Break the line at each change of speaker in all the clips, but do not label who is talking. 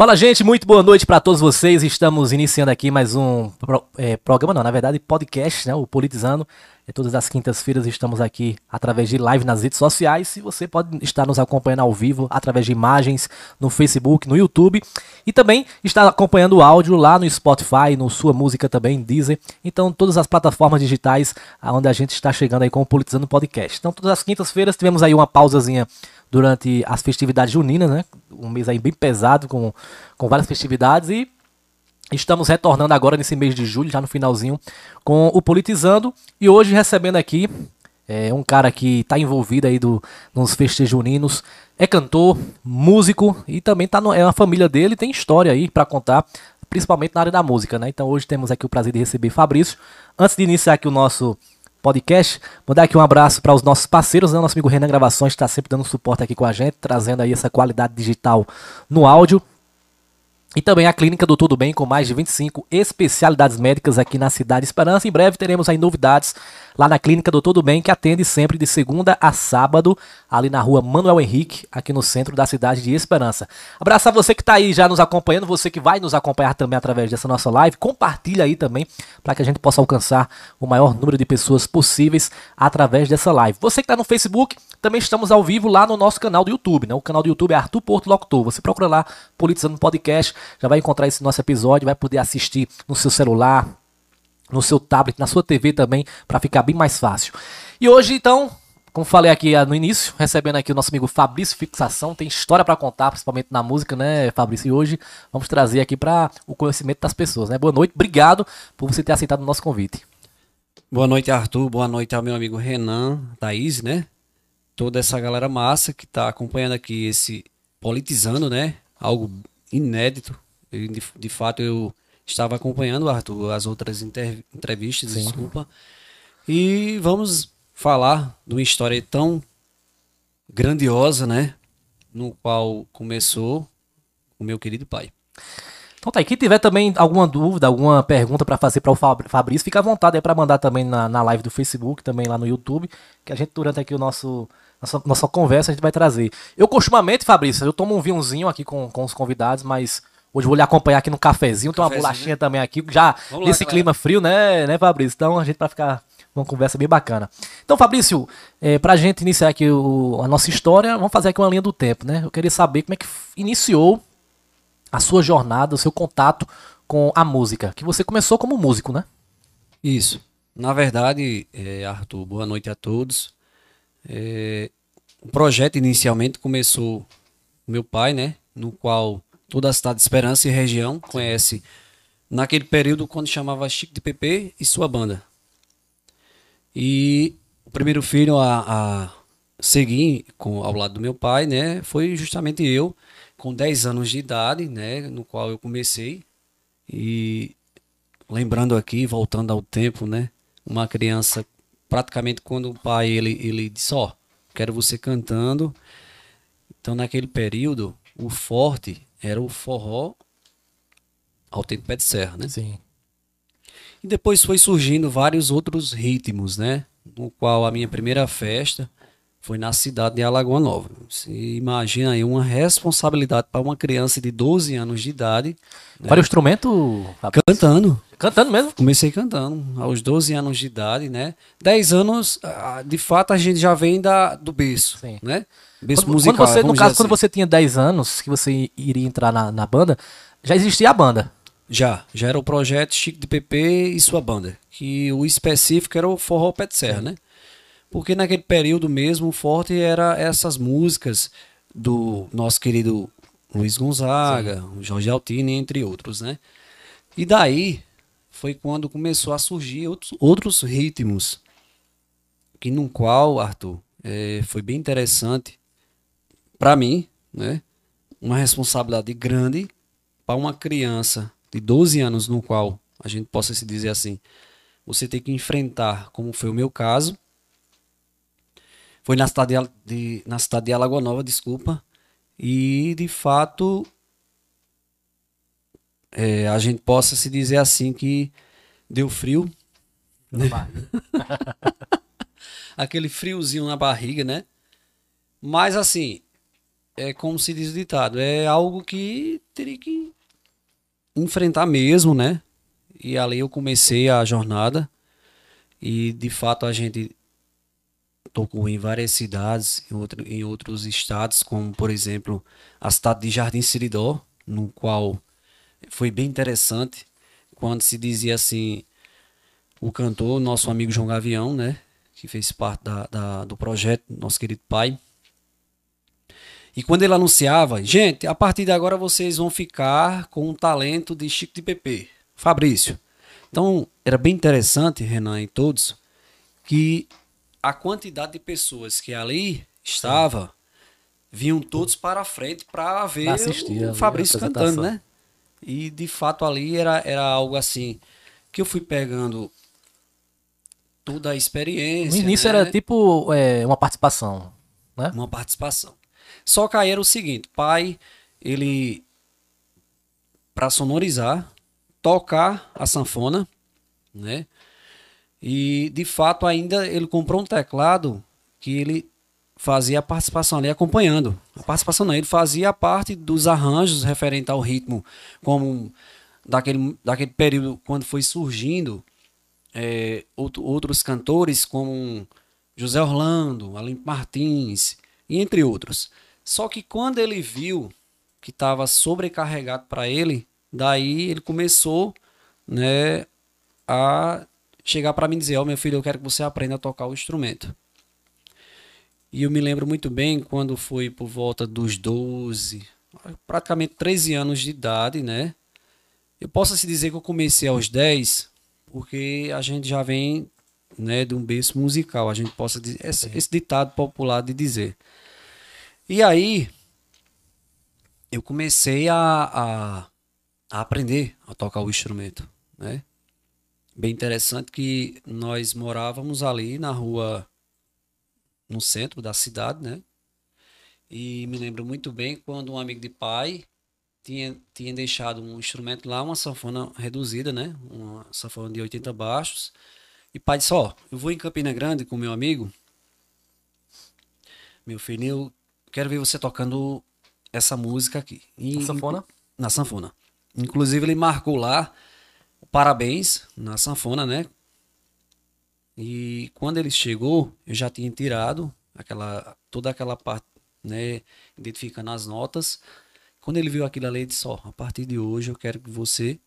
Fala, gente, muito boa noite para todos vocês. Estamos iniciando aqui mais um pro, é, programa, não, na verdade, podcast, né? O Politizando. É, todas as quintas-feiras estamos aqui através de live nas redes sociais. E você pode estar nos acompanhando ao vivo através de imagens no Facebook, no YouTube. E também está acompanhando o áudio lá no Spotify, no Sua Música também, Deezer. Então, todas as plataformas digitais onde a gente está chegando aí com o Politizando Podcast. Então, todas as quintas-feiras tivemos aí uma pausazinha durante as festividades juninas, né? Um mês aí bem pesado, com, com várias festividades e estamos retornando agora nesse mês de julho, já no finalzinho, com o Politizando e hoje recebendo aqui é, um cara que está envolvido aí do, nos festejos juninos, é cantor, músico e também tá no, é uma família dele, tem história aí para contar, principalmente na área da música, né? Então hoje temos aqui o prazer de receber Fabrício. Antes de iniciar aqui o nosso podcast. Mandar aqui um abraço para os nossos parceiros, né? Nosso amigo Renan Gravações está sempre dando suporte aqui com a gente, trazendo aí essa qualidade digital no áudio. E também a Clínica do Tudo Bem, com mais de 25 especialidades médicas aqui na cidade de Esperança. Em breve teremos aí novidades lá na Clínica do Tudo Bem, que atende sempre de segunda a sábado, ali na rua Manuel Henrique, aqui no centro da cidade de Esperança. Abraço a você que está aí já nos acompanhando, você que vai nos acompanhar também através dessa nossa live. Compartilha aí também, para que a gente possa alcançar o maior número de pessoas possíveis através dessa live. Você que está no Facebook, também estamos ao vivo lá no nosso canal do YouTube, né? O canal do YouTube é Arthur Porto Locutor. Você procura lá, Politizando Podcast, já vai encontrar esse nosso episódio, vai poder assistir no seu celular, no seu tablet, na sua TV também, para ficar bem mais fácil. E hoje, então, como falei aqui no início, recebendo aqui o nosso amigo Fabrício Fixação, tem história para contar, principalmente na música, né, Fabrício? E hoje vamos trazer aqui para o conhecimento das pessoas, né? Boa noite, obrigado por você ter aceitado o nosso convite.
Boa noite, Arthur. Boa noite ao meu amigo Renan, Thaís, né? Toda essa galera massa que está acompanhando aqui esse politizando, né? Algo inédito. de, de fato, eu estava acompanhando, Arthur, as outras entrevistas, Sim. desculpa. E vamos falar de uma história tão grandiosa, né? No qual começou o meu querido pai.
Então tá aí, quem tiver também alguma dúvida, alguma pergunta para fazer para o Fabrício, fica à vontade aí para mandar também na, na live do Facebook, também lá no YouTube, que a gente durante aqui o nosso nossa, nossa conversa a gente vai trazer. Eu costumamente, Fabrício, eu tomo um vinhozinho aqui com, com os convidados, mas Hoje vou lhe acompanhar aqui no cafezinho, tem uma bolachinha né? também aqui, já Vamos nesse lá, clima frio, né, né, Fabrício? Então a gente vai ficar uma conversa bem bacana. Então, Fabrício, é, pra gente iniciar aqui o, a nossa história, vamos fazer aqui uma linha do tempo, né? Eu queria saber como é que iniciou a sua jornada, o seu contato com a música, que você começou como músico, né?
Isso. Na verdade, é, Arthur, boa noite a todos. É, o projeto inicialmente começou meu pai, né? No qual toda a cidade de Esperança e região conhece naquele período quando chamava Chico de PP e sua banda. E o primeiro filho a, a seguir com, ao lado do meu pai, né, foi justamente eu, com 10 anos de idade, né, no qual eu comecei. E lembrando aqui, voltando ao tempo, né, uma criança praticamente quando o pai ele ele disse, ó, oh, quero você cantando. Então naquele período, o forte era o forró ao tempo pé de serra, né?
Sim.
E depois foi surgindo vários outros ritmos, né? No qual a minha primeira festa foi na cidade de Alagoa Nova. Você imagina aí uma responsabilidade para uma criança de 12 anos de idade.
Né? Para o instrumento?
Cantando.
Cantando mesmo?
Comecei cantando, aos 12 anos de idade, né? 10 anos, ah, de fato, a gente já vem da, do berço, Sim. né?
Berço quando, musical. Quando você, no caso, assim. quando você tinha 10 anos, que você iria entrar na, na banda, já existia a banda?
Já, já era o projeto Chico de PP e sua banda, que o específico era o Forró Pé de Serra, né? Porque naquele período mesmo, o forte era essas músicas do nosso querido Luiz Gonzaga, Sim. Jorge Altini, entre outros, né? E daí foi quando começou a surgir outros, outros ritmos, que no qual, Arthur, é, foi bem interessante para mim, né? Uma responsabilidade grande para uma criança de 12 anos, no qual a gente possa se dizer assim, você tem que enfrentar, como foi o meu caso, foi na cidade de, na cidade de Alagoa Nova, desculpa, e de fato é, a gente possa se dizer assim que deu frio. Né? Aquele friozinho na barriga, né? Mas assim, é como se diz o ditado, é algo que teria que enfrentar mesmo, né? E ali eu comecei a jornada e de fato a gente tocou em várias cidades, em, outro, em outros estados, como por exemplo a cidade de Jardim Siridó, no qual foi bem interessante quando se dizia assim o cantor, nosso amigo João Gavião, né, que fez parte da, da, do projeto, nosso querido pai. E quando ele anunciava, gente, a partir de agora vocês vão ficar com o talento de Chico de Pepe, Fabrício. Então, era bem interessante, Renan e todos, que a quantidade de pessoas que ali estava vinham todos para a frente para ver assistir, o Fabrício cantando, né? E de fato ali era, era algo assim que eu fui pegando toda a experiência.
No início né? era tipo é, uma participação, né?
Uma participação. Só que aí era o seguinte, pai, ele para sonorizar, tocar a sanfona, né? E de fato ainda ele comprou um teclado que ele fazia a participação ali acompanhando. A participação não, ele fazia a parte dos arranjos referente ao ritmo, como daquele, daquele período quando foi surgindo é, outro, outros cantores como José Orlando, Alim Martins e entre outros. Só que quando ele viu que estava sobrecarregado para ele, daí ele começou né, a chegar para mim e dizer: Ó, oh, meu filho, eu quero que você aprenda a tocar o instrumento. E eu me lembro muito bem quando foi por volta dos 12, praticamente 13 anos de idade, né? Eu posso se dizer que eu comecei aos 10, porque a gente já vem né, de um berço musical, a gente possa dizer, esse, esse ditado popular de dizer. E aí eu comecei a, a, a aprender a tocar o instrumento, né? bem interessante que nós morávamos ali na rua, no centro da cidade, né? E me lembro muito bem quando um amigo de pai tinha, tinha deixado um instrumento lá, uma sanfona reduzida, né? Uma sanfona de 80 baixos. E pai disse: Ó, oh, eu vou em Campina Grande com meu amigo. Meu filho, eu quero ver você tocando essa música aqui.
E, na sanfona?
Na sanfona. Inclusive, ele marcou lá parabéns na sanfona, né? E quando ele chegou, eu já tinha tirado aquela toda aquela parte, né, identificando as notas. Quando ele viu aquilo ali, ele disse: "Ó, a partir de hoje eu quero que você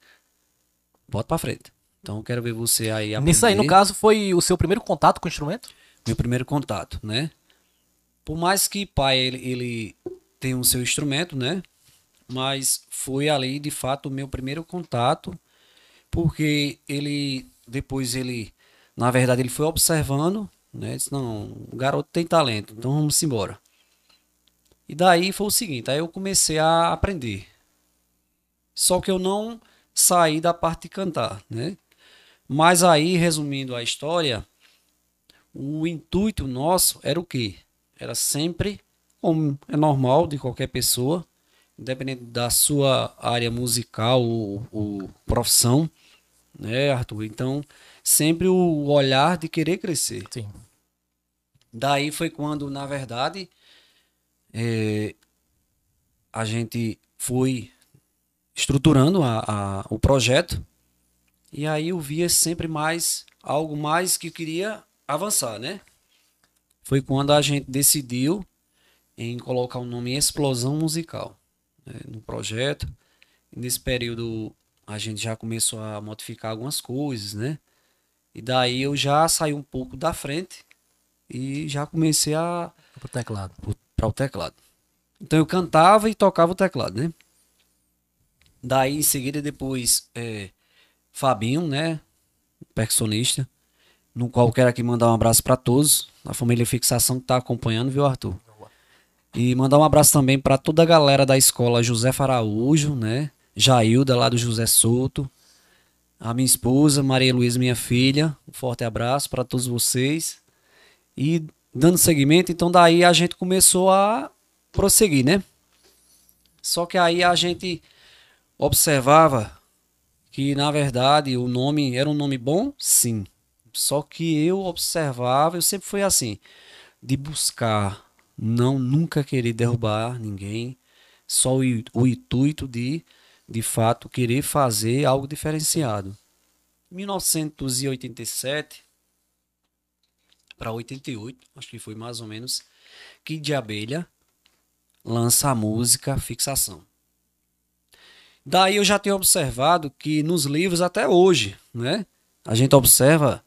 bota para frente. Então eu quero ver você aí
aprender. Nisso aí, no caso, foi o seu primeiro contato com o instrumento?
Meu primeiro contato, né? Por mais que pai ele, ele tenha o seu instrumento, né? Mas foi ali de fato o meu primeiro contato porque ele depois ele na verdade ele foi observando né? Disse, não o garoto tem talento então vamos embora. E daí foi o seguinte aí eu comecei a aprender. Só que eu não saí da parte de cantar né? Mas aí resumindo a história o intuito nosso era o quê? Era sempre como é normal de qualquer pessoa independente da sua área musical ou, ou profissão né, Arthur? Então, sempre o olhar de querer crescer.
Sim.
Daí foi quando, na verdade, é, a gente foi estruturando a, a, o projeto e aí eu via sempre mais algo mais que eu queria avançar, né? Foi quando a gente decidiu em colocar o nome Explosão Musical né, no projeto. E nesse período a gente já começou a modificar algumas coisas, né? E daí eu já saí um pouco da frente e já comecei a
para o teclado.
Para o teclado. Então eu cantava e tocava o teclado, né? Daí em seguida depois é, Fabinho, né? Percussionista, no qual quero aqui mandar um abraço para todos, a família Fixação que está acompanhando, viu, Arthur? E mandar um abraço também para toda a galera da escola José Faraújo, né? Jailda, lá do José Souto, a minha esposa, Maria Luísa, minha filha. Um forte abraço para todos vocês. E dando seguimento, então daí a gente começou a prosseguir, né? Só que aí a gente observava que na verdade o nome era um nome bom, sim. Só que eu observava, eu sempre fui assim, de buscar não nunca querer derrubar ninguém, só o, o intuito de, de fato, querer fazer algo diferenciado. 1987 para 88, acho que foi mais ou menos, que de abelha lança a música Fixação. Daí eu já tenho observado que nos livros até hoje, né? A gente observa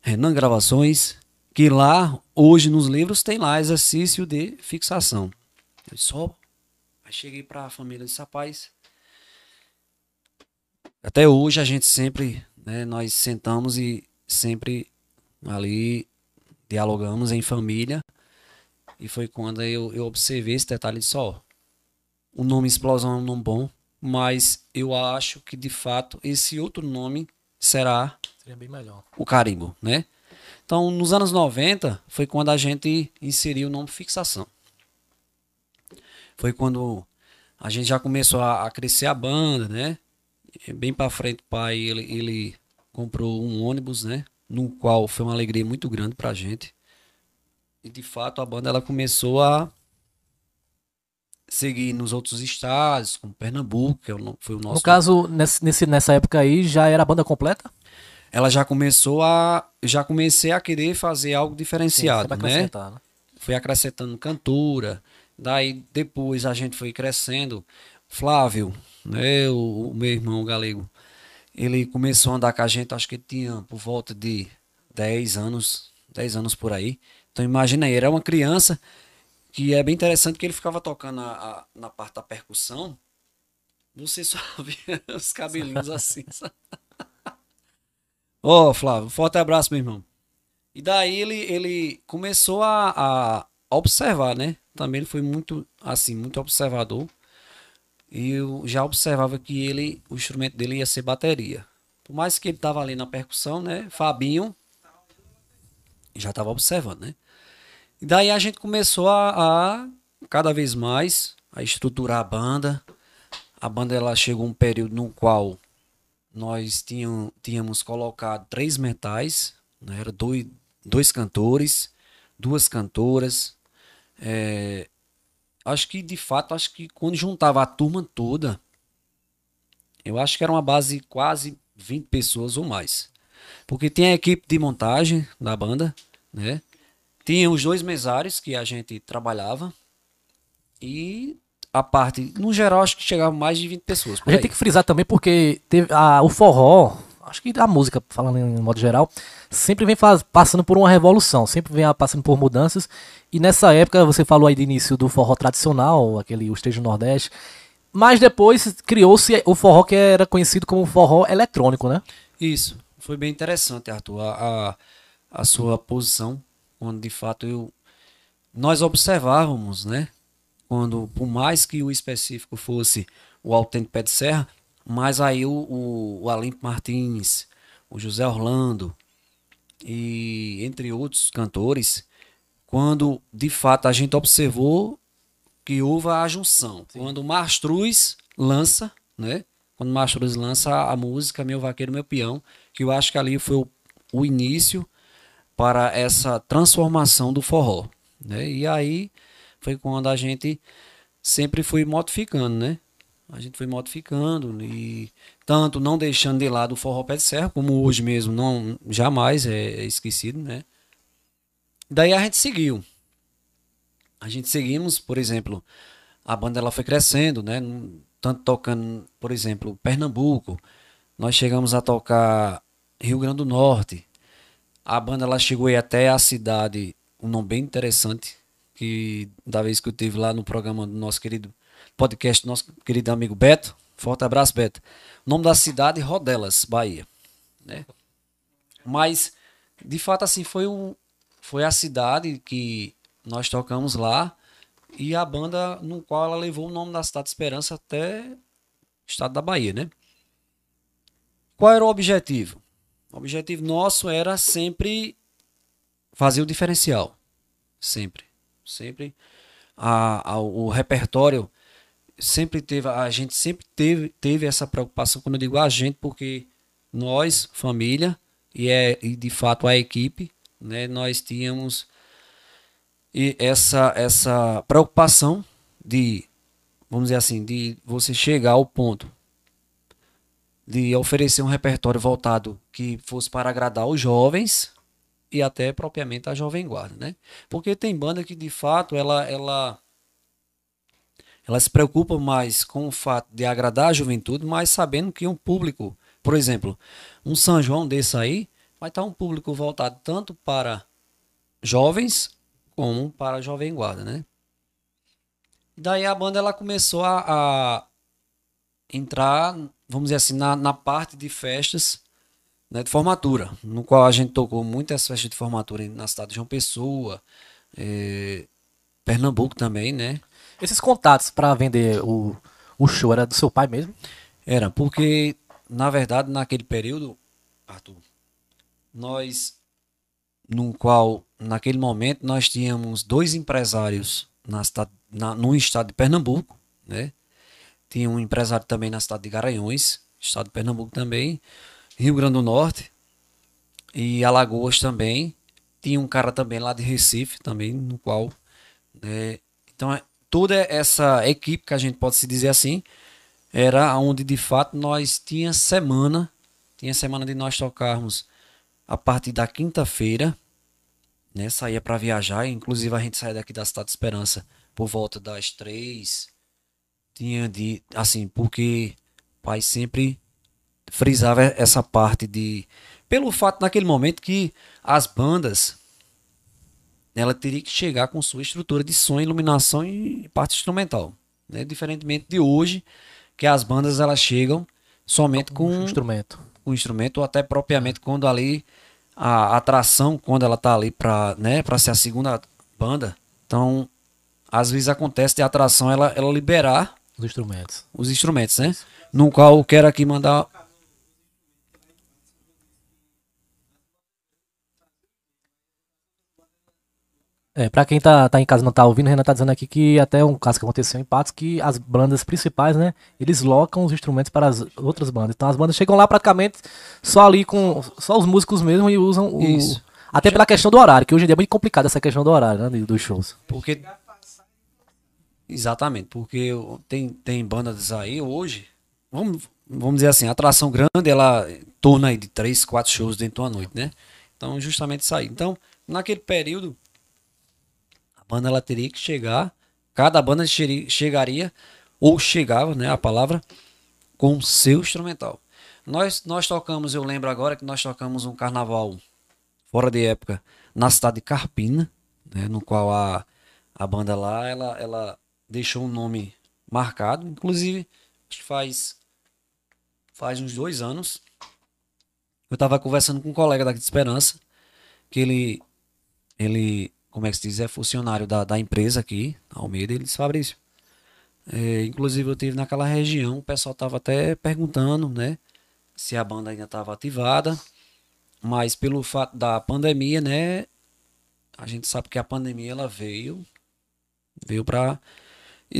Renan Gravações, que lá, hoje nos livros, tem lá exercício de fixação. Eu só. Aí cheguei para a família de rapaz. Até hoje a gente sempre, né, nós sentamos e sempre ali dialogamos em família. E foi quando eu, eu observei esse detalhe de só. O nome Explosão é um nome bom, mas eu acho que de fato esse outro nome será
Seria bem melhor.
o carimbo, né? Então, nos anos 90 foi quando a gente inseriu o nome fixação. Foi quando a gente já começou a, a crescer a banda, né? E bem para frente, o pai ele, ele comprou um ônibus, né? No qual foi uma alegria muito grande pra gente. E de fato a banda ela começou a seguir nos outros estados, como Pernambuco, que é foi o nosso
No caso, nesse, nessa época aí, já era a banda completa?
ela já começou a. Já comecei a querer fazer algo diferenciado,
Sempre
né?
né?
Foi acrescentando cantora. Daí depois a gente foi crescendo. Flávio, né? O, o meu irmão galego. Ele começou a andar com a gente, acho que ele tinha por volta de 10 anos, 10 anos por aí. Então imagina aí, era uma criança que é bem interessante que ele ficava tocando a- a- na parte da percussão. Você só via os cabelinhos assim, sabe? Ô, Flávio, forte abraço, meu irmão. E daí ele, ele começou a, a observar, né? Também ele foi muito, assim, muito observador. E eu já observava que ele, o instrumento dele ia ser bateria. Por mais que ele tava ali na percussão, né? Fabinho já tava observando, né? E daí a gente começou a, a cada vez mais a estruturar a banda. A banda ela chegou um período no qual nós tinham, tínhamos colocado três metais, né? Era dois, dois cantores, duas cantoras. É, acho que de fato, acho que quando juntava a turma toda, eu acho que era uma base quase 20 pessoas ou mais. Porque tem a equipe de montagem da banda, né? Tinha os dois mesários que a gente trabalhava. E a parte, no geral, acho que chegava mais de 20 pessoas.
A gente
aí.
tem que frisar também porque teve a, o forró, acho que a música, falando em modo geral, sempre vem faz- passando por uma revolução, sempre vem passando por mudanças. E nessa época, você falou aí de início do forró tradicional, aquele o estejo nordeste. Mas depois criou-se o forró que era conhecido como forró eletrônico, né?
Isso, foi bem interessante, Arthur, a, a, a sua posição, quando de fato eu, nós observávamos, né? Quando, por mais que o específico fosse o Autêntico Pé de Serra, mas aí o, o, o Alimpo Martins, o José Orlando e entre outros cantores, quando de fato a gente observou que houve a junção. Quando o Mastruz lança, né? Quando o Mastruz lança a música Meu Vaqueiro, Meu Peão, que eu acho que ali foi o, o início para essa transformação do forró, né? E aí foi quando a gente sempre foi modificando, né? A gente foi modificando e tanto não deixando de lado o forró pé de serra, como hoje mesmo não jamais é esquecido, né? Daí a gente seguiu. A gente seguimos, por exemplo, a banda ela foi crescendo, né? Tanto tocando, por exemplo, Pernambuco, nós chegamos a tocar Rio Grande do Norte. A banda ela chegou aí até a cidade, um nome bem interessante, que da vez que eu tive lá no programa do nosso querido podcast, do nosso querido amigo Beto. Forte abraço, Beto. O nome da cidade Rodelas, Bahia, né? Mas de fato assim foi um foi a cidade que nós tocamos lá e a banda no qual ela levou o nome da cidade de Esperança até o estado da Bahia, né? Qual era o objetivo? O objetivo nosso era sempre fazer o diferencial, sempre, sempre a, a- o repertório sempre teve a gente sempre teve teve essa preocupação quando eu digo a gente porque nós família e é e de fato a equipe né nós tínhamos e essa essa preocupação de vamos dizer assim, de você chegar ao ponto de oferecer um repertório voltado que fosse para agradar os jovens e até propriamente a jovem guarda, né? Porque tem banda que de fato ela ela ela se preocupa mais com o fato de agradar a juventude, mas sabendo que um público, por exemplo, um São João desse aí, vai estar um público voltado tanto para jovens como para a jovem guarda, né? Daí a banda ela começou a, a entrar, vamos dizer assim, na, na parte de festas né, de formatura, no qual a gente tocou muitas festas de formatura na cidade de João Pessoa, é, Pernambuco também, né?
Esses contatos para vender o, o show era do seu pai mesmo?
Era, porque, na verdade, naquele período, Arthur, nós, no qual, naquele momento, nós tínhamos dois empresários na, na, no estado de Pernambuco, né? Tinha um empresário também na cidade de Garanhões, estado de Pernambuco também, Rio Grande do Norte e Alagoas também. Tinha um cara também lá de Recife também, no qual, né? Então, toda essa equipe, que a gente pode se dizer assim, era onde de fato nós tinha semana, tinha semana de nós tocarmos a partir da quinta-feira, né, saía para viajar, inclusive a gente saía daqui da Cidade de Esperança por volta das três, tinha de, assim, porque pai sempre frisava essa parte de, pelo fato naquele momento que as bandas ela teria que chegar com sua estrutura de som, iluminação e parte instrumental. Né? Diferentemente de hoje, que as bandas elas chegam somente com um
instrumento.
Com instrumento, ou até propriamente quando ali a atração, quando ela tá ali para né, pra ser a segunda banda. Então, às vezes acontece de a atração ela, ela liberar
os instrumentos.
Os instrumentos, né? No qual eu quero aqui mandar
É, pra quem tá, tá em casa e não tá ouvindo, o Renan tá dizendo aqui que até um caso que aconteceu em Patos, que as bandas principais, né, eles locam os instrumentos para as outras bandas. Então as bandas chegam lá praticamente só ali com só os músicos mesmo e usam o... Isso. Até pela questão do horário, que hoje em dia é muito complicado essa questão do horário, né, dos shows.
Porque... Exatamente, porque tem, tem bandas aí hoje, vamos, vamos dizer assim, a atração grande, ela torna aí de três, quatro shows dentro de uma noite, né? Então, justamente isso aí. Então, naquele período, banda ela teria que chegar, cada banda chegaria ou chegava, né, a palavra com seu instrumental. Nós nós tocamos, eu lembro agora que nós tocamos um carnaval fora de época na cidade de Carpina, né, no qual a, a banda lá ela ela deixou um nome marcado, inclusive acho que faz faz uns dois anos eu estava conversando com um colega daqui de Esperança que ele ele como é que se diz, é funcionário da, da empresa aqui, Almeida, ele disse, Fabrício, é, inclusive eu tive naquela região, o pessoal estava até perguntando, né, se a banda ainda estava ativada, mas pelo fato da pandemia, né, a gente sabe que a pandemia ela veio, veio para,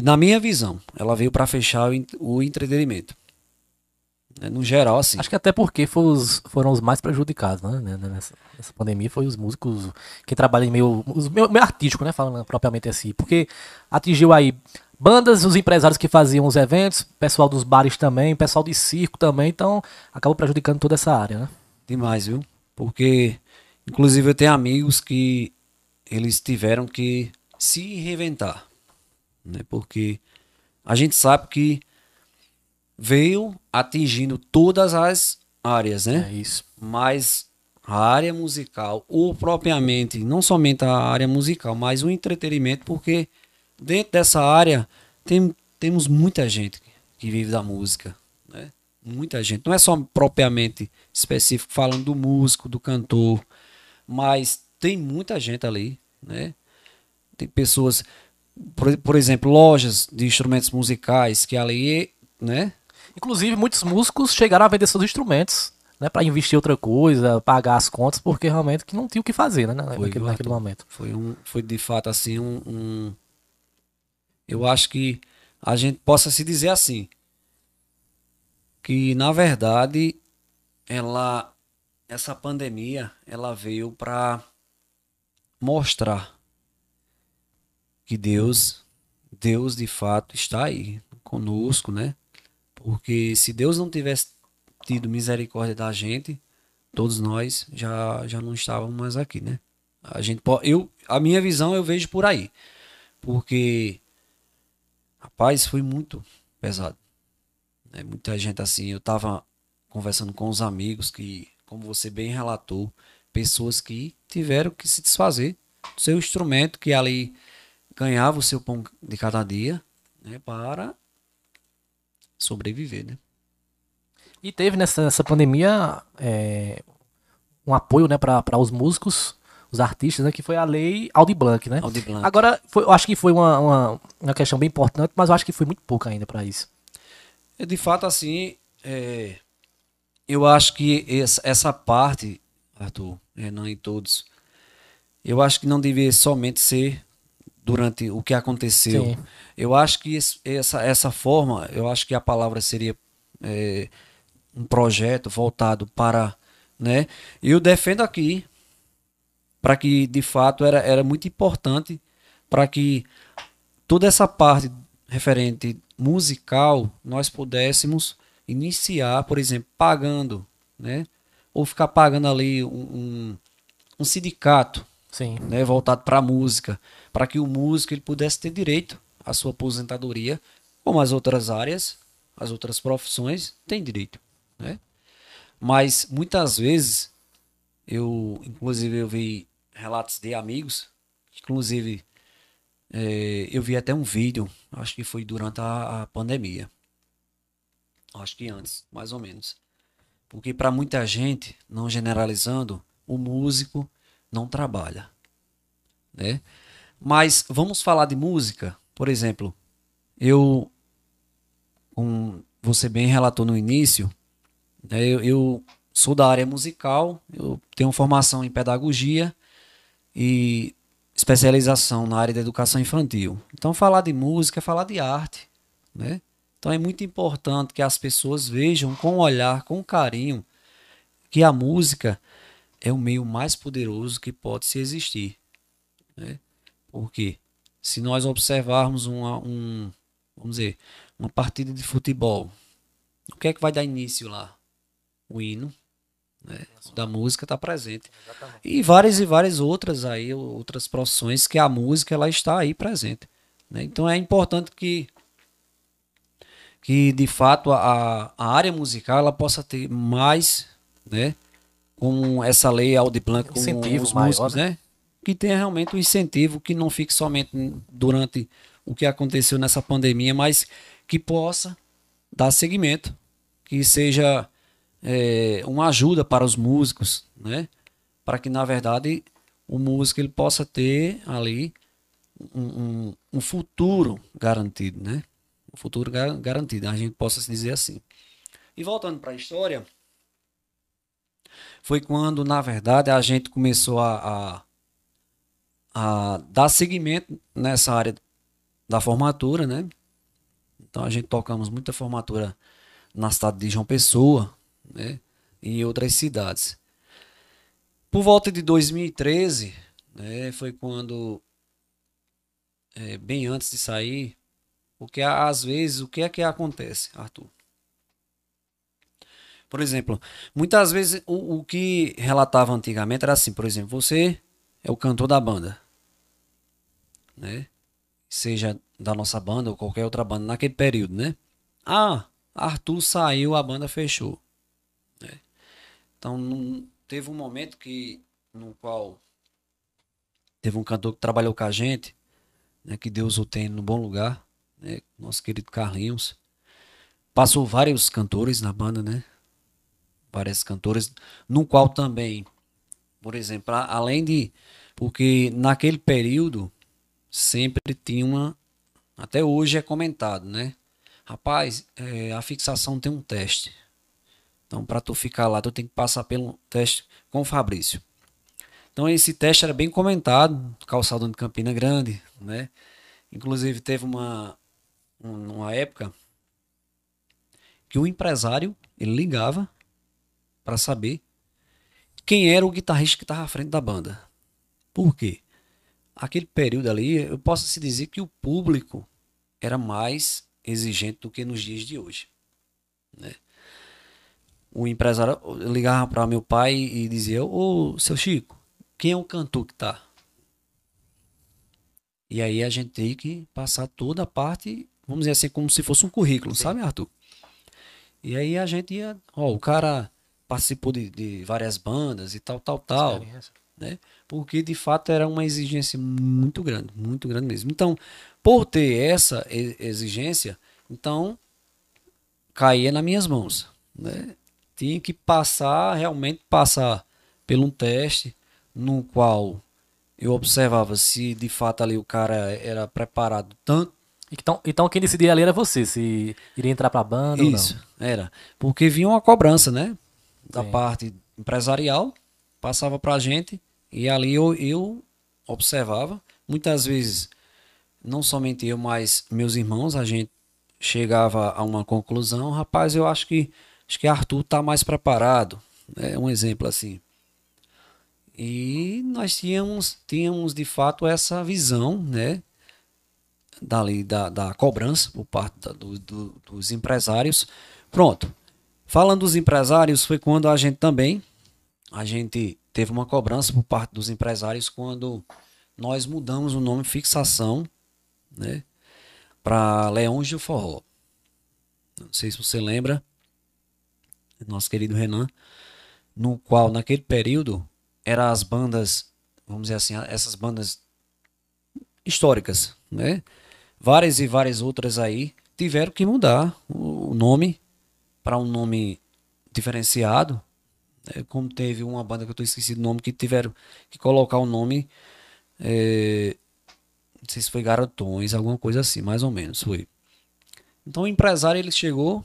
na minha visão, ela veio para fechar o entretenimento. Né, no geral, assim.
Acho que até porque os, foram os mais prejudicados, né? né? Nessa, nessa, pandemia foi os músicos que trabalham meio, meio, meio artístico, né? Falando propriamente assim. Porque atingiu aí bandas, os empresários que faziam os eventos, pessoal dos bares também, pessoal de circo também, então acabou prejudicando toda essa área, né?
Demais, viu? Porque, inclusive, eu tenho amigos que eles tiveram que se reinventar, né? Porque a gente sabe que veio atingindo todas as áreas, né?
É isso.
Mas a área musical, ou propriamente, não somente a área musical, mas o entretenimento, porque dentro dessa área tem, temos muita gente que vive da música, né? Muita gente. Não é só propriamente específico falando do músico, do cantor, mas tem muita gente ali, né? Tem pessoas, por, por exemplo, lojas de instrumentos musicais que ali, né?
Inclusive, muitos músicos chegaram a vender seus instrumentos, né? para investir outra coisa, pagar as contas, porque realmente que não tinha o que fazer, né? Foi, naquele, naquele momento.
Foi, um, foi de fato assim um, um. Eu acho que a gente possa se dizer assim. Que na verdade ela essa pandemia ela veio para mostrar que Deus, Deus de fato está aí conosco, né? Porque se Deus não tivesse tido misericórdia da gente, todos nós já, já não estávamos mais aqui, né? A gente eu, a minha visão eu vejo por aí. Porque rapaz, foi muito pesado. Né? Muita gente assim, eu tava conversando com os amigos que, como você bem relatou, pessoas que tiveram que se desfazer do seu instrumento que ali ganhava o seu pão de cada dia, né, para sobreviver, né?
E teve nessa, nessa pandemia é, um apoio né, para os músicos, os artistas, né, que foi a lei Audi Blanc, né?
Audi Blanc.
Agora, foi, eu acho que foi uma, uma, uma, questão bem importante, mas eu acho que foi muito pouco ainda para isso.
É, de fato, assim, é, eu acho que essa, essa parte, Arthur, Renan e todos, eu acho que não devia somente ser durante o que aconteceu. Sim. Eu acho que essa, essa forma, eu acho que a palavra seria é, um projeto voltado para, né? Eu defendo aqui para que de fato era, era muito importante para que toda essa parte referente musical nós pudéssemos iniciar, por exemplo, pagando, né? Ou ficar pagando ali um, um, um sindicato,
Sim.
Né, voltado para a música, para que o músico ele pudesse ter direito à sua aposentadoria, como as outras áreas, as outras profissões têm direito, né? Mas muitas vezes eu, inclusive, eu vi relatos de amigos, inclusive é, eu vi até um vídeo, acho que foi durante a, a pandemia, acho que antes, mais ou menos, porque para muita gente, não generalizando, o músico não trabalha, né? Mas vamos falar de música, por exemplo, eu, como você bem relatou no início, né, eu, eu sou da área musical, eu tenho formação em pedagogia e especialização na área da educação infantil. Então, falar de música é falar de arte, né? Então, é muito importante que as pessoas vejam com olhar, com carinho, que a música é o meio mais poderoso que pode se existir. Né? Porque se nós observarmos uma, um, vamos dizer, uma partida de futebol, o que é que vai dar início lá? O hino né, da música está presente. Exatamente. E várias e várias outras aí, outras profissões que a música ela está aí presente. Né? Então é importante que que de fato a, a área musical ela possa ter mais, né, com essa lei Audi Blanc com os músicos, maior, né? Que tenha realmente um incentivo que não fique somente durante o que aconteceu nessa pandemia, mas que possa dar seguimento, que seja é, uma ajuda para os músicos, né? Para que na verdade o músico ele possa ter ali um, um, um futuro garantido, né? Um futuro gar garantido, a gente possa se dizer assim. E voltando para a história, foi quando, na verdade, a gente começou a, a, a dar seguimento nessa área da formatura, né? Então a gente tocamos muita formatura na cidade de João Pessoa, né? E em outras cidades. Por volta de 2013, né, foi quando, é, bem antes de sair, porque às vezes o que é que acontece, Arthur? Por exemplo, muitas vezes o, o que relatava antigamente era assim, por exemplo, você é o cantor da banda, né? Seja da nossa banda ou qualquer outra banda naquele período, né? Ah, Arthur saiu, a banda fechou. Né? Então teve um momento que no qual teve um cantor que trabalhou com a gente, né? Que Deus o tem no bom lugar, né? Nosso querido Carlinhos. Passou vários cantores na banda, né? várias cantoras, no qual também, por exemplo, além de. Porque naquele período sempre tinha uma. Até hoje é comentado, né? Rapaz, é, a fixação tem um teste. Então, para tu ficar lá, tu tem que passar pelo teste com o Fabrício. Então, esse teste era bem comentado, calçadão de Campina Grande, né? Inclusive, teve uma, uma época que o empresário, ele ligava para saber quem era o guitarrista que estava à frente da banda. Por quê? Aquele período ali, eu posso se dizer que o público era mais exigente do que nos dias de hoje. Né? O empresário ligava para meu pai e dizia: Ô, seu Chico, quem é o cantor que tá? E aí a gente tem que passar toda a parte, vamos dizer assim, como se fosse um currículo, Sim. sabe, Arthur? E aí a gente ia, ó, o cara participou de, de várias bandas e tal, tal, tal. Né? Porque de fato era uma exigência muito grande, muito grande mesmo. Então, por ter essa exigência, então caía nas minhas mãos, né? Tinha que passar, realmente passar por um teste no qual eu observava se de fato ali o cara era preparado tanto.
Então, então quem decidia ali era você, se iria entrar pra banda
Isso, ou não. era. Porque vinha uma cobrança, né? Da Sim. parte empresarial, passava pra gente e ali eu, eu observava. Muitas vezes, não somente eu, mas meus irmãos, a gente chegava a uma conclusão, rapaz, eu acho que acho que Arthur tá mais preparado. É um exemplo assim. E nós tínhamos, tínhamos de fato essa visão, né? Dali, da, da cobrança por parte da, do, do, dos empresários. Pronto. Falando dos empresários, foi quando a gente também a gente teve uma cobrança por parte dos empresários quando nós mudamos o nome fixação, né, para Leões do Forró. Não sei se você lembra, nosso querido Renan, no qual naquele período eram as bandas, vamos dizer assim, essas bandas históricas, né? Várias e várias outras aí tiveram que mudar o nome para um nome diferenciado? Como teve uma banda que eu estou esquecido o nome que tiveram que colocar o nome, é, não sei se foi Garotões, alguma coisa assim, mais ou menos foi. Então o empresário ele chegou,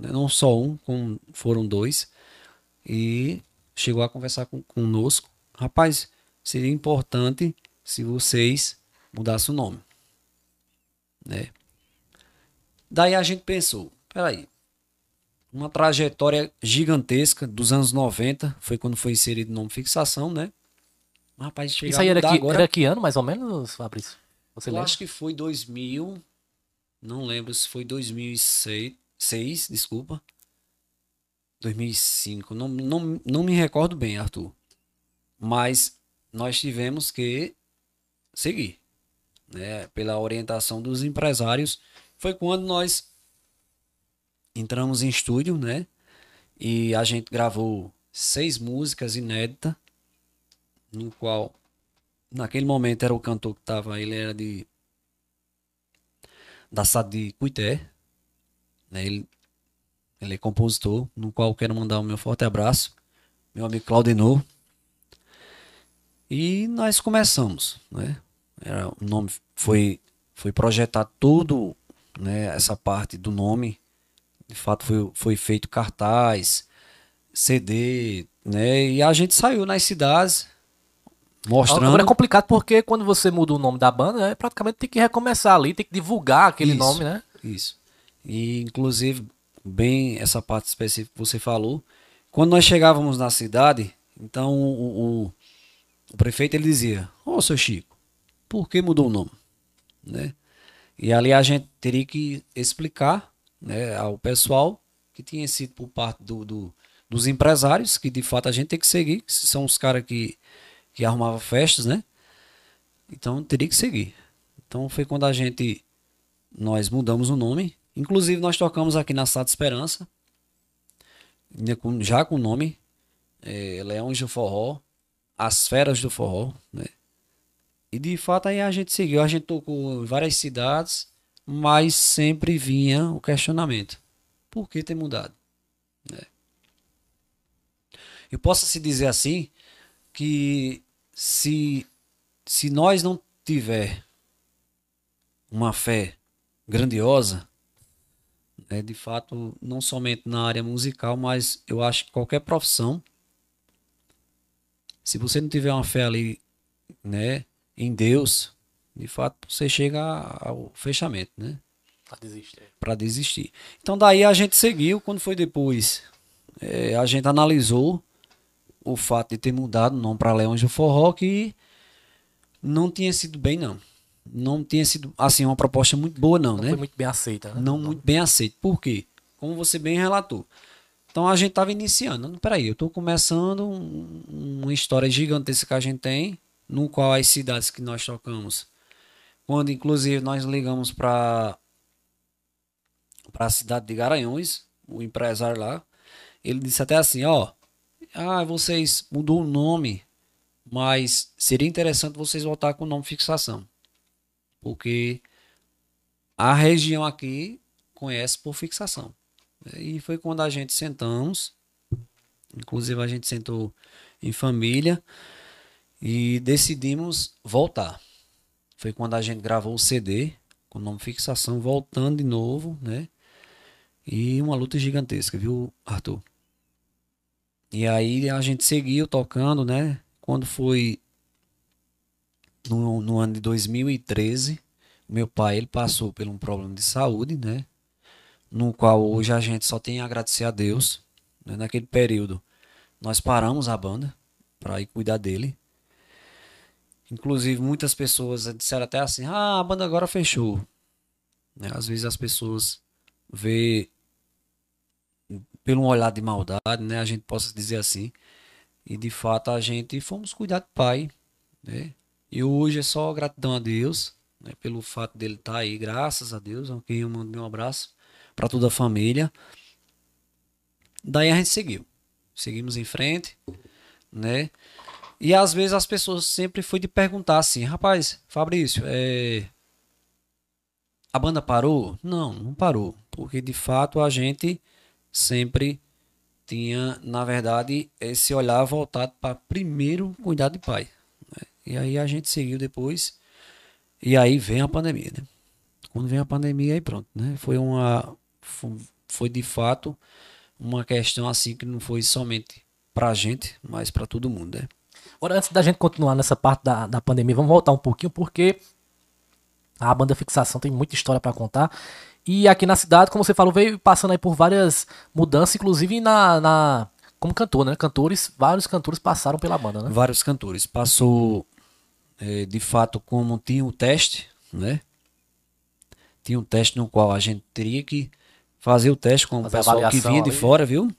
né? não só um, foram dois, e chegou a conversar com, conosco. Rapaz, seria importante se vocês mudassem o nome. Né? Daí a gente pensou, peraí, uma trajetória gigantesca dos anos 90, foi quando foi inserido o nome fixação, né?
Rapaz, Isso aí era que, agora... era que ano, mais ou menos, Fabrício?
Você Eu lembra? acho que foi 2000, não lembro se foi 2006, 6, desculpa. 2005, não, não, não me recordo bem, Arthur. Mas nós tivemos que seguir, né? Pela orientação dos empresários, foi quando nós entramos em estúdio, né? E a gente gravou seis músicas inéditas, no qual naquele momento era o cantor que estava, ele era de da cidade de Cuité, né? Ele ele é compositor, no qual quero mandar o meu forte abraço, meu amigo Claudinor. E nós começamos, né? Era, o nome foi, foi projetado tudo, né? Essa parte do nome. De fato, foi, foi feito cartaz, CD, né? E a gente saiu nas cidades mostrando. Agora
é complicado porque quando você muda o nome da banda, é praticamente tem que recomeçar ali, tem que divulgar aquele
isso,
nome, né?
Isso. E inclusive bem essa parte específica que você falou. Quando nós chegávamos na cidade, então o, o, o prefeito ele dizia: Ô, oh, seu Chico, por que mudou o nome? Né? E ali a gente teria que explicar né, ao pessoal que tinha sido por parte do, do, dos empresários, que de fato a gente tem que seguir, que são os caras que, que arrumavam festas, né? Então teria que seguir. Então foi quando a gente nós mudamos o nome Inclusive, nós tocamos aqui na Sata Esperança, já com o nome é, Leões do Forró, As Feras do Forró, né? E de fato aí a gente seguiu, a gente tocou em várias cidades, mas sempre vinha o questionamento: por que ter mudado? Né? Eu posso se dizer assim que se, se nós não tiver uma fé grandiosa, é, de fato, não somente na área musical, mas eu acho que qualquer profissão, se você não tiver uma fé ali, né, em Deus, de fato, você chega ao fechamento, né?
Para desistir.
Para desistir. Então, daí a gente seguiu. Quando foi depois, é, a gente analisou o fato de ter mudado o nome para Leões do Forró, que Não tinha sido bem, não. Não tinha sido, assim, uma proposta muito boa, não,
Não
né?
foi muito bem aceita, né?
Não muito bem aceito. Por quê? Como você bem relatou. Então a gente estava iniciando. Não, Peraí, eu estou começando um- uma história gigantesca que a gente tem, no qual as cidades que nós tocamos, quando inclusive nós ligamos para a cidade de Garanhuns, o empresário lá, ele disse até assim, ó, ah, vocês mudou o nome, mas seria interessante vocês voltar com o nome fixação, porque a região aqui conhece por fixação. E foi quando a gente sentamos, inclusive a gente sentou em família e decidimos voltar. Foi quando a gente gravou o CD com o nome Fixação, voltando de novo, né? E uma luta gigantesca, viu, Arthur? E aí a gente seguiu tocando, né? Quando foi no, no ano de 2013, meu pai ele passou por um problema de saúde, né? No qual hoje a gente só tem a agradecer a Deus. né? Naquele período, nós paramos a banda para ir cuidar dele. Inclusive, muitas pessoas disseram até assim: ah, a banda agora fechou. Né? Às vezes as pessoas vê pelo um olhar de maldade, né? A gente possa dizer assim. E de fato a gente fomos cuidar do pai, né? E hoje é só gratidão a Deus, né? Pelo fato dele estar aí, graças a Deus. A quem eu mando um abraço para toda a família. Daí a gente seguiu. Seguimos em frente, né? E às vezes as pessoas sempre foi de perguntar assim, rapaz, Fabrício, é... a banda parou? Não, não parou, porque de fato a gente sempre tinha, na verdade, esse olhar voltado para primeiro cuidar de pai. né? E aí a gente seguiu depois, e aí vem a pandemia, né? Quando vem a pandemia, aí pronto, né? Foi uma, fo- foi de fato uma questão assim que não foi somente pra gente, mas para todo mundo, né?
Agora, antes da gente continuar nessa parte da, da pandemia, vamos voltar um pouquinho, porque a banda Fixação tem muita história pra contar. E aqui na cidade, como você falou, veio passando aí por várias mudanças, inclusive na, na como cantor, né? Cantores, vários cantores passaram pela banda, né?
vários cantores. Passou, eh, de fato, como tinha o teste, né? Tinha um teste no qual a gente teria que fazer o teste com o
Fazer a
pessoal que vinha de fora, viu?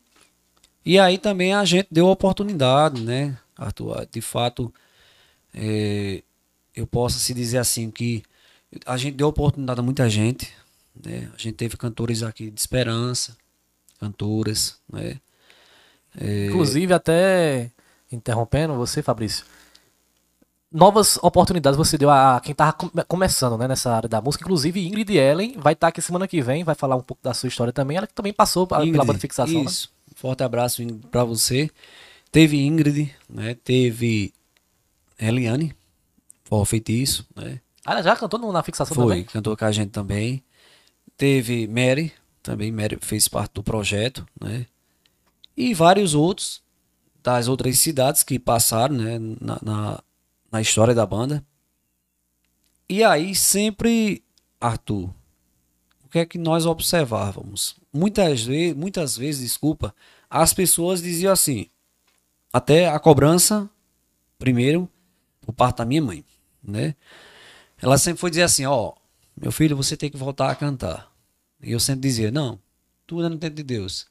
E aí também a gente deu a oportunidade, né, Arthur? De fato, eh, eu posso se dizer assim que a gente deu oportunidade a muita gente, né? A gente teve cantores aqui de esperança, cantoras, né?
Inclusive, até interrompendo você, Fabrício, novas oportunidades você deu a quem tava come- começando né, nessa área da música. Inclusive, Ingrid Ellen vai estar aqui semana que vem, vai falar um pouco da sua história também. Ela que também passou pa- pela
Ingrid,
banda Fixação, né?
Isso. Um Forte abraço Ingrid, pra você. Teve Ingrid, né? Teve Eliane, Forró Feitiço, né?
Ah, ela já cantou na Fixação
Foi,
também?
cantou com a gente também. Teve Mary, também Mary fez parte do projeto, né? E vários outros das outras cidades que passaram, né? Na, na, na história da banda. E aí sempre, Arthur, o que é que nós observávamos? Muitas vezes, muitas vezes, desculpa, as pessoas diziam assim, até a cobrança, primeiro, por parte da minha mãe, né? Ela sempre foi dizer assim, ó, meu filho, você tem que voltar a cantar. E eu sempre dizia, não, tudo é no tempo de Deus.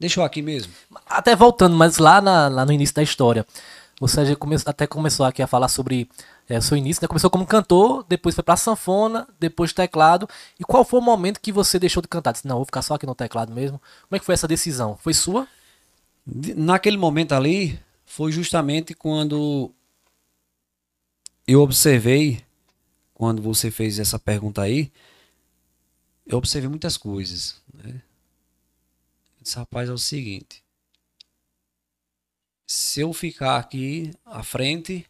Deixa eu aqui mesmo.
Até voltando, mas lá, na- lá no início da história, você já come- até começou aqui a falar sobre é, seu início, né? Começou como cantor, depois foi pra sanfona, depois teclado. E qual foi o momento que você deixou de cantar? Disse, não, vou ficar só aqui no teclado mesmo. Como é que foi essa decisão? Foi sua?
Naquele momento ali, foi justamente quando eu observei, quando você fez essa pergunta aí, eu observei muitas coisas. Né? Eu disse, rapaz, é o seguinte. Se eu ficar aqui à frente,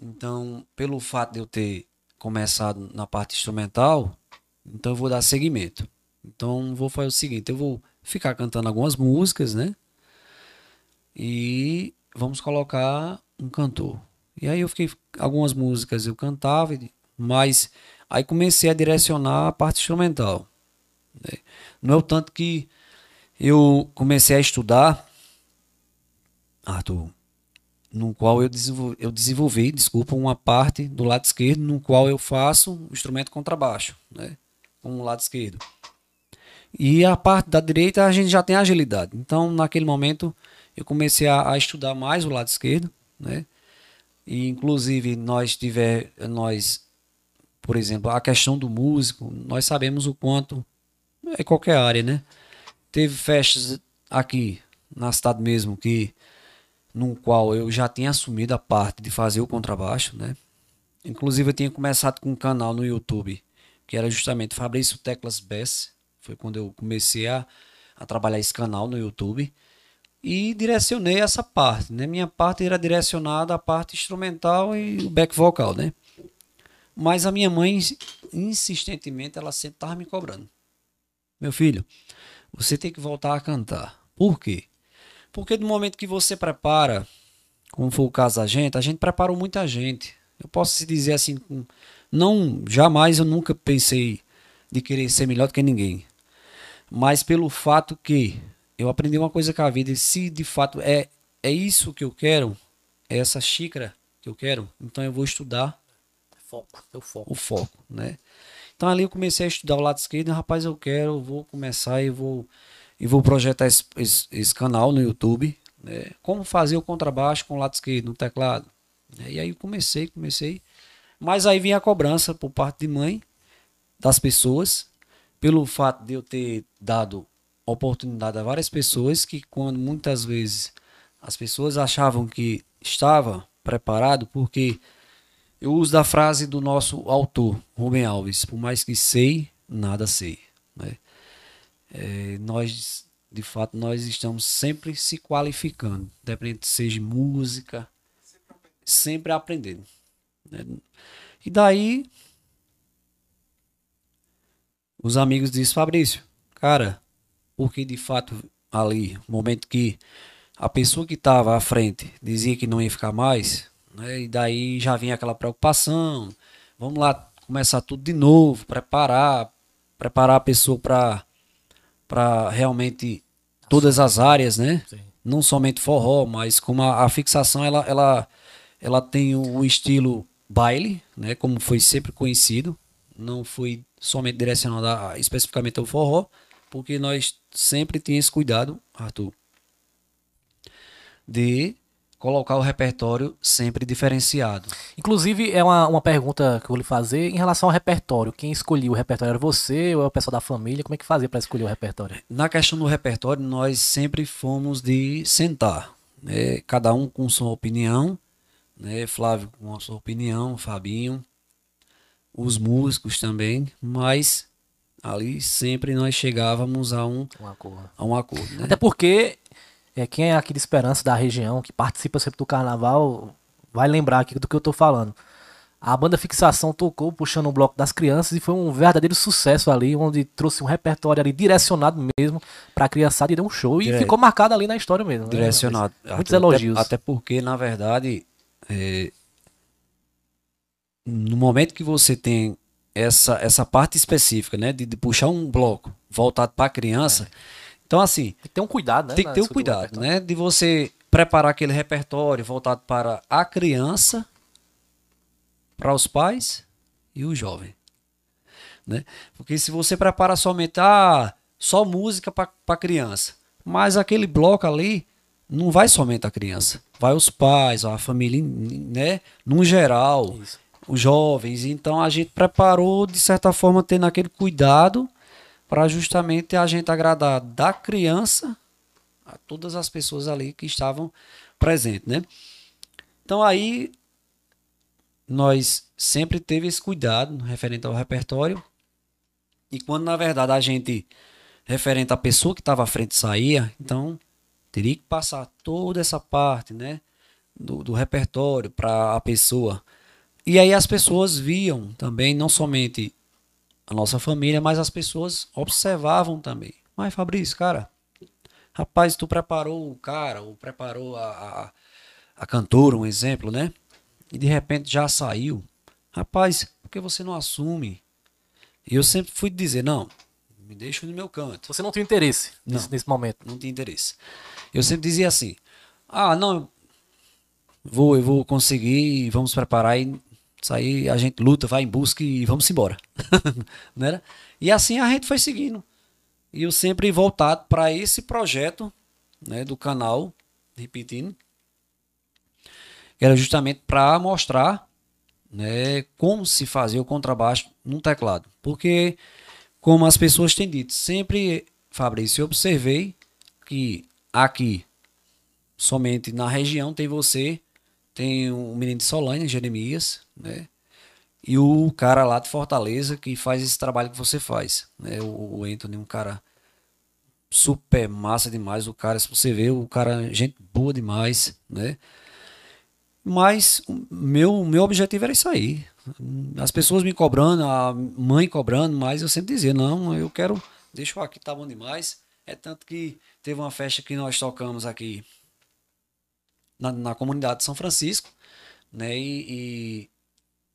então, pelo fato de eu ter começado na parte instrumental, então eu vou dar seguimento. Então, vou fazer o seguinte, eu vou ficar cantando algumas músicas, né? E vamos colocar um cantor. E aí eu fiquei algumas músicas eu cantava, mas aí comecei a direcionar a parte instrumental. né? Não é o tanto que eu comecei a estudar, Arthur, no qual eu desenvolvi, eu desenvolvi, desculpa, uma parte do lado esquerdo, no qual eu faço o instrumento contrabaixo, né? Com o lado esquerdo. E a parte da direita a gente já tem agilidade. Então, naquele momento, eu comecei a, a estudar mais o lado esquerdo, né? E inclusive nós tiver nós, por exemplo, a questão do músico, nós sabemos o quanto é qualquer área, né? Teve festas aqui na cidade mesmo que no qual eu já tinha assumido a parte de fazer o contrabaixo, né? Inclusive eu tinha começado com um canal no YouTube, que era justamente Fabrício Teclas Bess. Foi quando eu comecei a, a trabalhar esse canal no YouTube e direcionei essa parte, né? Minha parte era direcionada à parte instrumental e o back vocal, né? Mas a minha mãe insistentemente ela sempre estava me cobrando. Meu filho, você tem que voltar a cantar. Por quê? Porque no momento que você prepara, como foi o caso da gente, a gente preparou muita gente. Eu posso dizer assim, não, jamais eu nunca pensei de querer ser melhor do que ninguém. Mas pelo fato que eu aprendi uma coisa com a vida, e se de fato é, é isso que eu quero, é essa xícara que eu quero, então eu vou estudar
foco,
o foco. O foco, né? Então ali eu comecei a estudar o lado esquerdo, rapaz, eu quero, eu vou começar e vou e vou projetar esse, esse, esse canal no YouTube, né? Como fazer o contrabaixo com o lado esquerdo no teclado. Né? E aí comecei, comecei. Mas aí vinha a cobrança por parte de mãe, das pessoas, pelo fato de eu ter dado oportunidade a várias pessoas que quando muitas vezes as pessoas achavam que estava preparado, porque eu uso da frase do nosso autor, Rubem Alves, por mais que sei, nada sei. Né? é, nós, de fato, nós estamos sempre se qualificando, independente seja música, sempre aprendendo. Né? E daí, os amigos dizem, Fabrício, cara, porque de fato ali, no momento que a pessoa que estava à frente dizia que não ia ficar mais, né? e daí já vinha aquela preocupação, vamos lá começar tudo de novo, preparar, preparar a pessoa para para realmente todas as áreas, né? Sim. Não somente forró, mas como a, a, fixação ela, ela, ela tem o estilo baile, né? Como foi sempre conhecido, não foi somente direcionado a, especificamente ao forró, porque nós sempre tínhamos esse cuidado, Arthur, de colocar o repertório sempre diferenciado.
Inclusive, é uma, uma pergunta que eu vou lhe fazer em relação ao repertório. Quem escolheu o repertório era você ou é o pessoal da família? Como é que fazia para escolher o repertório?
Na questão do repertório, nós sempre fomos de sentar, né? cada um com sua opinião, né? Flávio com a sua opinião, Fabinho, os músicos também, mas ali sempre nós chegávamos a um, um acordo. A um acordo né?
Até porque é, quem é aqui de Esperança da região, que participa sempre do carnaval, vai lembrar aqui do que eu tô falando. A banda Fixação tocou puxando o bloco das crianças e foi um verdadeiro sucesso ali, onde trouxe um repertório ali direcionado mesmo pra criançada e deu um show e ficou marcado ali na história mesmo.
Né? Direcionado.
Né? Muitos elogios.
Até, até, porque, na verdade, é, no momento que você tem essa, essa parte específica, né, de, de puxar um bloco voltado para criança, é então, assim.
Tem que ter um cuidado, né?
Tem que ter um cuidado, né? De você preparar aquele repertório voltado para a criança, para os pais e o jovem. Né? Porque se você prepara somente ah, só música para criança, mas aquele bloco ali não vai somente a criança, vai os pais, a família, né? No geral, Isso. Os jovens. Então a gente preparou de certa forma tendo aquele cuidado para justamente a gente agradar da criança a todas as pessoas ali que estavam presentes, né? Então aí nós sempre teve esse cuidado referente ao repertório e quando na verdade a gente referente à pessoa que estava à frente saía, então teria que passar toda essa parte, né, do, do repertório para a pessoa. E aí as pessoas viam também não somente a nossa família, mas as pessoas observavam também. Mas Fabrício, cara, rapaz, tu preparou o cara, ou preparou a, a, a cantora, um exemplo, né? E de repente já saiu. Rapaz, por que você não assume? E eu sempre fui dizer, não, me deixa no meu canto.
Você não tem interesse nesse, nesse momento?
Não tinha interesse. Eu sempre dizia assim, ah, não, vou, eu vou conseguir, vamos preparar e sair, a gente luta, vai em busca e vamos embora. né? E assim a gente foi seguindo. E eu sempre voltado para esse projeto né, do canal, repetindo, que era justamente para mostrar né, como se fazia o contrabaixo no teclado. Porque, como as pessoas têm dito, sempre, Fabrício, eu observei que aqui, somente na região, tem você, tem o menino de Solânia, Jeremias, né? E o cara lá de Fortaleza que faz esse trabalho que você faz, né? O, o Anthony, um cara super massa demais, o cara, se você vê, o cara, gente boa demais, né? Mas meu, meu objetivo era isso aí. As pessoas me cobrando, a mãe cobrando, mas eu sempre dizia, não, eu quero, deixa eu aqui, tá bom demais. É tanto que teve uma festa que nós tocamos aqui na, na comunidade de São Francisco, né? E, e,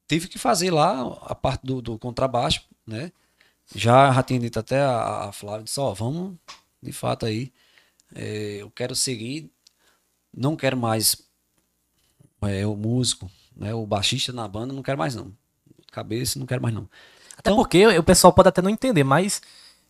tive que fazer lá a parte do, do contrabaixo, né? Já, já tinha dito até a, a Flávia, disse, ó, vamos, de fato aí, é, eu quero seguir, não quero mais é, o músico, né, o baixista na banda, não quero mais não. Cabeça, não quero mais não.
Até então, porque o pessoal pode até não entender, mas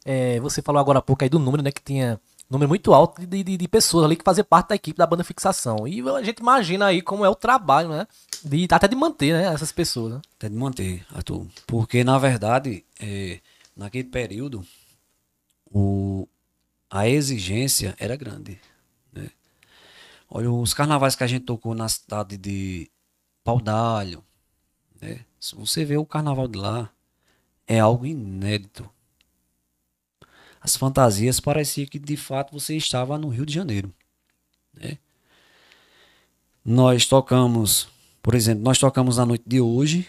é, você falou agora há pouco aí do número, né, que tinha número muito alto de, de, de, pessoas ali que faziam parte da equipe da banda fixação. E a gente imagina aí como é o trabalho, né, de, até de manter, né, essas pessoas. Né?
Até de manter, Arthur. Porque, na verdade, é, naquele período, o, a exigência era grande. Olha, os carnavais que a gente tocou na cidade de Pau d'Alho, né? Se você vê o carnaval de lá, é algo inédito. As fantasias parecia que de fato você estava no Rio de Janeiro, né? Nós tocamos, por exemplo, nós tocamos na noite de hoje,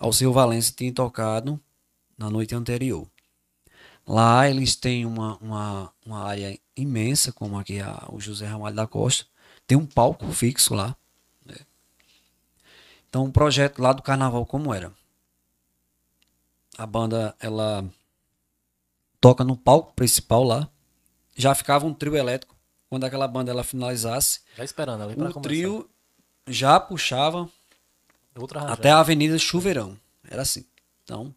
ao seu Valença tinha tocado na noite anterior. Lá eles têm uma, uma, uma área imensa, como aqui a, o José Ramalho da Costa, tem um palco fixo lá. Né? Então, o um projeto lá do carnaval, como era? A banda, ela toca no palco principal lá. Já ficava um trio elétrico. Quando aquela banda ela finalizasse.
Já esperando ali
O trio já puxava até a Avenida Chuveirão. Era assim. Então,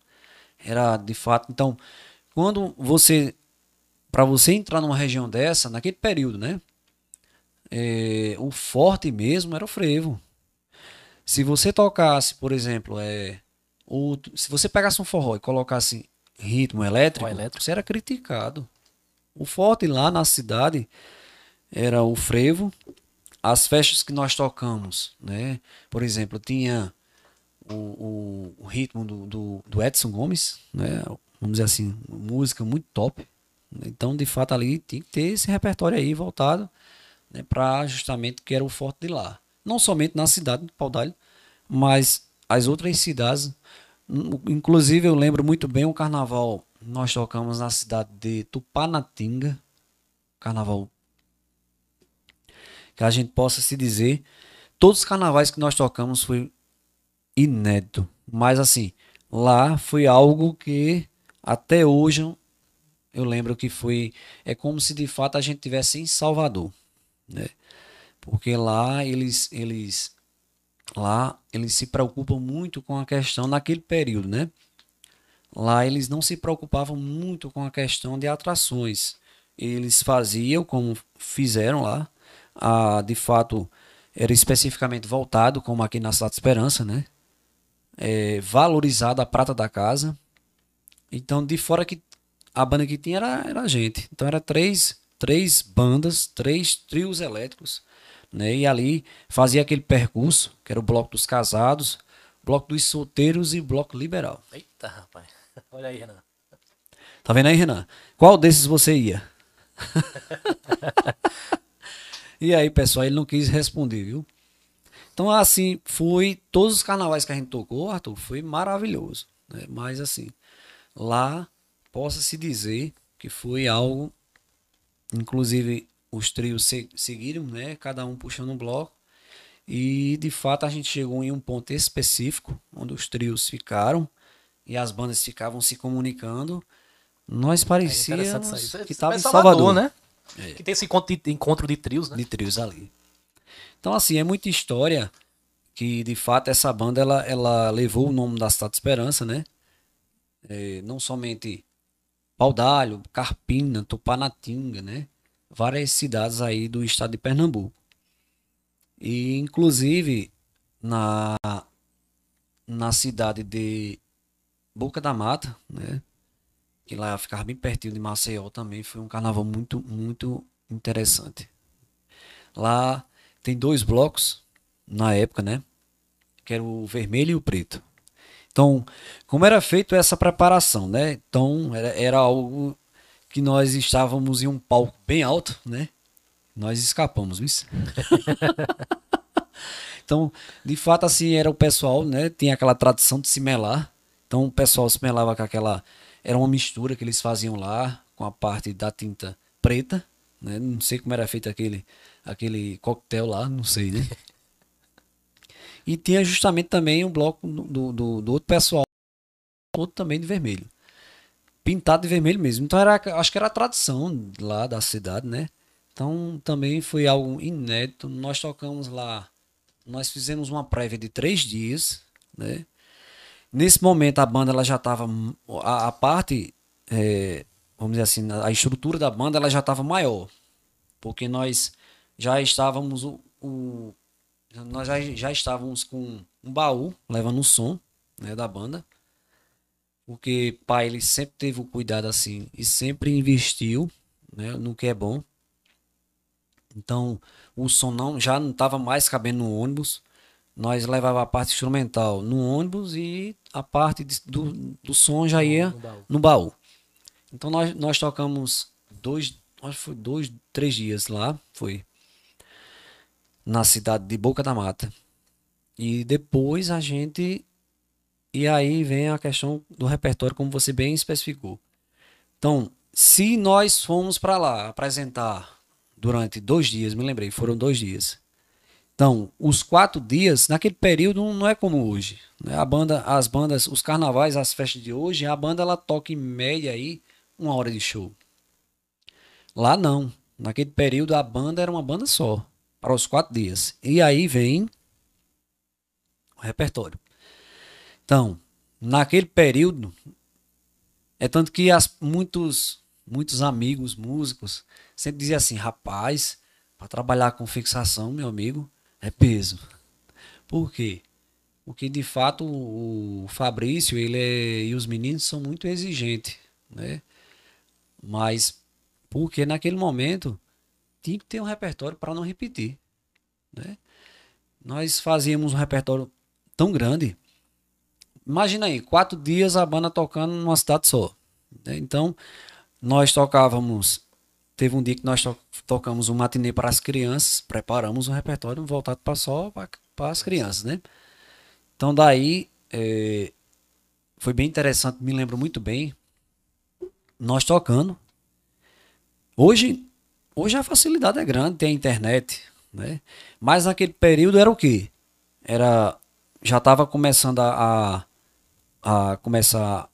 era de fato. Então, quando você. Para você entrar numa região dessa, naquele período, né? é, o forte mesmo era o frevo. Se você tocasse, por exemplo, é, o, se você pegasse um forró e colocasse ritmo elétrico, elétrico, você era criticado. O forte lá na cidade era o frevo. As festas que nós tocamos, né? Por exemplo, tinha o, o, ritmo do, do, do, Edson Gomes, né? Vamos dizer assim, música muito top. Então, de fato, ali tinha que ter esse repertório aí voltado né, para justamente que era o forte de lá. Não somente na cidade de Paudalho, mas as outras cidades. Inclusive, eu lembro muito bem o carnaval. Nós tocamos na cidade de Tupanatinga. Carnaval. Que a gente possa se dizer. Todos os carnavais que nós tocamos foi inédito. Mas assim, lá foi algo que até hoje eu lembro que foi. É como se de fato a gente tivesse em Salvador né? Porque lá eles eles lá eles se preocupam muito com a questão naquele período, né? Lá eles não se preocupavam muito com a questão de atrações. Eles faziam como fizeram lá, a, de fato era especificamente voltado, como aqui na Cidade Esperança, né? É, valorizado a prata da casa. Então, de fora que a banda que tinha era, era a gente. Então, era três três bandas, três trios elétricos, né? E ali fazia aquele percurso, que era o bloco dos casados, bloco dos solteiros e bloco liberal.
Eita, rapaz. Olha aí, Renan.
Tá vendo aí, Renan? Qual desses você ia? e aí, pessoal, ele não quis responder, viu? Então, assim, foi. Todos os carnavais que a gente tocou, Arthur, foi maravilhoso. Né? Mas, assim, lá possa se dizer que foi algo Inclusive, os trios se, seguiram, né? Cada um puxando um bloco. E de fato a gente chegou em um ponto específico, onde os trios ficaram e as bandas ficavam se comunicando. Nós parecíamos é que estava em Salvador, Salvador, né?
É. Que tem esse encontro de, encontro de trios, né?
De trios ali. Então, assim, é muita história que, de fato, essa banda, ela, ela levou o nome da Cidade Esperança, né? É, não somente Paudalho, Carpina, Tupanatinga, né? Várias cidades aí do estado de Pernambuco. E, inclusive, na, na cidade de Boca da Mata, né? Que lá ficava bem pertinho de Maceió também. Foi um carnaval muito, muito interessante. Lá tem dois blocos na época, né? Que era o vermelho e o preto. Então, como era feito essa preparação, né? Então, era, era algo que nós estávamos em um palco bem alto, né? Nós escapamos, viu? então, de fato, assim, era o pessoal, né? Tinha aquela tradição de se melar. Então, o pessoal se melava com aquela. Era uma mistura que eles faziam lá, com a parte da tinta preta, né? Não sei como era feito aquele, aquele coquetel lá, não sei, né? E tinha justamente também um bloco do, do, do outro pessoal, outro também de vermelho. Pintado de vermelho mesmo. Então era, acho que era a tradição lá da cidade, né? Então também foi algo inédito. Nós tocamos lá, nós fizemos uma prévia de três dias, né? Nesse momento a banda ela já estava a, a, parte, é, vamos dizer assim, a estrutura da banda ela já estava maior, porque nós já estávamos o, o nós já, já estávamos com um baú levando o som né, da banda. Porque pai ele sempre teve o cuidado assim e sempre investiu né, no que é bom. Então o som não, já não estava mais cabendo no ônibus. Nós levava a parte instrumental no ônibus e a parte de, do, do som já ia no baú. no baú. Então nós, nós tocamos dois, acho que foi dois, três dias lá, foi na cidade de Boca da Mata. E depois a gente. E aí vem a questão do repertório, como você bem especificou. Então, se nós fomos para lá apresentar durante dois dias, me lembrei, foram dois dias. Então, os quatro dias, naquele período não é como hoje. Né? A banda, as bandas, os carnavais, as festas de hoje, a banda ela toca em média aí uma hora de show. Lá não. Naquele período a banda era uma banda só para os quatro dias. E aí vem o repertório. Então, naquele período, é tanto que as, muitos, muitos amigos músicos sempre diziam assim: rapaz, para trabalhar com fixação, meu amigo, é peso. Por quê? Porque de fato o Fabrício ele é, e os meninos são muito exigentes, né? Mas porque naquele momento tinha que ter um repertório para não repetir. Né? Nós fazíamos um repertório tão grande. Imagina aí, quatro dias a banda tocando numa cidade só. Né? Então, nós tocávamos. Teve um dia que nós to tocamos um matinê para as crianças, preparamos um repertório voltado para só para as crianças, né? Então daí é, foi bem interessante, me lembro muito bem. Nós tocando. Hoje Hoje a facilidade é grande, tem a internet, né? Mas naquele período era o quê? Era já estava começando a, a, a começar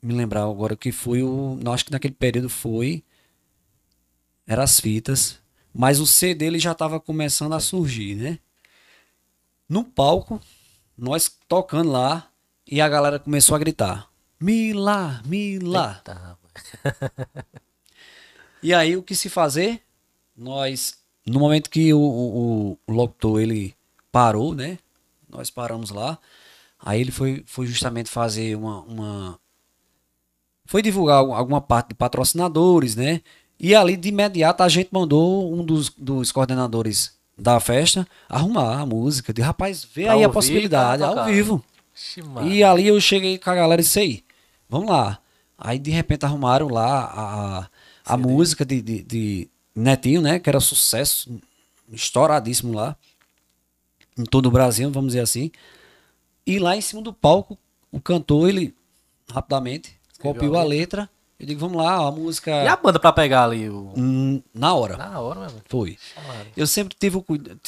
me lembrar agora que foi o, acho que naquele período foi era as fitas, mas o CD ele já estava começando a surgir, né? No palco, nós tocando lá e a galera começou a gritar: "Mila, Mila". Eita, E aí o que se fazer? Nós, no momento que o, o, o locutor ele parou, né? Nós paramos lá. Aí ele foi, foi justamente fazer uma, uma. Foi divulgar alguma parte de patrocinadores, né? E ali de imediato a gente mandou um dos, dos coordenadores da festa arrumar a música. De rapaz, vê aí a possibilidade, ao vivo. e ali eu cheguei com a galera e disse aí, vamos lá. Aí de repente arrumaram lá a, a música de, de, de, Netinho, né? Que era sucesso, estouradíssimo lá. Em todo o Brasil, vamos dizer assim. E lá em cima do palco, o cantor, ele rapidamente copiou a letra. Eu digo, vamos lá, a música.
E a banda pra pegar ali? O...
Hum, na hora.
Na hora mesmo.
Foi. Eu sempre tive o cuidado.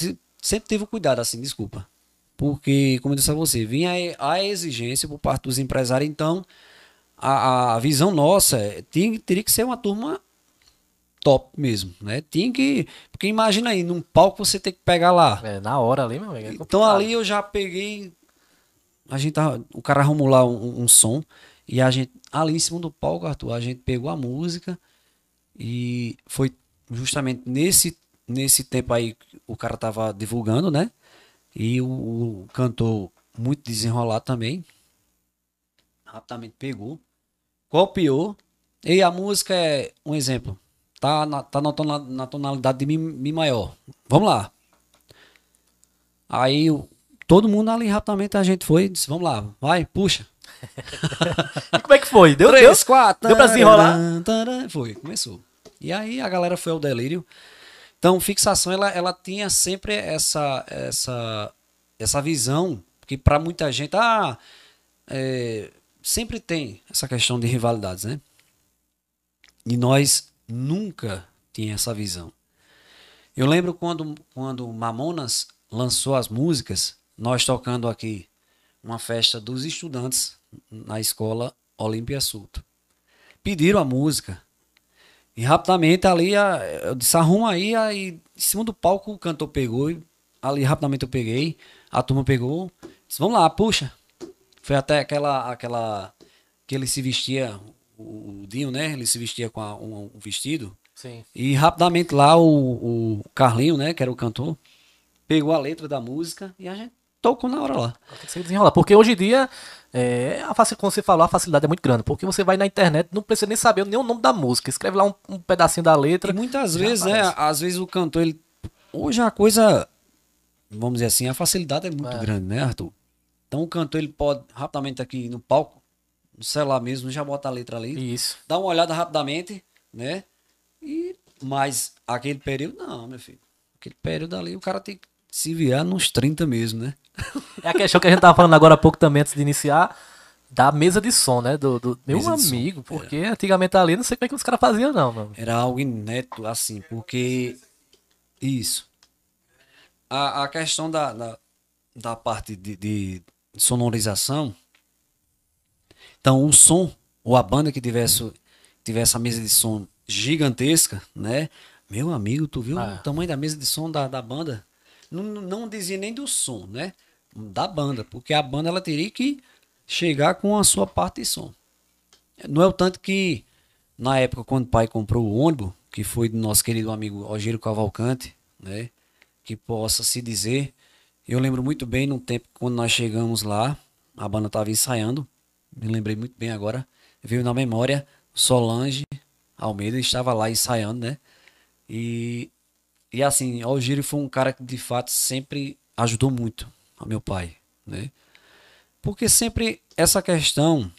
Sempre tive o cuidado, assim, desculpa. Porque, como eu disse a você, vinha a exigência por parte dos empresários, então a, a visão nossa é, tinha, teria que ser uma turma top mesmo, né? Tinha que. Porque imagina aí, num palco você tem que pegar lá.
É, na hora ali, meu amigo. é
então ali eu já peguei. A gente tava. O cara arrumou lá um, um som. E a gente. Ali em cima do palco, Arthur, a gente pegou a música. E foi justamente nesse, nesse tempo aí o cara tava divulgando, né? E o, o cantor muito desenrolado também. Rapidamente pegou. Copiou. E a música é um exemplo. Tá na, tá na, tona- na tonalidade de mi, mi maior. Vamos lá. Aí o- todo mundo ali rapidamente a gente foi e disse, vamos lá, vai, puxa.
E como é que foi? Deu,
Três,
deu?
quatro.
deu pra desenrolar?
Foi, começou. E aí a galera foi ao delírio. Então, fixação, ela, ela tinha sempre essa, essa, essa visão, que para muita gente, ah, é, sempre tem essa questão de rivalidades, né? E nós nunca tinha essa visão. Eu lembro quando, quando Mamonas lançou as músicas, nós tocando aqui uma festa dos estudantes na escola Olímpia Sulto. Pediram a música. E rapidamente ali, a- eu disse, arruma aí, aí em cima do palco o cantor pegou, e ali rapidamente eu peguei, a turma pegou, disse, vamos lá, puxa. Foi até aquela, aquela, que ele se vestia, o, o Dinho, né, ele se vestia com a- um, um vestido,
Sim.
e rapidamente lá o, o Carlinho, né, que era o cantor, pegou a letra da música e a gente tocou na hora lá.
Tem que ser desenrolar. Porque hoje em dia, é, a faci- como você falou, a facilidade é muito grande. Porque você vai na internet, não precisa nem saber nem o nome da música. Escreve lá um, um pedacinho da letra.
E muitas vezes, né,
aparece.
às vezes o cantor, ele, hoje a coisa, vamos dizer assim, a facilidade é muito
É.
grande, né, Arthur? Então o cantor, ele pode rapidamente aqui no palco, no celular mesmo, já bota a letra ali,
Isso.
dá uma olhada rapidamente, né? E, mas aquele período, não, meu filho. Aquele período ali, o cara tem que se virar nos 30 mesmo, né?
É a questão que a gente tava falando agora há pouco também, antes de iniciar, da mesa de som, né? Do, do meu
de som,
amigo, porque antigamente ali, não sei como é que os caras faziam, não, mano.
Era algo inédito, assim, porque. Isso. A, a questão da, da, da parte de, de sonorização. Então, o som, ou a banda que tivesse, tivesse a mesa de som gigantesca, né? Meu amigo, tu viu
Ah.
o tamanho da mesa de som da, da banda? Não, não dizia nem do som, né? Da banda, porque a banda ela teria que chegar com a sua parte de som. Não é o tanto que na época quando o pai comprou o ônibus, que foi do nosso querido amigo Rogério Cavalcante, né? Que possa se dizer. Eu lembro muito bem no tempo quando nós chegamos lá, a banda estava ensaiando, me lembrei muito bem agora, veio na memória Solange Almeida estava lá ensaiando, né? E, e assim, Rogério foi um cara que de fato sempre ajudou muito ao meu pai, né? Porque sempre essa questão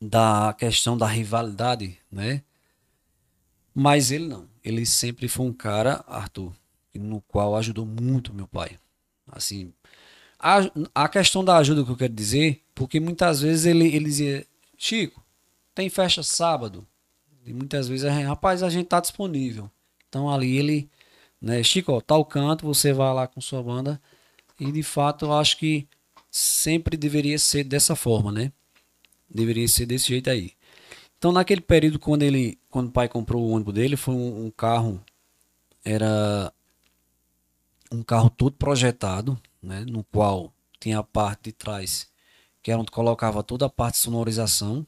da questão da rivalidade, né? Mas ele não. Ele sempre foi um cara, Arthur, no qual ajudou muito meu pai. Assim, a, a questão da ajuda que eu quero dizer, porque muitas vezes ele, ele dizia, Chico, tem festa sábado. E muitas vezes a gente, rapaz, a gente tá disponível. Então ali ele, né, Chico, tal canto, você vai lá com sua banda. E de fato eu acho que sempre deveria ser dessa forma, né? Deveria ser desse jeito aí. Então naquele período quando ele, quando o pai comprou o ônibus dele, foi um, um carro era um carro todo projetado, né, no qual tinha a parte de trás que era onde colocava toda a parte de sonorização,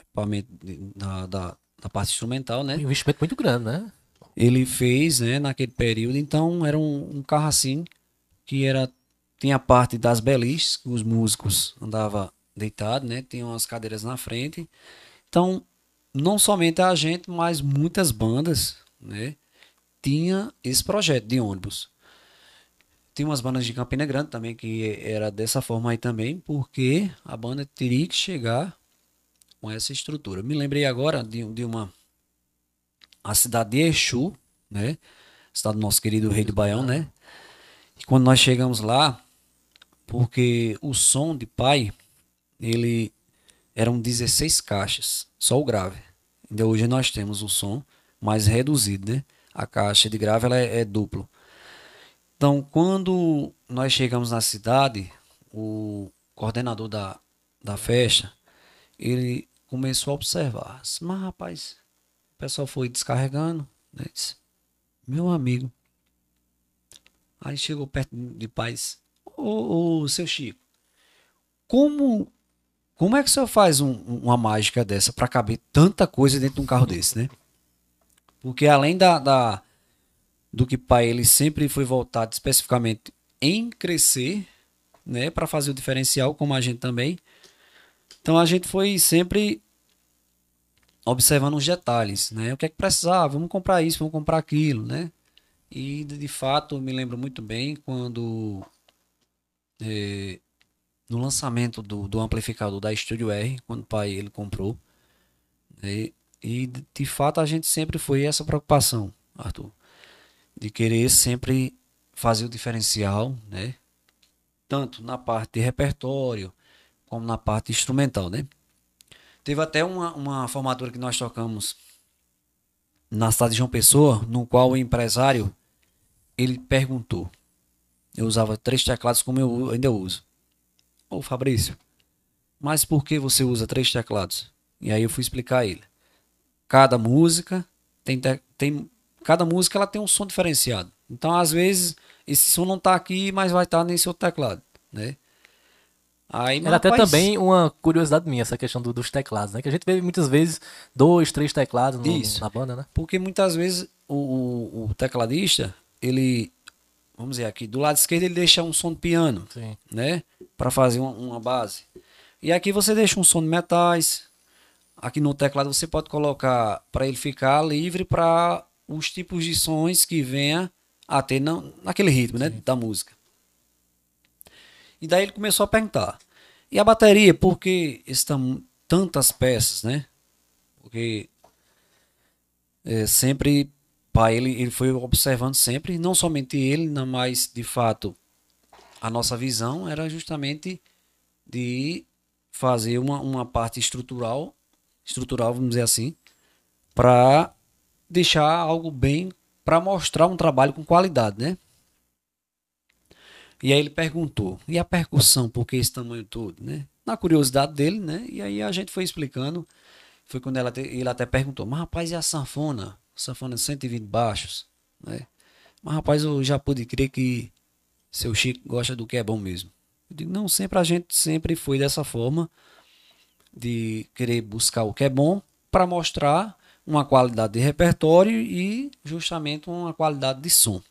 equipamento da, da, da parte instrumental, né?
Um investimento muito grande, né?
Ele fez, né, naquele período. Então era um, um carro assim que era tinha parte das beliches, os músicos andavam deitados, né? Tinha umas cadeiras na frente. Então, não somente a gente, mas muitas bandas, né, tinha esse projeto de ônibus. Tinha umas bandas de Campina Grande também que era dessa forma aí também, porque a banda teria que chegar com essa estrutura. Me lembrei agora de, de uma a cidade de Exu, né? Cidade do nosso querido rei do Baião, né? E quando nós chegamos lá, porque o som de pai, ele eram 16 caixas, só o grave. Ainda hoje nós temos o som mais reduzido, né? A caixa de grave ela é, é duplo. Então, quando nós chegamos na cidade, o coordenador da, da festa, ele começou a observar. Mas, rapaz, O pessoal foi descarregando, né? Disse, Meu amigo. Aí chegou perto de paz. Ô, ô seu Chico, como como é que o senhor faz um- uma mágica dessa para caber tanta coisa dentro de um carro desse, né? Porque além da, da- do que pai ele sempre foi voltado especificamente em crescer, né, para fazer o diferencial, como a gente também. Então a gente foi sempre observando os detalhes, né? O que é que precisava? Vamos comprar isso, vamos comprar aquilo, né? E de fato me lembro muito bem quando eh, no lançamento do, do amplificador da Studio R, quando o pai ele comprou, né? e de fato a gente sempre foi essa preocupação, Arthur, de querer sempre fazer o diferencial, né? Tanto na parte de repertório como na parte instrumental, né? Teve até uma, uma formatura que nós tocamos na cidade de João Pessoa, no qual o empresário ele perguntou. Eu usava três teclados como eu ainda uso. Ô Fabrício, mas por que você usa três teclados? E aí eu fui explicar a ele. Cada música tem, te- tem cada música ela tem um som diferenciado. Então às vezes esse som não tá aqui, mas vai estar nesse outro teclado, né? Aí,
Era até
rapaz,
também uma curiosidade minha, essa questão do- dos teclados, né? Que a gente vê muitas vezes dois, três teclados no-
Isso.
na banda, né?
Porque muitas vezes o, o, o tecladista, ele, vamos dizer aqui, do lado esquerdo ele deixa um som de piano,
Sim.
né? Para fazer uma, uma base. E aqui você deixa um som de metais. Aqui no teclado você pode colocar para ele ficar livre para os tipos de sons que venha a ter na, naquele ritmo, né? Da música. E daí ele começou a perguntar. E a bateria, por que estão tantas peças, né? Porque é, sempre pai ele, ele foi observando sempre não somente ele mas de fato a nossa visão era justamente de fazer uma, uma parte estrutural estrutural vamos dizer assim para deixar algo bem para mostrar um trabalho com qualidade né e aí ele perguntou e a percussão por que esse tamanho todo né na curiosidade dele né e aí a gente foi explicando foi quando ela te- ele até perguntou, mas rapaz, e a sanfona? Sanfona de 120 baixos, né? Mas rapaz, eu já pude crer que seu Chico gosta do que é bom mesmo. Eu digo, não, sempre a gente sempre foi dessa forma de querer buscar o que é bom para mostrar uma qualidade de repertório e justamente uma qualidade de som.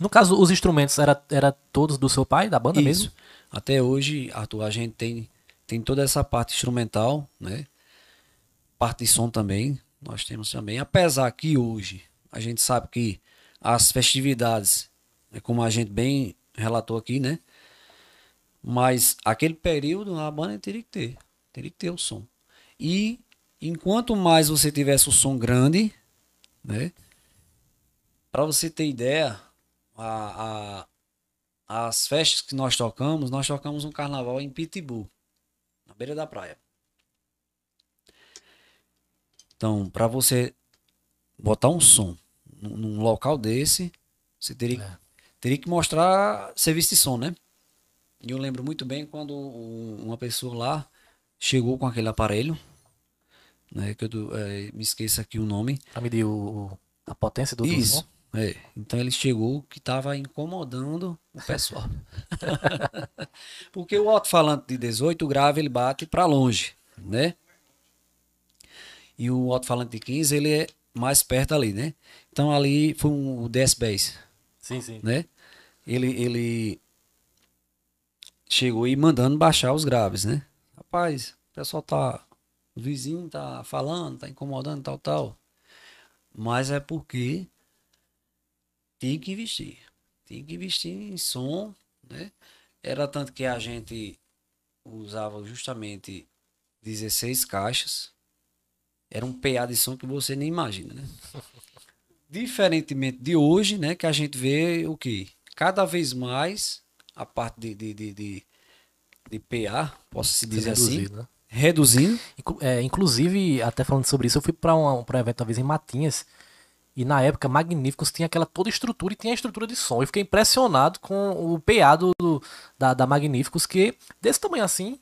No caso, os instrumentos era, era todos do seu pai, da banda
Isso.
mesmo?
Até hoje, Arthur, a gente tem, tem toda essa parte instrumental, né? Parte de som também, nós temos também. Apesar que hoje a gente sabe que as festividades, é como a gente bem relatou aqui, né? Mas aquele período a banda teria que ter, teria que ter o som. E enquanto mais você tivesse o som grande, né? Para você ter ideia, a, a, as festas que nós tocamos, nós tocamos um carnaval em Pitbull, na beira da praia. Então, para você botar um som num, num local desse, você teria,
É.
teria que mostrar serviço de som, né? E eu lembro muito bem quando um- uma pessoa lá chegou com aquele aparelho, né? Que eu eh, me esqueço aqui o nome.
Pra medir o, a potência do, do
Isso. É. Então ele chegou que estava incomodando o pessoal. Porque o alto-falante de 18 grave ele bate para longe, né? E o alto-falante de 15 ele é mais perto ali, né? Então ali foi um o DS Bass,
Sim, sim.
né? Ele ele chegou aí mandando baixar os graves, né? Rapaz, o pessoal tá o vizinho tá falando, tá incomodando tal tal. Mas é porque tem que investir. Tem que investir em som, né? Era tanto que a gente usava justamente 16 caixas. Era um PA de som que você nem imagina, né? Diferentemente de hoje, né? Que a gente vê o quê? Cada vez mais a parte de, de, de, de, de PA, posso se dizer assim,
Reduzido, né?
reduzindo.
É, inclusive, até falando sobre isso, eu fui pra um, pra um evento uma vez em Matinhas. E na época, Magníficos tinha aquela toda estrutura e tinha a estrutura de som. Eu fiquei impressionado com o PA do, do- da, da Magníficos, que desse tamanho assim.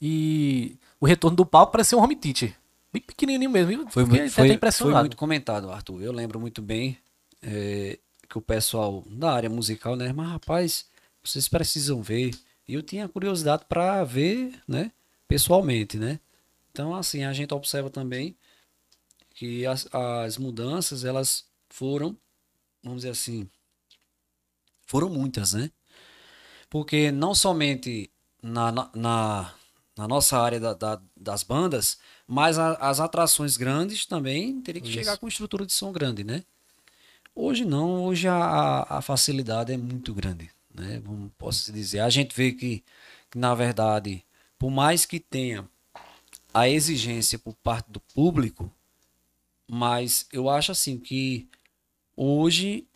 E o retorno do palco parecia um home theater. bem pequenininho mesmo.
Foi, muito, foi, foi muito comentado, Arthur. Eu lembro muito bem é, que o pessoal da área musical, né? Mas, rapaz, vocês precisam ver. E eu tinha curiosidade para ver, né? Pessoalmente, né? Então, assim, a gente observa também que as, as mudanças, elas foram, vamos dizer assim, foram muitas, né? Porque não somente na, na, na nossa área da, da, das bandas, mas a, as atrações grandes também teriam que Isso. chegar com estrutura de som grande, né? Hoje não, hoje a, a facilidade é muito grande, né? Vamos, posso dizer. A gente vê que, que, na verdade, por mais que tenha a exigência por parte do público, mas eu acho assim que hoje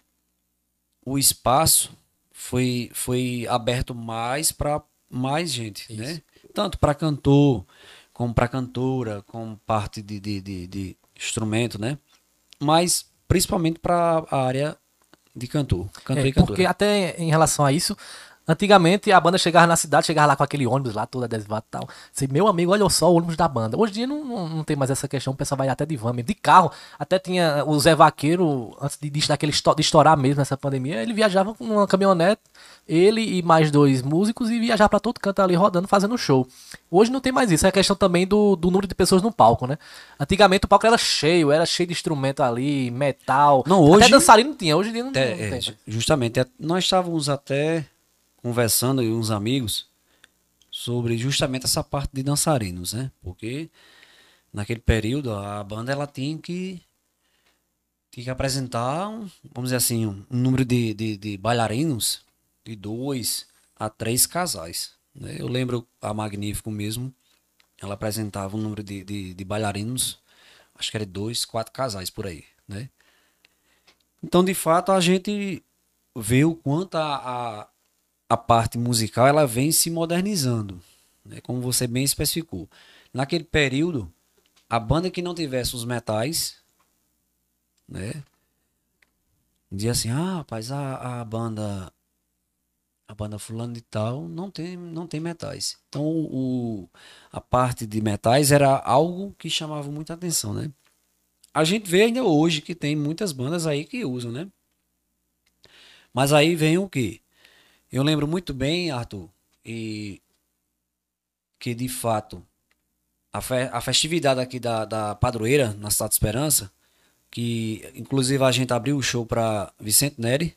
o espaço foi, foi aberto mais para mais gente, Isso. né? Tanto para cantor, como para cantora, como parte de, de, de, de, instrumento, né? Mas principalmente para a área de cantor,
cantor é, e cantora. Porque até em relação a isso, Antigamente a banda chegava na cidade, chegava lá com aquele ônibus lá, toda adesivado e tal. Assim, meu amigo, olha só o ônibus da banda. Hoje em dia não, não, não tem mais essa questão, o pessoal vai até de van mesmo. De carro, até tinha o Zé Vaqueiro, antes de, de, daquele, de estourar mesmo nessa pandemia, ele viajava com uma caminhonete, ele e mais dois músicos, e viajava para todo canto ali rodando, fazendo show. Hoje não tem mais isso, é a questão também do, do número de pessoas no palco, né? Antigamente o palco era cheio, era cheio de instrumento ali, metal.
Não, hoje.
Até dançarino tinha, hoje em dia não,
é, não tem. É, justamente, nós estávamos até conversando e uns amigos sobre justamente essa parte de dançarinos, né? Porque naquele período a banda ela tinha que tinha que apresentar, vamos dizer assim, um, um número de, de, de, bailarinos de dois a três casais. Né? Eu lembro a Magnífico mesmo, ela apresentava um número de, de, de bailarinos, acho que era dois, quatro casais por aí, né? Então, de fato, a gente vê o quanto a, a a parte musical ela vem se modernizando, né? como você bem especificou. Naquele período, a banda que não tivesse os metais, né? Dizia assim, ah, rapaz, a, a banda a banda fulano de tal não tem não tem metais. Então o, a parte de metais era algo que chamava muita atenção, né? A gente vê ainda hoje que tem muitas bandas aí que usam, né? Mas aí vem o que? Eu lembro muito bem, Arthur, e que de fato a, fe a festividade aqui da, da padroeira na de Esperança, que inclusive a gente abriu o show para Vicente Neri,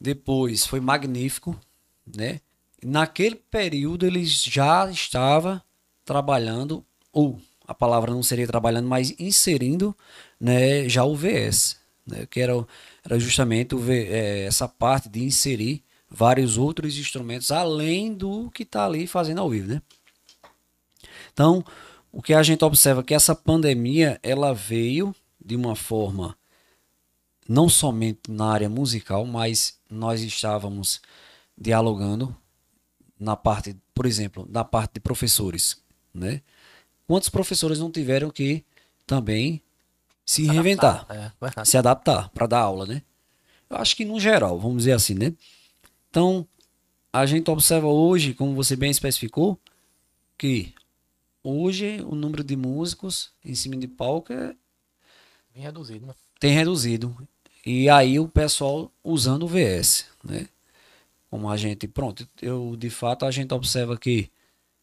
depois foi magnífico, né? Naquele período eles já estava trabalhando ou a palavra não seria trabalhando, mas inserindo, né, já o VS, né, que era, era justamente o, é, essa parte de inserir vários outros instrumentos além do que está ali fazendo ao vivo, né? Então, o que a gente observa é que essa pandemia ela veio de uma forma não somente na área musical, mas nós estávamos dialogando na parte, por exemplo, na parte de professores, né? Quantos professores não tiveram que também se, reinventar, adaptar, é, se adaptar para dar aula, né? Eu acho que no geral, vamos dizer assim, né? Então, a gente observa hoje, como você bem especificou, que hoje o número de músicos em cima de palco é
Bem reduzido, né?
Tem reduzido. E aí o pessoal usando o VS, né? Como a gente, pronto, eu de fato a gente observa que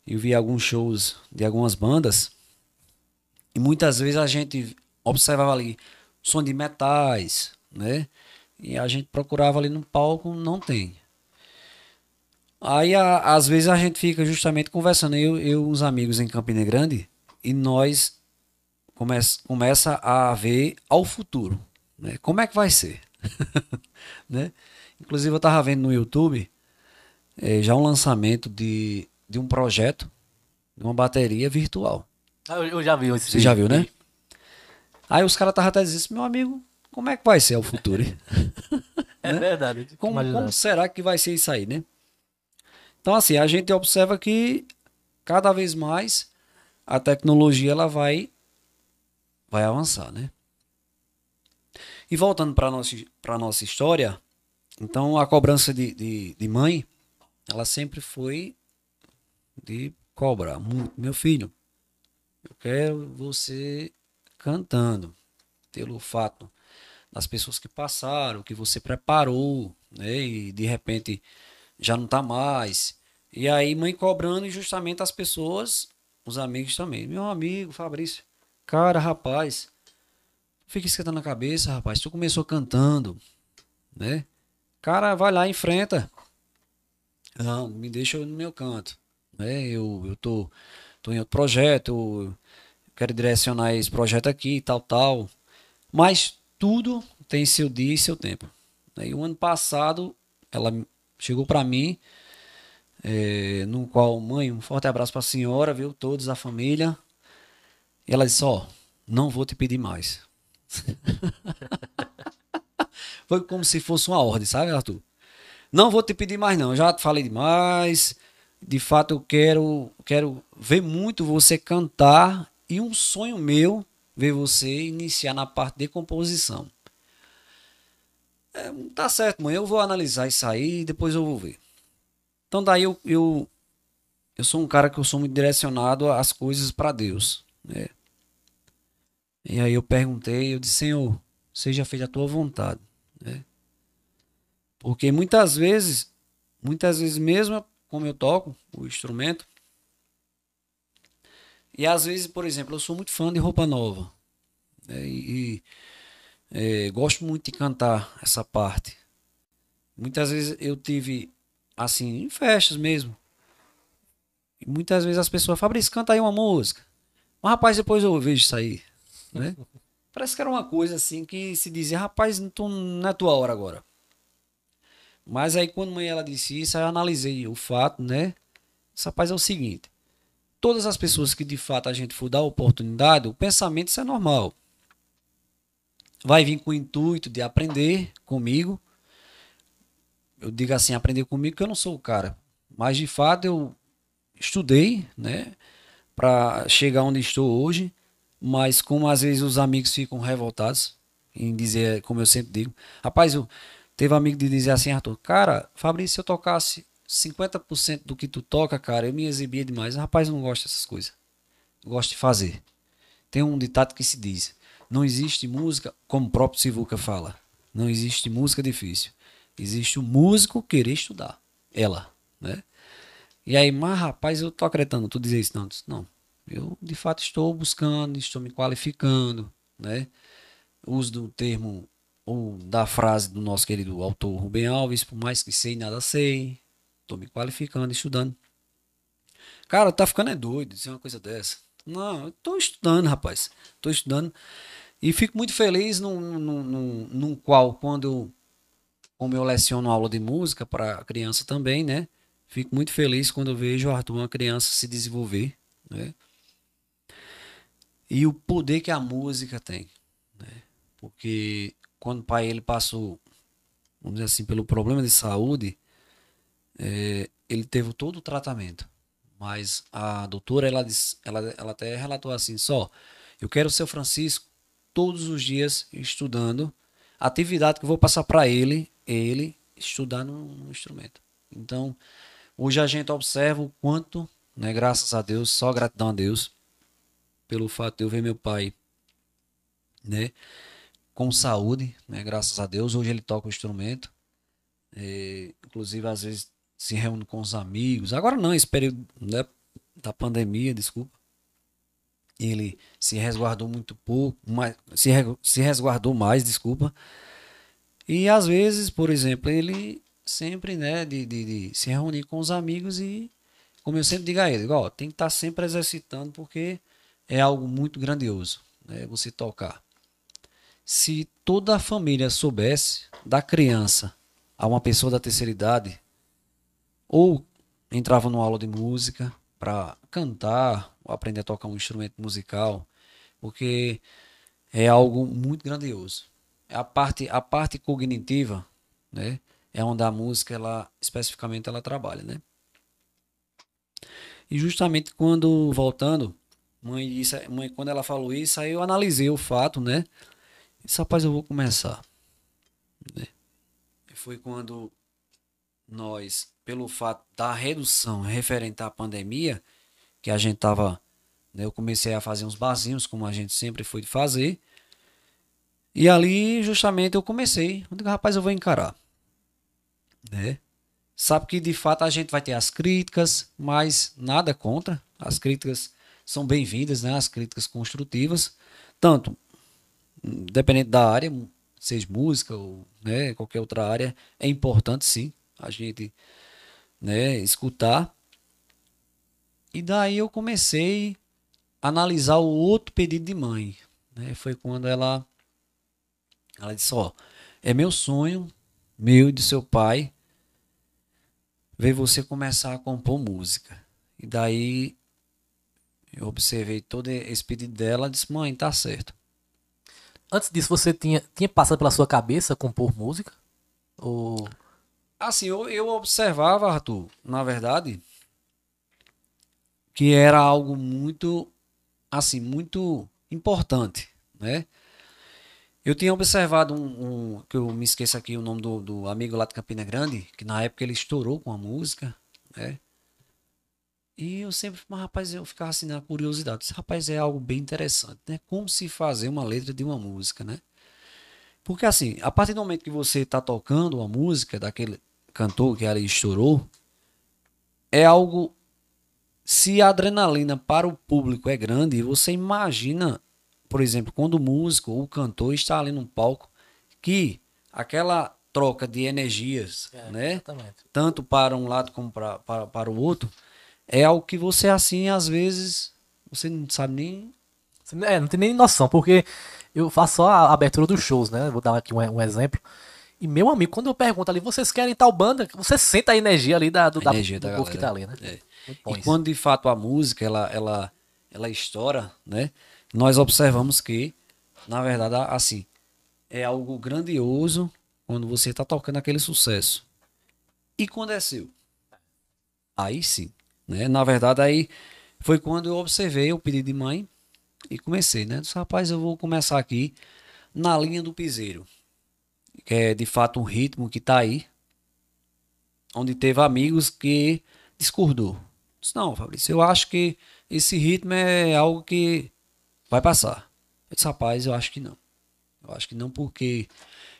eu vi alguns shows de algumas bandas e muitas vezes a gente observava ali som de metais, né? E a gente procurava ali no palco, não tem. Aí, a, às vezes, a gente fica justamente conversando, eu e uns amigos em Campina Grande, e nós começa, começa a ver ao futuro. Né? Como é que vai ser? né? Inclusive, eu estava vendo no YouTube é, já um lançamento de, de um projeto de uma bateria virtual.
Ah, eu já vi esse
Você já viu, né? Aí os caras estavam até dizendo assim, meu amigo, como é que vai ser o futuro?
é né? verdade.
Como, como será que vai ser isso aí, né? Então, assim, a gente observa que cada vez mais a tecnologia ela vai, vai avançar, né? E voltando para nossa, nossa história, então a cobrança de, de, de mãe, ela sempre foi de cobrar. Meu filho, Eu quero você cantando, pelo fato das pessoas que passaram, que você preparou, né? E de repente já não tá mais. E aí, mãe cobrando justamente as pessoas, os amigos também. Meu amigo, Fabrício, cara, rapaz, fica esquentando na cabeça, rapaz. Tu começou cantando, né? Cara, vai lá, enfrenta. Não, me deixa no meu canto. Né? Eu, eu tô, tô em outro projeto, quero direcionar esse projeto aqui, tal, tal. Mas tudo tem seu dia e seu tempo. E o ano passado, ela chegou para mim, é, no qual, mãe, um forte abraço para a senhora, viu? Todos, a família. E ela disse: Ó, não vou te pedir mais. Foi como se fosse uma ordem, sabe, Arthur? Não vou te pedir mais, não. Já te falei demais. De fato, eu quero, quero ver muito você cantar. E um sonho meu ver você iniciar na parte de composição. É, tá certo, mãe. Eu vou analisar isso aí e depois eu vou ver. Então daí eu, eu, eu sou um cara que eu sou muito direcionado às coisas para Deus. Né? E aí eu perguntei, eu disse, Senhor, seja feita a tua vontade. Né? Porque muitas vezes, muitas vezes mesmo como eu toco o instrumento, e às vezes, por exemplo, eu sou muito fã de roupa nova. Né? E, e é, gosto muito de cantar essa parte. Muitas vezes eu tive, assim, em festas mesmo. E muitas vezes as pessoas, Fabrício, canta aí uma música. Mas rapaz, depois eu vejo isso aí. Né? Parece que era uma coisa assim que se dizia, rapaz, não, é tua hora agora. Mas aí quando mãe ela disse isso, eu analisei o fato, né? Esse rapaz é o seguinte. Todas as pessoas que de fato a gente for dar oportunidade, o pensamento isso é normal. Vai vir com o intuito de aprender comigo. Eu digo assim, aprender comigo que eu não sou o cara. Mas de fato eu estudei, né? Para chegar onde estou hoje. Mas como às vezes os amigos ficam revoltados em dizer, como eu sempre digo, rapaz, eu teve um amigo de dizer assim, Arthur, cara, Fabrício, se eu tocasse 50% do que tu toca, cara, eu me exibia demais. Rapaz, eu não gosto dessas coisas. Eu gosto de fazer. Tem um ditado que se diz: não existe música, como o próprio Sivuca fala, não existe música difícil. Existe o músico querer estudar. Ela, né? E aí, mas rapaz, eu tô acreditando, tu dizer isso não. Não, eu de fato estou buscando, estou me qualificando, né? Uso do termo ou da frase do nosso querido autor Rubem Alves, por mais que sei, nada sei, estou me qualificando, estudando. Cara, tá ficando é doido dizer uma coisa dessa. Não, eu tô estudando, rapaz. Tô estudando. E fico muito feliz num, num, num, num qual, quando como eu leciono aula de música para criança também, né? Fico muito feliz quando vejo Arthur, uma criança, se desenvolver, né? e o poder que a música tem. Né? Porque quando o pai ele passou, vamos dizer assim, pelo problema de saúde, é, ele teve todo o tratamento. Mas a doutora, ela, ela, ela até relatou assim, só, eu quero o seu Francisco todos os dias estudando. Atividade que eu vou passar para ele, ele estudar no, no instrumento. Então, hoje a gente observa o quanto, né, graças a Deus, só gratidão a Deus, pelo fato de eu ver meu pai, né, com saúde, né, graças a Deus. Hoje ele toca o instrumento, é, inclusive às vezes se reúne com os amigos. Agora não, esse período né, da pandemia, desculpa. Ele se resguardou muito pouco, mas se, se resguardou mais, desculpa. E às vezes, por exemplo, ele sempre, né, de, de, de se reunir com os amigos e, como eu sempre digo a ele, ó, tem que estar tá sempre exercitando porque é algo muito grandioso, né? Você tocar. Se toda a família soubesse da criança a uma pessoa da terceira idade, ou entrava numa aula de música para cantar, aprender a tocar um instrumento musical, porque é algo muito grandioso. A parte, a parte cognitiva, né, é onde a música, ela especificamente, ela trabalha, né? E justamente quando voltando Mãe, isso, mãe, quando ela falou isso, aí eu analisei o fato, né? Disse, rapaz, eu vou começar. Né? E foi quando nós, pelo fato da redução referente à pandemia, que a gente estava né? Eu comecei a fazer uns barzinhos, como a gente sempre foi de fazer. E ali, justamente, eu comecei. Eu digo, rapaz, eu vou encarar. Né? Sabe que de fato a gente vai ter as críticas, mas nada contra. As críticas são bem-vindas, né? As críticas construtivas. Tanto, dependendo da área, seja música ou né, qualquer outra área, é importante sim a gente né, escutar. E daí eu comecei a analisar o outro pedido de mãe. Né? Foi quando ela ela disse, ó, é meu sonho, meu e de seu pai, ver você começar a compor música. E daí eu observei todo esse pedido dela e disse, mãe, tá certo.
Antes disso, você tinha, tinha passado pela sua cabeça compor música? Ou...
Assim, eu, eu observava, Arthur, na verdade, que era algo muito, assim, muito importante, né? Eu tinha observado um, um, que eu me esqueço aqui o nome do, do, amigo lá de Campina Grande, que na época ele estourou com a música, né? E eu sempre, mas rapaz, eu ficava assim na curiosidade. Esse rapaz é algo bem interessante, né? Como se fazer uma letra de uma música, né? Porque assim, a partir do momento que você está tocando uma música daquele cantor que ali estourou, é algo. Se a adrenalina para o público é grande, você imagina por exemplo, quando o músico ou o cantor está ali num palco, que aquela troca de energias, é, né? Exatamente. Tanto para um lado como para, para, para o outro, é algo que você assim, às vezes, você não sabe nem.
É, não tem nem noção, porque eu faço só a abertura dos shows, né? Vou dar aqui um, um exemplo. E meu amigo, quando eu pergunto ali, vocês querem tal banda? Você sente a energia ali da, do, da,
energia
do
da
povo que tá ali, né? É.
E quando de fato a música ela, ela, ela estoura, né? nós observamos que, na verdade, assim, é algo grandioso quando você está tocando aquele sucesso. E quando é seu? Aí sim. Né? Na verdade, aí foi quando eu observei o pedido de mãe e comecei, né? Disse, rapaz, eu vou começar aqui na linha do piseiro. Que é de fato um ritmo que está aí. Onde teve amigos que discordou. Disse, não, Fabrício, eu acho que esse ritmo é algo que vai passar. Eu disse, rapaz, eu acho que não. Eu acho que não, porque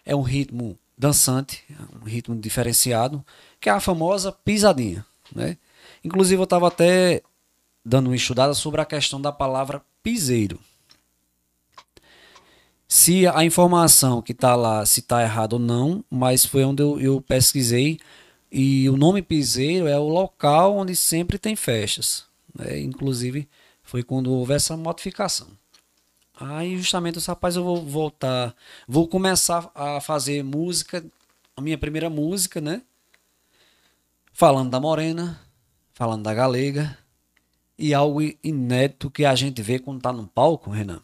é um ritmo dançante, um ritmo diferenciado, que é a famosa pisadinha, né? Inclusive eu estava até dando uma estudada sobre a questão da palavra piseiro. Se a informação que está lá, se está errado ou não, mas foi onde eu, eu pesquisei e o nome piseiro é o local onde sempre tem festas. Né? Inclusive foi quando houve essa modificação. Aí justamente os rapaz eu vou voltar, vou começar a fazer música, a minha primeira música, né? Falando da morena, falando da galega e algo inédito que a gente vê quando tá no palco, Renan.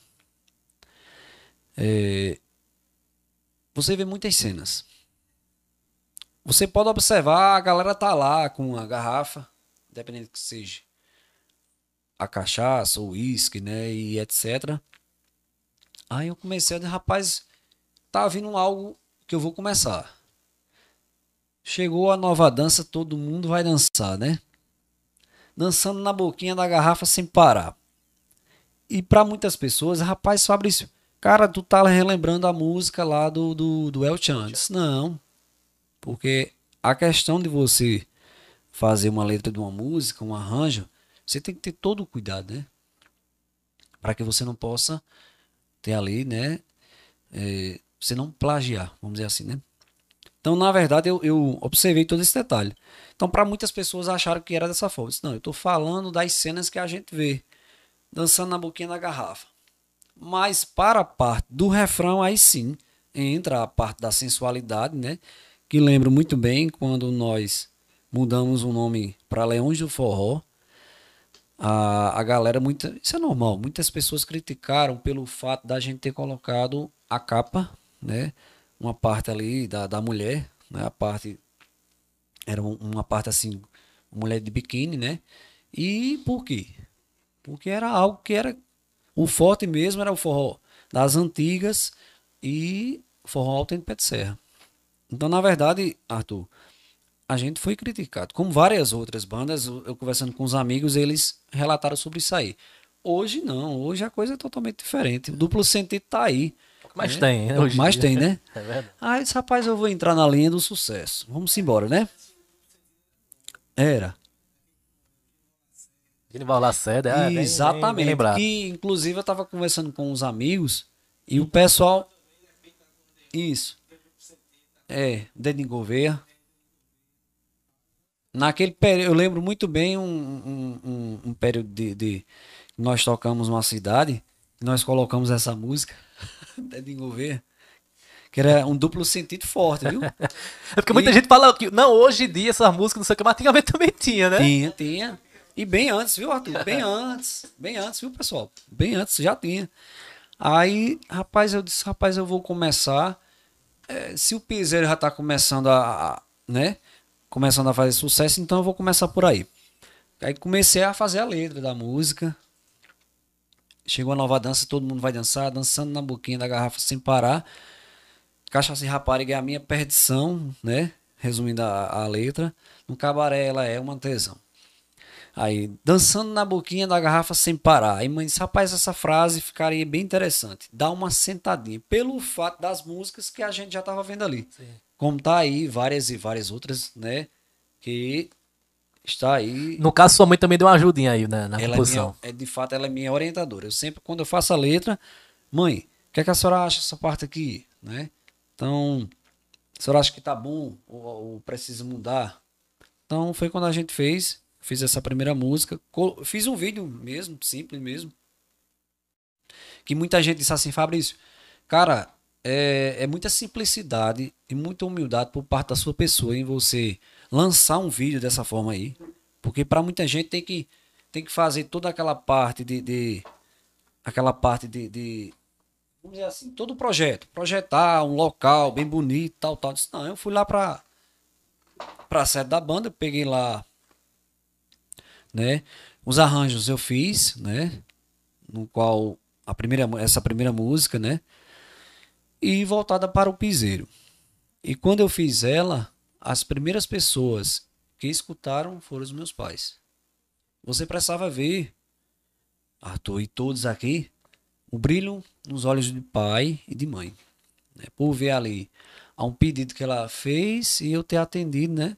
É, você vê muitas cenas. Você pode observar, a galera tá lá com a garrafa, dependendo que seja a cachaça, o uísque, né, e etc. Aí eu comecei a dizer, rapaz, tá vindo algo que eu vou começar. Chegou a nova dança, todo mundo vai dançar, né? Dançando na boquinha da garrafa sem parar. E para muitas pessoas, rapaz, Fabrício, cara, tu tá relembrando a música lá do, do, do El Chan. Não. Porque a questão de você fazer uma letra de uma música, um arranjo, você tem que ter todo o cuidado, né? Para que você não possa ter ali, né? É, você não plagiar, vamos dizer assim, né? Então, na verdade, eu, eu observei todo esse detalhe. Então, para muitas pessoas acharam que era dessa forma. Eu disse, não, eu estou falando das cenas que a gente vê dançando na boquinha da garrafa. Mas para a parte do refrão, aí sim entra a parte da sensualidade, né? Que lembro muito bem quando nós mudamos o nome para Leões do Forró a, a galera, muita, isso é normal, muitas pessoas criticaram pelo fato da gente ter colocado a capa, né? Uma parte ali da, da mulher, né? A parte, era uma parte assim, mulher de biquíni, né? E por quê? Porque era algo que era, o forte mesmo era o forró das antigas e forró alto em pé de serra. Então, na verdade, Arthur, a gente foi criticado. Como várias outras bandas, eu conversando com os amigos, eles relataram sobre isso aí. Hoje não, hoje a coisa é totalmente diferente. O duplo sentido tá aí.
Mas
né?
tem, né? Hoje em
mais
dia.
tem, né?
É verdade.
Ah, disse, rapaz, eu vou entrar na linha do sucesso. Vamos embora, né? Era.
Genival Lacerda, bem- bem-
Exatamente.
bem
que inclusive eu tava conversando com uns amigos e o pessoal. Isso. É, em Gouveia. Naquele período, eu lembro muito bem um, um, um, um período de, de. Nós tocamos numa cidade, nós colocamos essa música, em Gouveia, que era um duplo sentido forte, viu?
É porque muita
E-
gente fala que, não, hoje em dia essas músicas, não sei o que, mas antigamente também tinha, né?
Tinha, tinha. E bem antes, viu, Arthur? Bem antes. Bem antes, viu, pessoal? Bem antes, já tinha. Aí, rapaz, eu disse, rapaz, eu vou começar. É, se o piseiro já tá começando a, a- né? Começando a fazer sucesso, então eu vou começar por aí. Aí comecei a fazer a letra da música. Chegou a nova dança, todo mundo vai dançar, dançando na boquinha da garrafa sem parar. Cachaça e rapariga é a minha perdição, né? Resumindo a, a letra. No cabaré ela é uma tesão. Aí, dançando na boquinha da garrafa sem parar. Aí, mãe disse, rapaz, essa frase ficaria bem interessante. Dá uma sentadinha. Pelo fato das músicas que a gente já estava vendo ali. Como tá aí várias e várias outras, né? Que está aí.
No caso, sua mãe também deu uma ajudinha aí né, na
é,
composição.
minha, é, de fato, ela é minha orientadora. Eu sempre, quando eu faço a letra, mãe, o que, é que a senhora acha dessa parte aqui, né? Então, a senhora acha que tá bom ou, ou precisa mudar? Então, foi quando a gente fez, fiz essa primeira música, fiz um vídeo mesmo, simples mesmo, que muita gente disse assim, Fabrício, cara, é, é muita simplicidade e muita humildade por parte da sua pessoa em você lançar um vídeo dessa forma aí. Porque para muita gente tem que, tem que fazer toda aquela parte de. de- aquela parte de, de- Vamos dizer assim, todo o projeto. Projetar um local bem bonito, tal, tal. Eu Disse, não, eu fui lá pra, pra sede da banda, peguei lá. Né? Os arranjos eu fiz, né? No qual a primeira, essa primeira música, né? E voltada para o piseiro. E quando eu fiz ela, as primeiras pessoas que escutaram foram os meus pais. Você precisava ver, Arthur e todos aqui, o brilho nos olhos de pai e de mãe. Né? Por ver ali a um pedido que ela fez e eu ter atendido, né?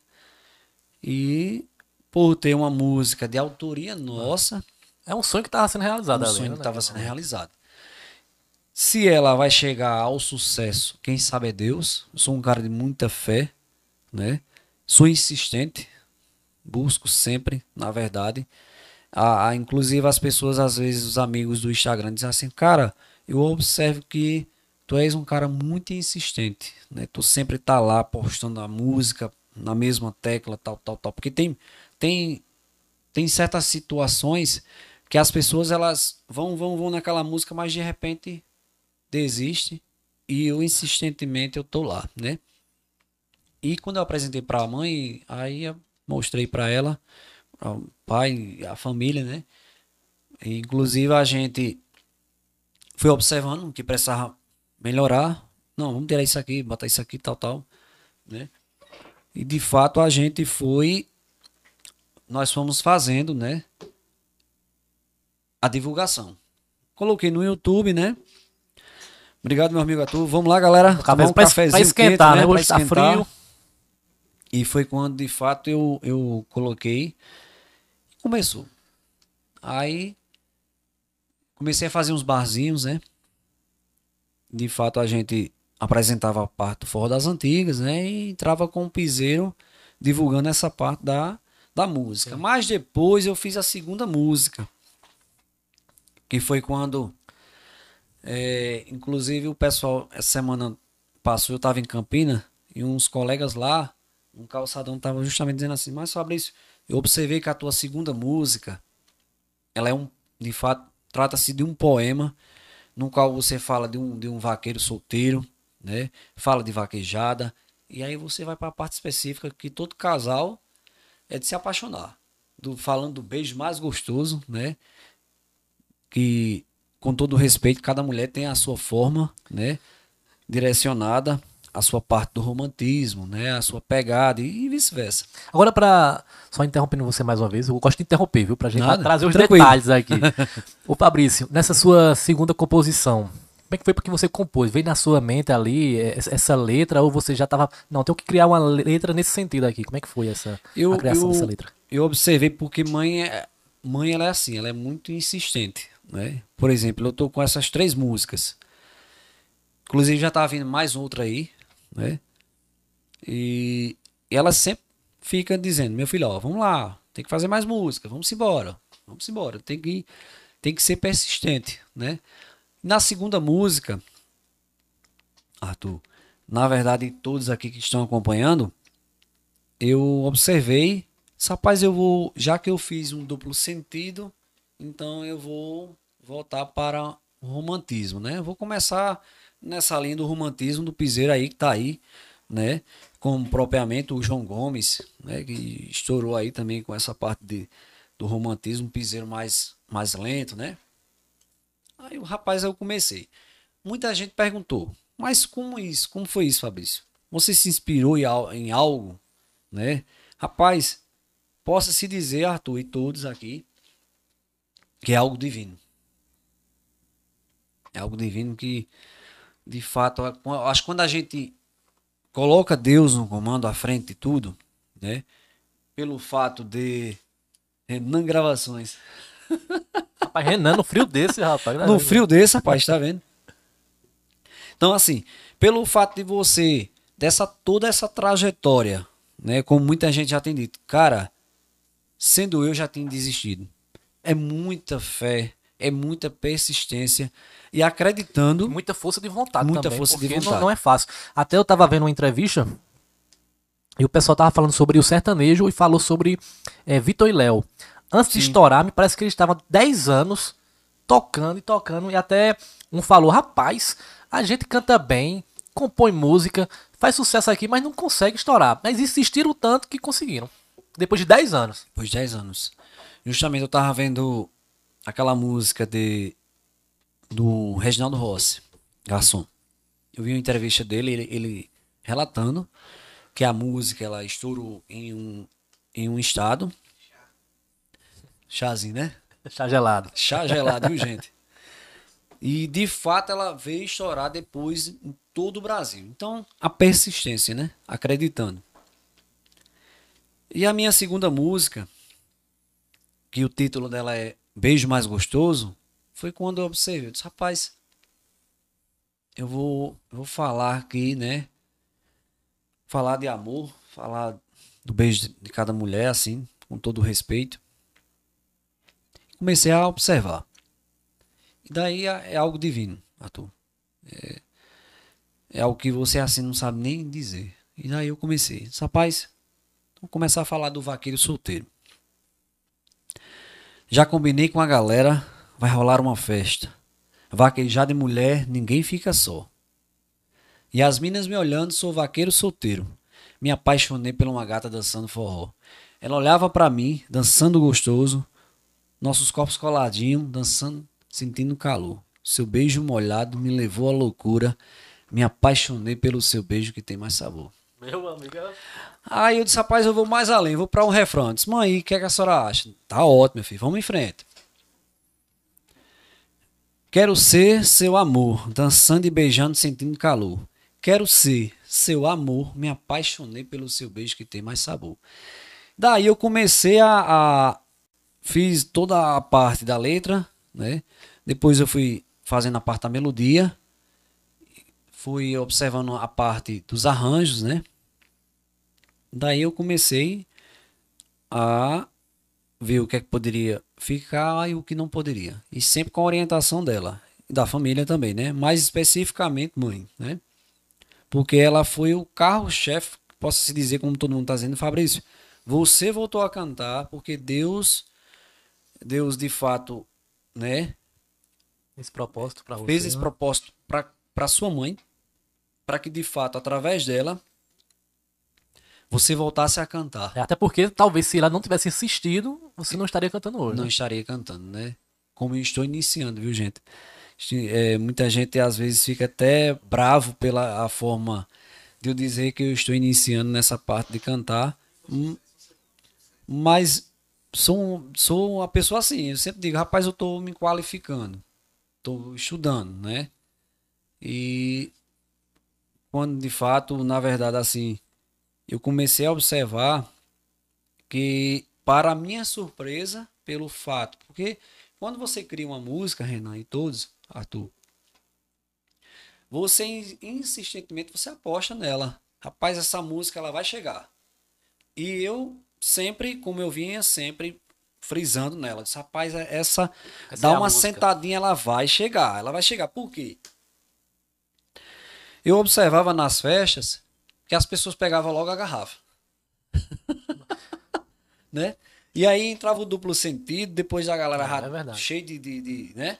E por ter uma música de autoria nossa,
É um sonho que estava sendo realizado
um
ali,
sonho
né?
que estava sendo realizado. Se ela vai chegar ao sucesso, quem sabe é Deus. Eu sou um cara de muita fé, né? Sou insistente, busco sempre, na verdade. A, a- inclusive as pessoas, às vezes, os amigos do Instagram dizem assim, cara, eu observo que tu és um cara muito insistente, né? Tu sempre tá lá postando a música na mesma tecla, tal, tal, tal. Porque tem, tem, tem certas situações que as pessoas elas vão, vão, vão naquela música, mas de repente desiste e eu insistentemente eu tô lá, né? E quando eu apresentei para a mãe, aí eu mostrei para ela, para o pai, a família, né? E, inclusive a gente foi observando que precisava melhorar. Não, vamos tirar isso aqui, botar isso aqui, tal, tal, né? E de fato a gente foi nós fomos fazendo, né? A divulgação. Coloquei no YouTube, né? Obrigado, meu amigo Arthur. Vamos lá, galera.
Café,
Tomar um
pra,
cafezinho
pra esquentar,
quente,
né?
Pra
Hoje tá
esquentar.
frio.
E foi quando, de fato, eu, eu coloquei. Começou. Aí, comecei a fazer uns barzinhos, né? De fato, a gente apresentava a parte do Forró das Antigas, né? E entrava com o piseiro divulgando essa parte da, da música. Mas depois eu fiz a segunda música. Que foi quando. é, inclusive, o pessoal, essa semana passou, eu estava em Campina e uns colegas lá, um calçadão, tava justamente dizendo assim: Mas Fabrício, eu observei que a tua segunda música, ela é um, de fato, trata-se de um poema no qual você fala de um, de um vaqueiro solteiro, né? Fala de vaquejada, e aí você vai para a parte específica que todo casal é de se apaixonar. Do, falando do beijo mais gostoso, né? Que, com todo respeito, cada mulher tem a sua forma, né? Direcionada a sua parte do romantismo, né? A sua pegada e vice-versa.
Agora, para Só interrompendo você mais uma vez, eu gosto de interromper, viu? Pra gente
Nada,
trazer os
tranquilo.
detalhes aqui. Ô Fabrício, nessa sua segunda composição, como é que foi porque você compôs? Veio na sua mente ali eh, essa letra ou você já tava. Não, tenho que criar uma letra nesse sentido aqui. Como é que foi essa
Eu,
a criação
eu,
dessa letra?
eu observei porque mãe é, mãe ela é assim, ela é muito insistente, né? Por exemplo, eu tô com essas três músicas. Inclusive já tá vindo mais outra aí, né? E ela sempre fica dizendo, meu filho, ó, vamos lá, tem que fazer mais música, vamos embora, vamos embora, tem que tem que ser persistente, né? Na segunda música, Arthur, na verdade, todos aqui que estão acompanhando, eu observei, rapaz, eu vou, já que eu fiz um duplo sentido, então eu vou voltar para o romantismo, né? Vou começar nessa linha do romantismo do piseiro aí que tá aí, né? Como propriamente o João Gomes, né? Que estourou aí também com essa parte de, do romantismo, piseiro mais, mais lento, né? Aí o rapaz eu comecei. Muita gente perguntou, mas como isso? Como foi isso, Fabrício? Você se inspirou em, al- em algo, né? Rapaz, possa se dizer, Arthur e todos aqui, que é algo divino. É algo divino que, de fato, acho que quando a gente coloca Deus no comando à frente de tudo, né? Pelo fato de Renan Gravações
Rapaz, Renan, no frio desse, rapaz.
no frio desse, rapaz, tá vendo? Então, assim, pelo fato de você, dessa toda essa trajetória, né? Como muita gente já tem dito, cara, sendo eu já tinha desistido. É muita fé, é muita persistência e acreditando.
Muita força de vontade
Muita
também,
força de
porque não-
vontade.
Não, é fácil. Até eu tava vendo uma entrevista e o pessoal tava falando sobre o sertanejo e falou sobre é, Vitor e Léo. Antes de
Sim.
estourar, me parece que eles estavam 10 anos tocando e tocando e até um falou, rapaz, a gente canta bem, compõe música, faz sucesso aqui, mas não consegue estourar. Mas insistiram tanto que conseguiram. Depois de 10 anos.
Depois de 10 anos. Justamente eu tava vendo aquela música de do Reginaldo Rossi, Garçom. Eu vi uma entrevista dele, ele, ele relatando que a música ela estourou em um, em um estado. Chazinho, né?
Chá gelado.
Chá gelado, viu, gente? E de fato ela veio estourar depois em todo o Brasil. Então, a persistência, né? Acreditando. E a minha segunda música, que o título dela é Beijo Mais Gostoso, foi quando eu observei. Eu disse, rapaz, eu vou, eu vou falar aqui, né? Falar de amor, falar do beijo de- de cada mulher, assim, com todo o respeito comecei a observar. E daí é é algo divino, Arthur. É, é algo que você assim não sabe nem dizer. E daí eu comecei. Rapaz, vou começar a falar do vaqueiro solteiro. Já combinei com a galera, vai rolar uma festa. Vaquejar de mulher, ninguém fica só. E as minas me olhando, sou vaqueiro solteiro. Me apaixonei por uma gata dançando forró. Ela olhava pra mim, dançando gostoso, nossos corpos coladinhos, dançando, sentindo calor. Seu beijo molhado me levou à loucura. Me apaixonei pelo seu beijo que tem mais sabor.
Meu amigo.
Aí eu disse, rapaz, eu vou mais além, vou pra um refrão. Eu disse, mãe, o que, é que a senhora acha? Tá ótimo, meu filho, vamos em frente. Quero ser seu amor, dançando e beijando, sentindo calor. Quero ser seu amor, me apaixonei pelo seu beijo que tem mais sabor. Daí eu comecei a, a fiz toda a parte da letra, né? Depois eu fui fazendo a parte da melodia, fui observando a parte dos arranjos, né? Daí eu comecei a ver o que é que poderia ficar e o que não poderia. E sempre com a orientação dela, e da família também, né? Mais especificamente mãe, né? Porque ela foi o carro-chefe, posso se dizer, como todo mundo está dizendo, Fabrício, você voltou a cantar porque Deus, Deus de fato, né?
Esse propósito pra você.
fez esse
né?
propósito para sua mãe, para que de fato, através dela, você voltasse a cantar.
É, até porque talvez se ela não tivesse insistido, você não estaria cantando hoje.
Não
né?
estaria cantando, né? Como eu estou iniciando, viu, gente? É, muita gente às vezes fica até bravo pela a forma de eu dizer que eu estou iniciando nessa parte de cantar. Hum, mas sou, sou uma pessoa assim, eu sempre digo, rapaz, eu estou me qualificando, estou estudando, né? E quando de fato, na verdade, assim, eu comecei a observar que, para minha surpresa, pelo fato, porque quando você cria uma música, Renan e todos, Arthur, você insistentemente você aposta nela. Rapaz, essa música ela vai chegar. E eu sempre, como eu vinha sempre frisando nela, disse, rapaz, é essa, essa dá é uma música. sentadinha, ela vai chegar. Ela vai chegar. Por quê? Eu observava nas festas que as pessoas pegavam logo a garrafa. né? E aí entrava o duplo sentido, depois a galera
é, é
cheia de, de, de, né?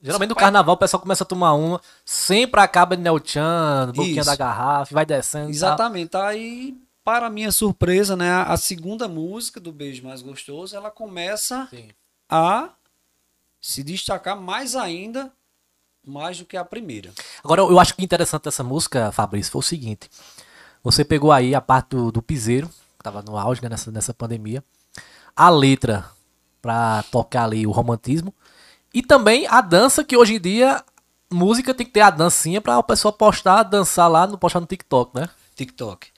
Geralmente no carnaval o pessoal começa a tomar uma, sempre acaba de Nelchan, boquinha da garrafa, vai descendo.
Exatamente. Tá? Aí, para minha surpresa, né, a segunda música do Beijo Mais Gostoso, ela começa Sim. a se destacar mais ainda, mais do que a primeira.
Agora, eu acho que interessante dessa música, Fabrício, foi o seguinte. Você pegou aí a parte do, do piseiro, que tava no auge né, nessa, nessa pandemia, a letra para tocar ali o romantismo, e também a dança, que hoje em dia, música tem que ter a dancinha para a pessoa postar, dançar lá, não postar no TikTok, né?
TikTok.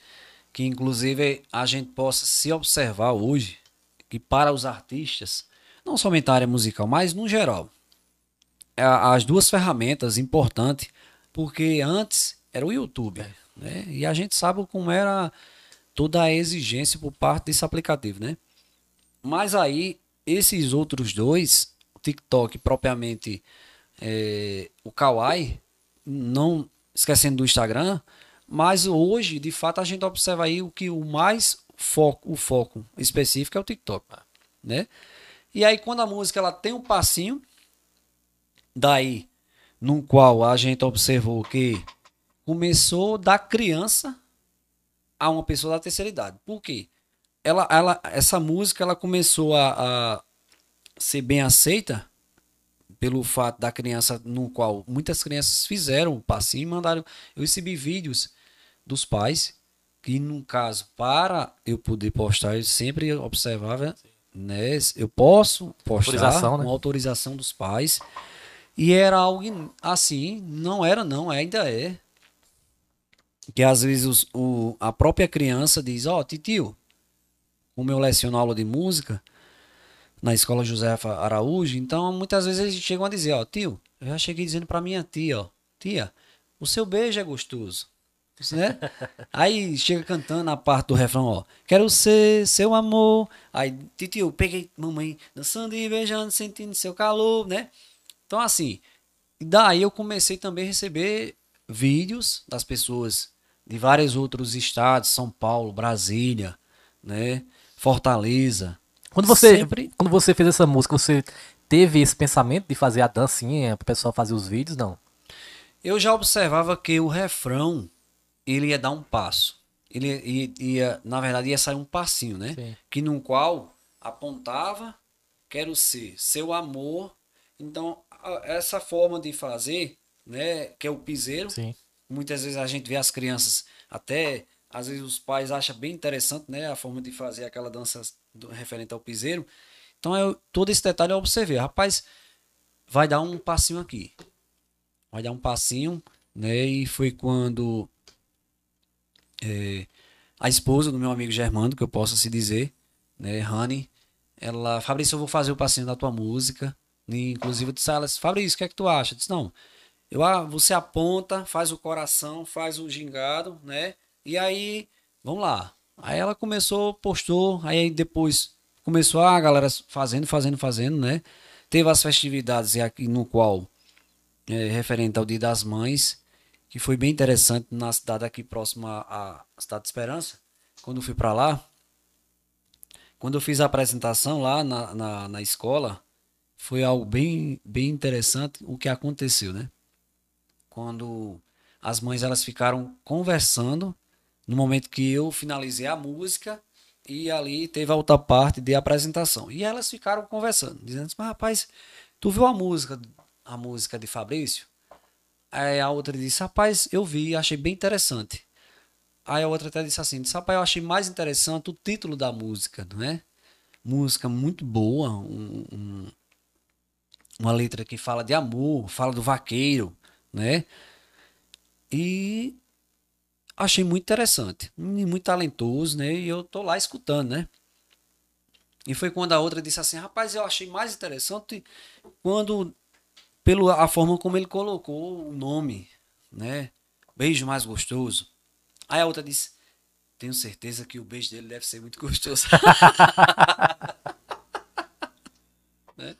Que inclusive a gente possa se observar hoje que para os artistas, não somente a área musical, mas no geral, as duas ferramentas importantes, porque antes era o YouTube, é. né? E a gente sabe como era toda a exigência por parte desse aplicativo, né? Mas aí esses outros dois TikTok propriamente é, o Kawaii, não esquecendo do Instagram, mas hoje, de fato, a gente observa aí o que o mais foco, o foco específico é o TikTok, né? E aí quando a música ela tem um passinho, daí no qual a gente observou que começou da criança a uma pessoa da terceira idade. Por quê? Ela, ela, essa música ela começou a, a ser bem aceita pelo fato da criança, no qual muitas crianças fizeram o passinho e mandaram. Eu recebi vídeos dos pais, que no caso, para eu poder postar, eu sempre observava, né? Eu posso postar autorização, né? com autorização dos pais. E era algo assim, não era não, ainda é. Que às vezes os, o, a própria criança diz, ó, oh, titio, como eu leciono aula de música, na escola Josefa Araújo, então muitas vezes eles chegam a dizer, ó, tio, eu já cheguei dizendo para minha tia, ó, tia, o seu beijo é gostoso. Né? Aí chega cantando a parte do refrão, ó. Quero ser seu amor. Aí, tio, peguei mamãe dançando e beijando, sentindo seu calor, né? Então, assim, daí eu comecei também a receber vídeos das pessoas de vários outros estados, São Paulo, Brasília, né? Fortaleza,
quando você, Sempre... quando você fez essa música, você teve esse pensamento de fazer a dancinha para o pessoal fazer os vídeos, não?
Eu já observava que o refrão ele ia dar um passo. Ele ia, ia na verdade, ia sair um passinho, né? Sim. Que no qual apontava, quero ser seu amor. Então, essa forma de fazer, né, que é o piseiro. Sim. Muitas vezes a gente vê as crianças até às vezes os pais acham bem interessante, né, a forma de fazer aquela dança do, referente ao piseiro. Então eu, todo esse detalhe eu observei. Rapaz, vai dar um passinho aqui. Vai dar um passinho, né? E foi quando é, a esposa do meu amigo Germano, que eu posso se dizer, né, Rani, ela, Fabrício, eu vou fazer o passinho da tua música. E, inclusive eu disse a ela, Fabrício, o que é que tu acha? Eu disse, não, eu, ah, você aponta, faz o coração, faz o gingado, né? E aí, vamos lá. Aí ela começou, postou, aí depois começou a galera fazendo, fazendo, fazendo, né? Teve as festividades aqui no qual, é, referente ao Dia das Mães, que foi bem interessante na cidade aqui próxima à Cidade de Esperança. Quando eu fui para lá, quando eu fiz a apresentação lá na, na, na, escola, foi algo bem, bem interessante o que aconteceu, né? Quando as mães elas ficaram conversando no momento que eu finalizei a música e ali teve a outra parte de apresentação. E elas ficaram conversando, dizendo assim, mas rapaz, tu viu a música, a música de Fabrício? Aí a outra disse, rapaz, eu vi, achei bem interessante. Aí a outra até disse assim: rapaz, eu achei mais interessante o título da música, não é? Música muito boa, um, um, uma letra que fala de amor, fala do vaqueiro, né? E achei muito interessante, muito talentoso, né? E eu tô lá escutando, né? E foi quando a outra disse assim: rapaz, eu achei mais interessante quando, pela a forma como ele colocou o nome, né? Beijo mais gostoso. Aí a outra disse: tenho certeza que o beijo dele deve ser muito gostoso. né?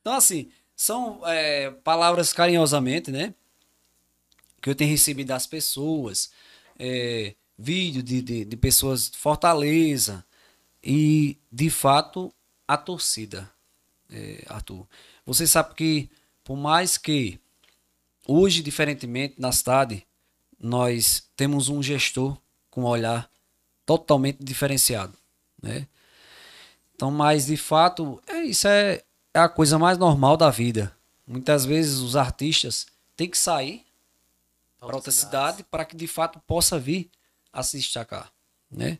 Então, assim, são é, palavras carinhosamente, né? Que eu tenho recebido das pessoas. É, vídeo de, de, de pessoas de Fortaleza, e, de fato, a torcida, é, Arthur. Você sabe que, por mais que hoje, diferentemente na cidade, nós temos um gestor com um olhar totalmente diferenciado, né? Então, mas de fato, é, isso é, é a coisa mais normal da vida. Muitas vezes os artistas têm que sair para outra cidade para que de fato possa vir a se destacar, né?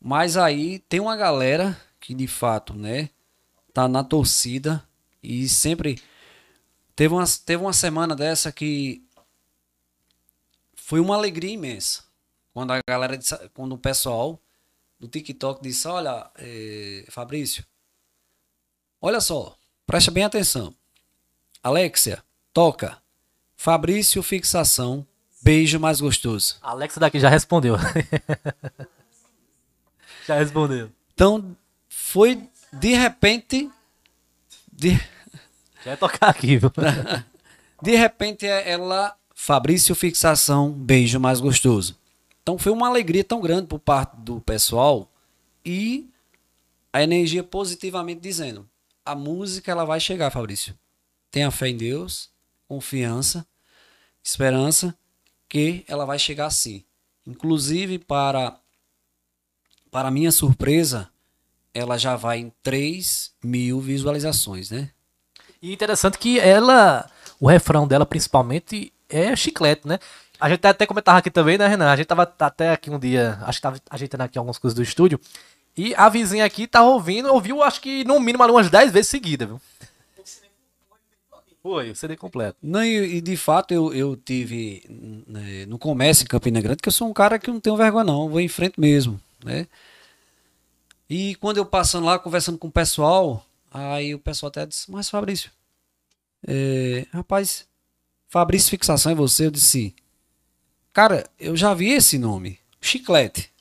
Mas aí tem uma galera que de fato, né, tá na torcida e sempre teve uma, teve uma semana dessa que foi uma alegria imensa. Quando a galera disse, quando o pessoal do TikTok disse: Olha, é, Fabrício, olha só, presta bem atenção. Alexia, toca. Fabrício, fixação, beijo mais gostoso.
Alexia daqui já respondeu. Já respondeu.
Então, foi de repente. De,
Já tocar aqui, viu?
de repente, é, ela. Fabrício Fixação, beijo mais gostoso. Então foi uma alegria tão grande por parte do pessoal e a energia positivamente dizendo: a música ela vai chegar, Fabrício. Tenha fé em Deus, confiança, esperança que ela vai chegar sim. Inclusive para para minha surpresa, ela já vai em 3 mil visualizações, né?
E interessante que ela, o refrão dela principalmente é chiclete, né? A gente até comentava aqui também, né, Renan? A gente tava até aqui um dia, acho que tava ajeitando aqui algumas coisas do estúdio, e a vizinha aqui tava ouvindo, ouviu acho que no mínimo umas 10 vezes seguida, viu? Foi, o CD completo.
Não, e, e de fato eu, eu tive né, no comércio em Campina Grande, que eu sou um cara que não tenho vergonha não, vou em frente mesmo né? E quando eu passando lá, conversando com o pessoal, aí o pessoal até disse, mas Fabrício, é, rapaz, Fabrício Fixação é você? Eu disse, cara, eu já vi esse nome, Chiclete.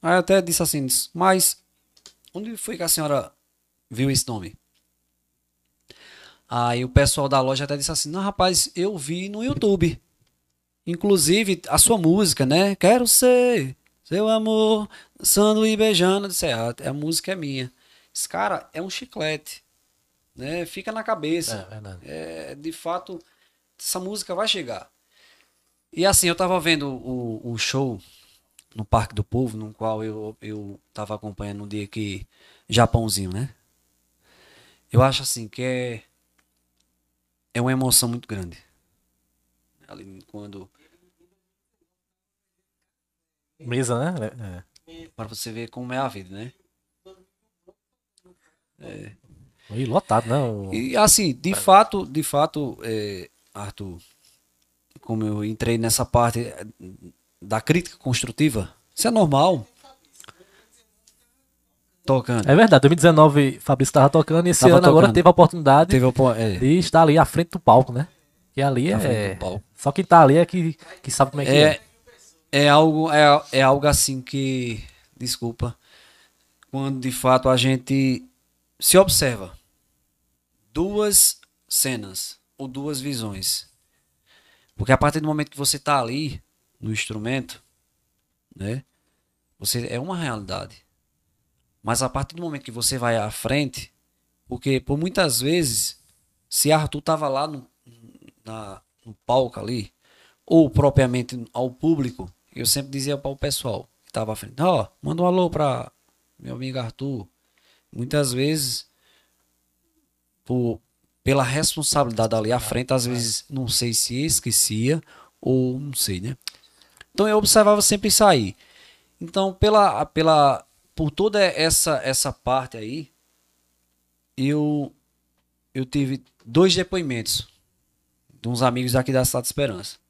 Aí até disse assim, mas onde foi que a senhora viu esse nome? Aí o pessoal da loja até disse assim, não rapaz, eu vi no YouTube. Inclusive, a sua música, né? Quero ser seu amor, dançando e beijando. Disse, é, a música é minha. Esse cara é um chiclete. Né? Fica na cabeça. É, verdade. É, de fato, essa música vai chegar. E assim, eu tava vendo o, o show no Parque do Povo, no qual eu, eu tava acompanhando um dia que. Japãozinho, né? Eu acho assim que é. É uma emoção muito grande ali quando.
Mesa, né?
É. Para você ver como é a vida, né?
É. E lotado, né? O...
E assim, de fato, de fato, é, Arthur, como eu entrei nessa parte é, da crítica construtiva, isso é normal. Tocando.
É verdade, 2019 Fabrício estava tocando e esse tava ano tocando. agora teve a oportunidade
teve a, é.
de estar ali à frente do palco, né? Que ali tá é. Só quem tá ali é que, que sabe como é que é.
É, algo, é, é algo assim que. Desculpa. Quando de fato a gente se observa duas cenas ou duas visões. Porque a partir do momento que você tá ali no instrumento, né? Você é uma realidade. Mas a partir do momento que você vai à frente, porque por muitas vezes, se Arthur tava lá no, na, no palco ali, ou propriamente ao público, eu sempre dizia para o pessoal que estava à frente: Ó, oh, manda um alô para meu amigo Arthur. Muitas vezes, por, pela responsabilidade ali à frente, às vezes não sei se esquecia ou não sei, né? Então eu observava sempre isso aí. Então, pela, pela, por toda essa, essa parte aí, eu, eu tive dois depoimentos de uns amigos daqui da Cidade de Esperança.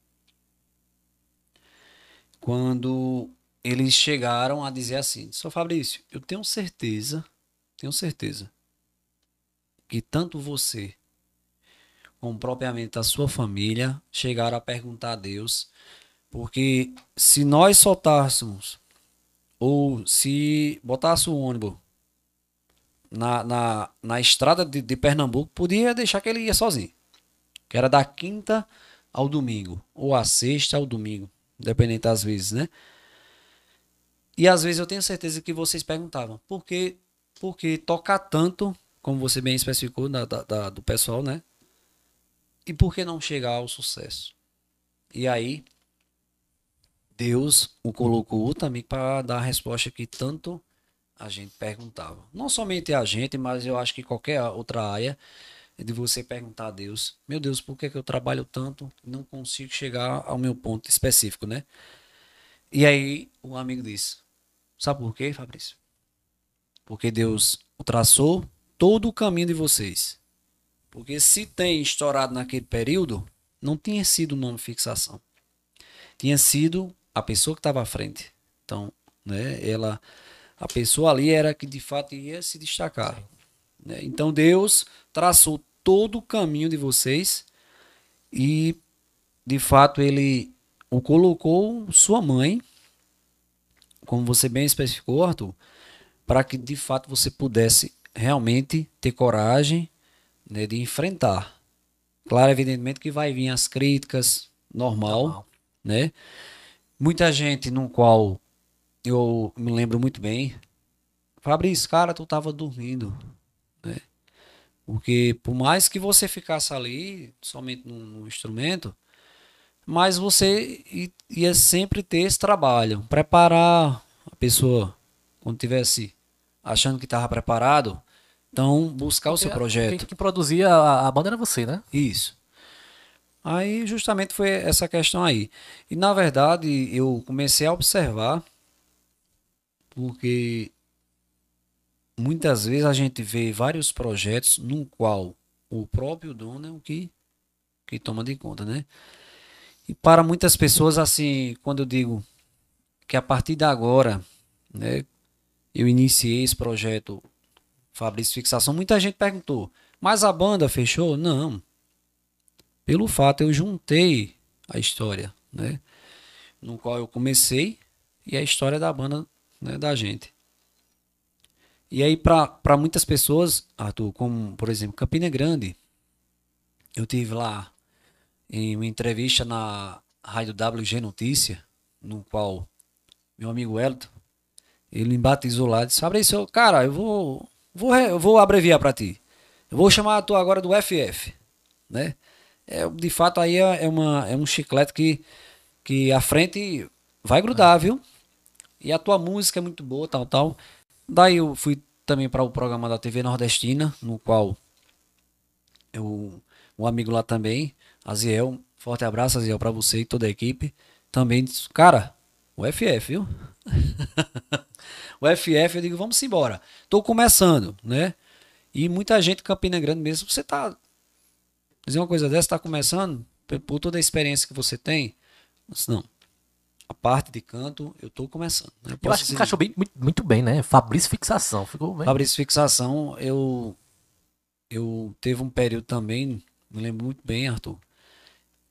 Quando eles chegaram a dizer assim: Sr. Fabrício, eu tenho certeza, tenho certeza, que tanto você como propriamente a sua família chegaram a perguntar a Deus, porque se nós soltássemos ou se botasse o ônibus na, na, na estrada de, de Pernambuco, podia deixar que ele ia sozinho. Que era da quinta ao domingo, ou a sexta ao domingo, dependendo das vezes, né? E às vezes eu tenho certeza que vocês perguntavam, por que, por que tocar tanto, como você bem especificou da, da, da, do pessoal, né? E por que não chegar ao sucesso? E aí, Deus o colocou também para dar a resposta que tanto a gente perguntava. Não somente a gente, mas eu acho que qualquer outra área é de você perguntar a Deus: Meu Deus, por que, que eu trabalho tanto e não consigo chegar ao meu ponto específico, né? E aí o amigo disse: Sabe por quê, Fabrício? Porque Deus traçou todo o caminho de vocês. Porque se tem estourado naquele período, não tinha sido nome fixação. Tinha sido a pessoa que estava à frente. Então, né, ela a pessoa ali era que de fato ia se destacar. Né? Então Deus traçou todo o caminho de vocês e de fato ele o colocou sua mãe, como você bem especificou, Arthur, para que de fato você pudesse realmente ter coragem né, de enfrentar. Claro, evidentemente que vai vir as críticas, normal, normal. né? Muita gente no qual eu me lembro muito bem. Fabrício, cara, tu tava dormindo, né? Porque por mais que você ficasse ali, somente no, no instrumento, mas você ia sempre ter esse trabalho, preparar a pessoa quando tivesse achando que estava preparado, então buscar o seu projeto.
Quem que produzia a, a banda era você, né?
Isso. Aí justamente foi essa questão aí. E na verdade eu comecei a observar porque muitas vezes a gente vê vários projetos no qual o próprio dono é o que, que toma de conta, né? E para muitas pessoas, assim, quando eu digo que a partir de agora, né, eu iniciei esse projeto Fabrício Fixação, muita gente perguntou, mas a banda fechou? Não. Pelo fato, eu juntei a história, né? No qual eu comecei e a história da banda né, da gente. E aí, para muitas pessoas, Arthur, como por exemplo Campina Grande, eu tive lá em uma entrevista na rádio WG Notícia, no qual meu amigo Elton, ele me batizou lá e disse: Fabrício, cara, eu vou, vou, eu vou abreviar para ti. Eu vou chamar tu agora do FF, né? É, de fato, aí é, é, uma, é um chiclete que, que a frente vai grudar, viu? E a tua música é muito boa, tal, tal. Daí eu fui também para o programa da TV Nordestina, no qual eu, um amigo lá também, Aziel, forte abraço, Aziel, para você e toda a equipe. Também disse, cara, o FF, viu? o FF, eu digo, vamos embora. Tô começando, né? E muita gente Campina Grande mesmo, você tá. Dizer uma coisa dessa, tá começando, por toda a experiência que você tem. Não a parte de canto, eu estou começando.
Né? Eu, eu acho que encaixou bem, muito, muito, bem, né? Fabrício Fixação, ficou bem.
Fabrício Fixação, eu, eu teve um período também, me lembro muito bem, Arthur,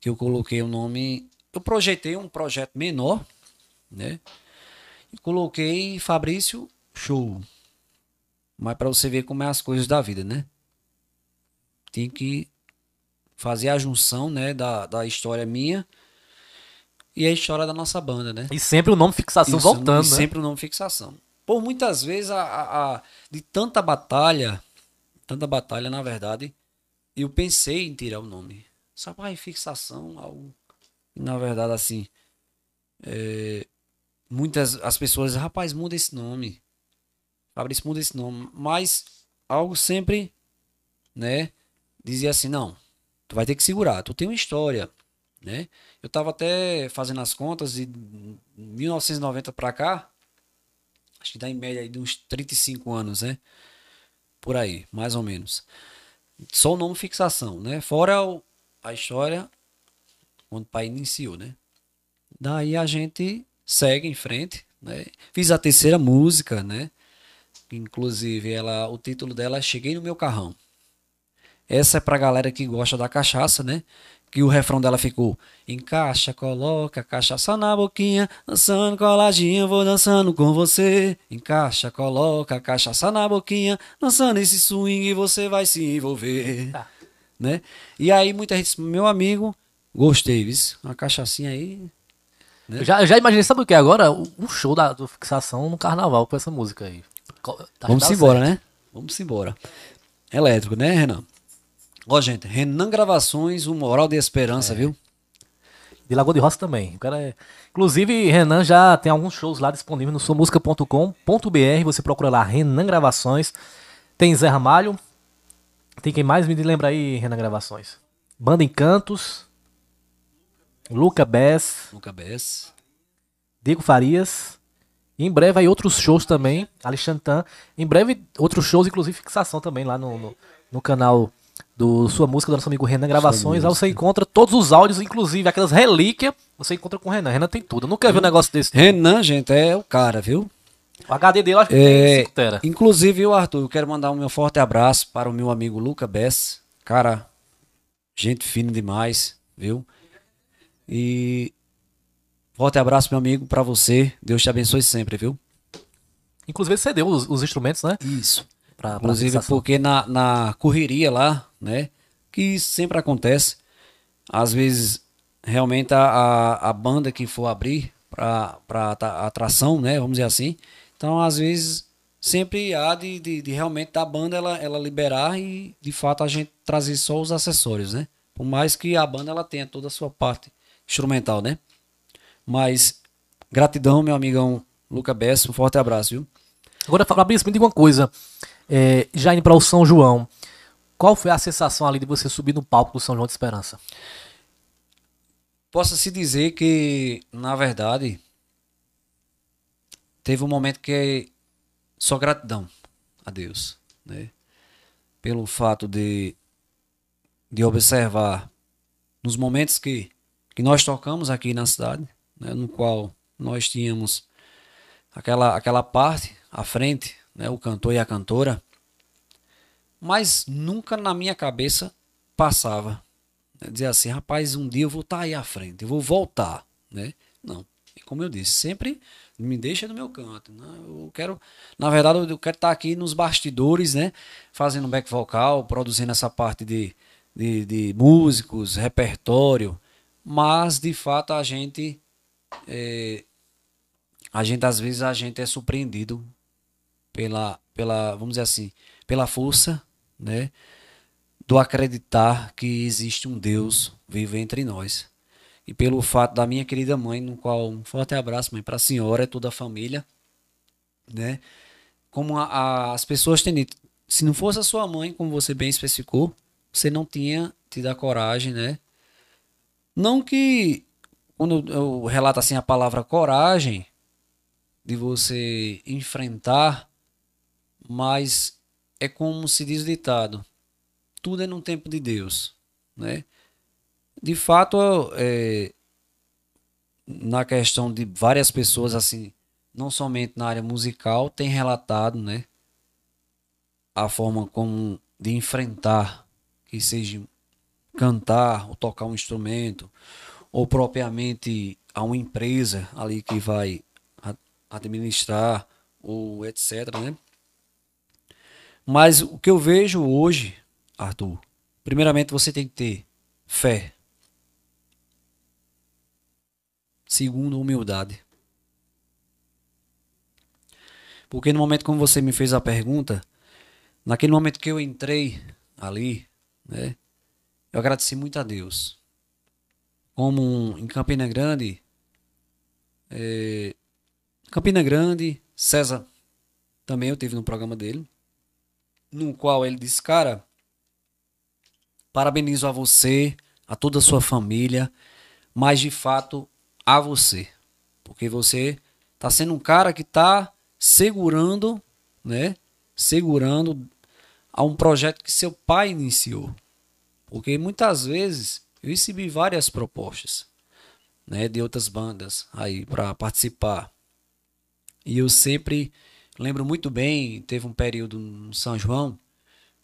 que eu coloquei o nome. Eu projetei um projeto menor, né? E coloquei Fabrício Show. Mas para você ver como é as coisas da vida, né? Tem que fazer a junção, né, da, da história minha e a história da nossa banda, né?
E sempre o nome fixação Isso, voltando,
e
né?
sempre o nome fixação. Por muitas vezes, a, a, a, de tanta batalha, tanta batalha, na verdade, eu pensei em tirar o nome. Só para fixação, algo. Na verdade, assim, é, muitas as pessoas, rapaz, muda esse nome. Fabrício, muda esse nome. Mas algo sempre, né, dizia assim, não, tu vai ter que segurar, tu tem uma história, né? Eu estava até fazendo as contas e 1990 para cá, acho que dá em média de uns 35 anos, né? Por aí, mais ou menos. Só o nome fixação, né? Fora o, a história quando o pai iniciou, né? Daí a gente segue em frente, né? Fiz a terceira música, né? Inclusive, ela, o título dela é Cheguei no meu carrão. Essa é pra galera que gosta da cachaça, né? Que o refrão dela ficou: Encaixa, coloca cachaça na boquinha, dançando coladinha, vou dançando com você. Encaixa, coloca cachaça na boquinha, dançando esse swing e você vai se envolver. Tá. Né? E aí muita gente, meu amigo, gostei, viu? Uma cachaçinha aí.
Né? Eu, já, eu já imaginei, sabe o que agora? Um show da do fixação no carnaval com essa música aí.
Tá, Vamos tá embora, né? Vamos embora. Elétrico, né, Renan? Ó, gente, Renan Gravações, o Moral de Esperança, é. viu?
De Lagoa de Roça também. O cara é... Inclusive, Renan já tem alguns shows lá disponíveis no somusca.com.br. Você procura lá, Renan Gravações. Tem Zé Ramalho. Tem quem mais me lembra aí, Renan Gravações? Banda Encantos. Luca Bess.
Luca Bess.
Diego Farias. E em breve aí outros shows também. Alexandre Tan. Em breve outros shows, inclusive fixação também lá no, no, no canal do Sua Música do nosso amigo Renan Gravações. Lá você encontra todos os áudios, inclusive aquelas relíquias, você encontra com o Renan. Renan tem tudo. Eu nunca vi um negócio desse.
Renan, gente, é o cara, viu?
O HD dele acho que
é, tem 5 tera. Inclusive, o Arthur, eu quero mandar um meu forte abraço para o meu amigo Luca Bess. Cara, gente fina demais, viu? E forte abraço, meu amigo, para você. Deus te abençoe sempre, viu?
Inclusive, você deu os, os instrumentos, né?
Isso. Pra, pra Inclusive, porque na, na correria lá, né? Que sempre acontece. Às vezes, realmente, a, a banda que for abrir para atração, né? Vamos dizer assim. Então, às vezes, sempre há de, de, de, realmente da banda ela, ela liberar e, de fato, a gente trazer só os acessórios, né? Por mais que a banda ela tenha toda a sua parte instrumental, né? Mas, gratidão, meu amigão Luca Bess. Um forte abraço, viu?
Agora, Fabrício, me diga uma coisa. É, já indo para o São João, qual foi a sensação ali de você subir no palco do São João de Esperança?
Posso se dizer que, na verdade, teve um momento que é só gratidão a Deus, né? Pelo fato de, de observar nos momentos que, que nós tocamos aqui na cidade, né? no qual nós tínhamos aquela, aquela parte à frente né, o cantor e a cantora, mas nunca na minha cabeça passava né, dizer assim, rapaz, um dia eu vou estar tá aí à frente, eu vou voltar, né? Não, como eu disse, sempre me deixa no meu canto, né? Eu quero, na verdade, eu quero estar tá aqui nos bastidores, né? Fazendo back vocal, produzindo essa parte de, de, de músicos, repertório, mas de fato a gente é, a gente às vezes a gente é surpreendido pela, pela, vamos dizer assim, pela força, né, do acreditar que existe um Deus vivo entre nós. E pelo fato da minha querida mãe, no qual um forte abraço, mãe, para a senhora e toda a família, né? Como a, a, as pessoas têm dito, se não fosse a sua mãe, como você bem especificou, você não tinha tido a coragem, né? Não que quando eu relato assim a palavra coragem de você enfrentar mas é como se diz o ditado: tudo é no tempo de Deus, né? De fato, é, na questão de várias pessoas assim, não somente na área musical, tem relatado, né, a forma como de enfrentar, que seja cantar ou tocar um instrumento, ou propriamente a uma empresa ali que vai administrar ou etc, né? Mas o que eu vejo hoje, Arthur, primeiramente você tem que ter fé. Segundo, humildade. Porque no momento como você me fez a pergunta, naquele momento que eu entrei ali, né, eu agradeci muito a Deus. Como um, em Campina Grande, é, Campina Grande, César também eu tive no programa dele no qual ele disse: Cara, parabenizo a você, a toda a sua família, mas de fato a você. Porque você está sendo um cara que está segurando, né? Segurando a um projeto que seu pai iniciou. Porque muitas vezes eu recebi várias propostas, né, de outras bandas aí para participar. E eu sempre lembro muito bem, teve um período no São João,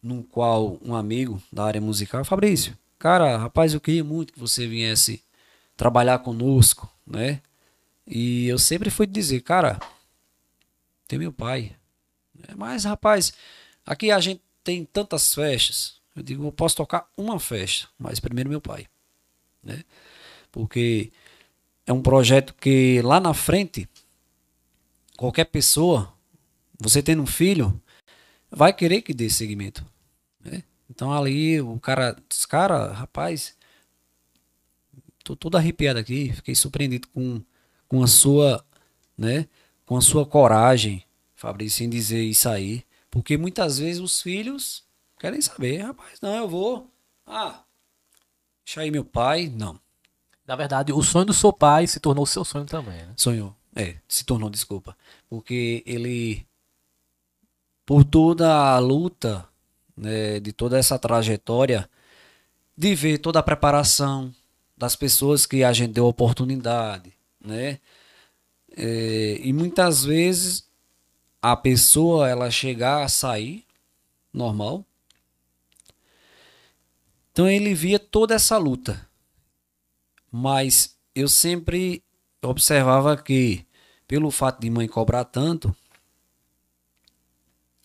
no qual um amigo da área musical, Fabrício, cara, rapaz, eu queria muito que você viesse trabalhar conosco, né? E eu sempre fui dizer, cara, tem meu pai. Mas, rapaz, aqui a gente tem tantas festas. Eu digo, eu posso tocar uma festa, mas primeiro meu pai. Né? Porque é um projeto que lá na frente, qualquer pessoa, você tendo um filho, vai querer que dê seguimento. Né? Então ali o cara, os cara, rapaz, tô todo arrepiado aqui, fiquei surpreendido com, com a sua, né, com a sua coragem, Fabrício, em dizer isso aí. Porque muitas vezes os filhos querem saber, rapaz, não, eu vou. Ah, deixa aí meu pai. Não.
Na verdade, o sonho do seu pai se tornou seu sonho também, né?
Sonhou. É, se tornou, desculpa. Porque ele, por toda a luta, né, de toda essa trajetória, de ver toda a preparação das pessoas que a gente deu oportunidade, né? É, e muitas vezes a pessoa ela chegar a sair normal. Então ele via toda essa luta. Mas eu sempre observava que pelo fato de mãe cobrar tanto,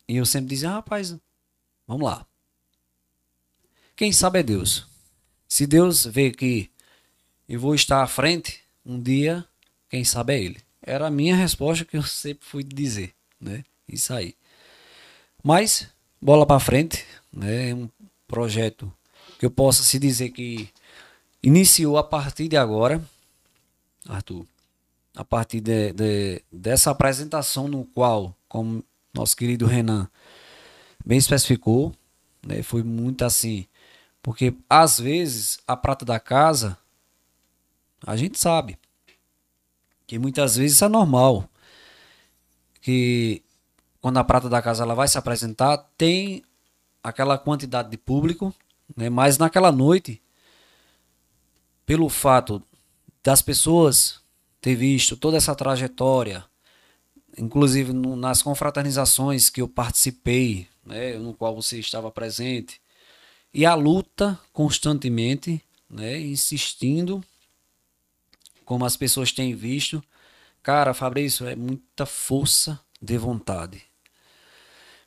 e eu sempre dizia, ah, rapaz, vamos lá. Quem sabe é Deus. Se Deus vê que eu vou estar à frente, um dia, quem sabe é Ele. Era a minha resposta que eu sempre fui dizer né? Isso aí. Mas bola para frente, né? É um projeto que eu possa se dizer que iniciou a partir de agora, Arthur, a partir de, de, dessa apresentação no qual, como nosso querido Renan bem especificou, né? Foi muito assim, porque às vezes a prata da casa a gente sabe que muitas vezes é normal que quando a prata da casa ela vai se apresentar, tem aquela quantidade de público, né? mas naquela noite, pelo fato das pessoas ter visto toda essa trajetória, inclusive no, nas confraternizações que eu participei, né? no qual você estava presente, e a luta constantemente, né? insistindo, como as pessoas têm visto, Cara, Fabrício, é muita força de vontade.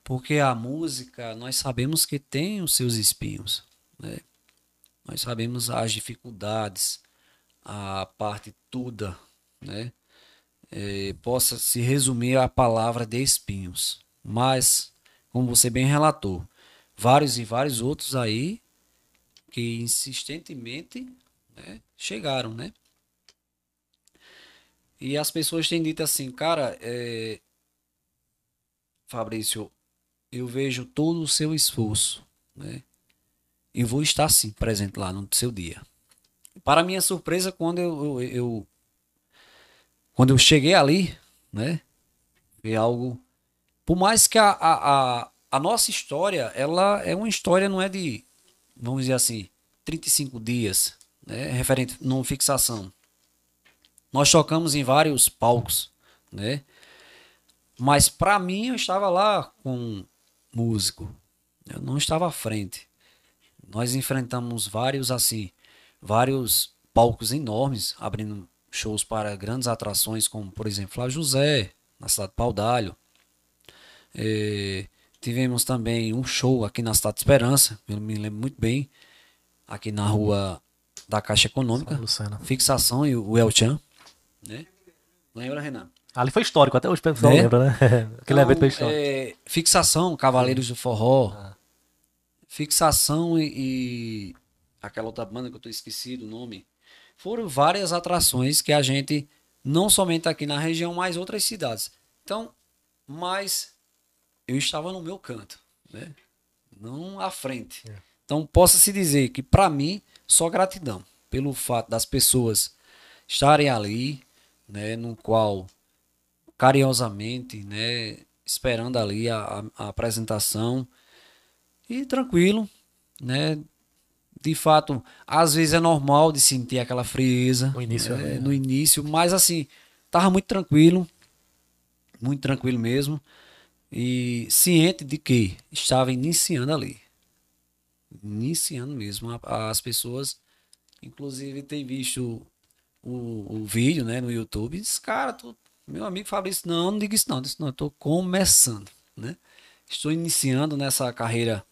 Porque a música, nós sabemos que tem os seus espinhos. Né? Nós sabemos as dificuldades, a parte toda, né? É, possa se resumir a palavra de espinhos. Mas, como você bem relatou, vários e vários outros aí que insistentemente né, chegaram, né? E as pessoas têm dito assim, cara, é... Fabrício, eu vejo todo o seu esforço, né? E vou estar sim presente lá no seu dia. Para minha surpresa, quando eu, eu quando eu cheguei ali, né? Foi algo. Por mais que a, a, a, a nossa história, ela é uma história, não é de, vamos dizer assim, 35 dias, né? Referente não fixação. Nós tocamos em vários palcos, né? Mas para mim eu estava lá com músico. Eu não estava à frente. Nós enfrentamos vários assim, vários palcos enormes, abrindo shows para grandes atrações, como por exemplo a José, na cidade de Paudalho. É, tivemos também um show aqui na cidade de Esperança, eu me lembro muito bem, aqui na rua da Caixa Econômica, Fixação e o El Chan. Né? Lembra, Renan?
Ali foi histórico, até hoje o pessoal né? lembra, né? Aquele
então, evento foi histórico. É, fixação, Cavaleiros do Forró. Ah. Fixação e, e, aquela outra banda que eu tô esquecido o nome. Foram várias atrações que a gente, não somente aqui na região, mas outras cidades. Então, mas eu estava no meu canto, né? Não à frente. É. Então, possa se dizer que para mim, só gratidão. pelo fato das pessoas estarem ali, né, no qual carinhosamente, né, esperando ali a, a, apresentação e tranquilo, né, de fato, às vezes é normal de sentir aquela frieza
no início,
né, no início, mas assim, tava muito tranquilo, muito tranquilo mesmo e ciente de que estava iniciando ali, iniciando mesmo as pessoas, inclusive tem visto o, o vídeo, né, no YouTube, diz, cara, tu, meu amigo Fabrício, não, não diga isso não, disse, não, eu tô começando, né? Estou iniciando nessa carreira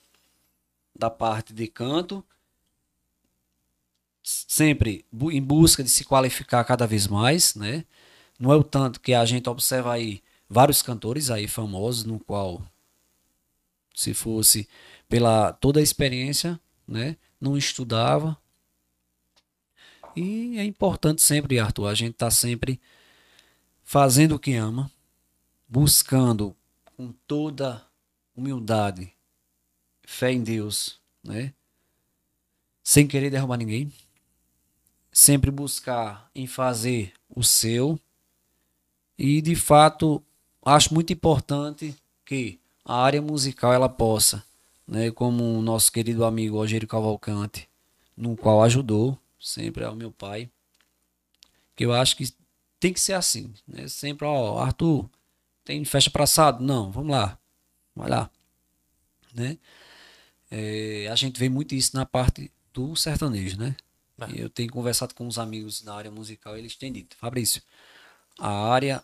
da parte de canto, sempre em busca de se qualificar cada vez mais, né? Não é o tanto que a gente observa aí vários cantores aí famosos no qual se fosse pela toda a experiência, né, não estudava, e é importante sempre, Arthur, a gente tá sempre fazendo o que ama, buscando com toda humildade, fé em Deus, né? Sem querer derrubar ninguém. Sempre buscar em fazer o seu. E de fato, acho muito importante que a área musical ela possa, né, como o nosso querido amigo Rogério Cavalcante, no qual ajudou, sempre ao meu pai. Que eu acho que tem que ser assim, né? Sempre, ó, Arthur, tem festa para assado? Não, vamos lá. Vai lá. Né? É, a gente vê muito isso na parte do sertanejo, né? É. Eu tenho conversado com os amigos da área musical, eles têm dito, Fabrício, a área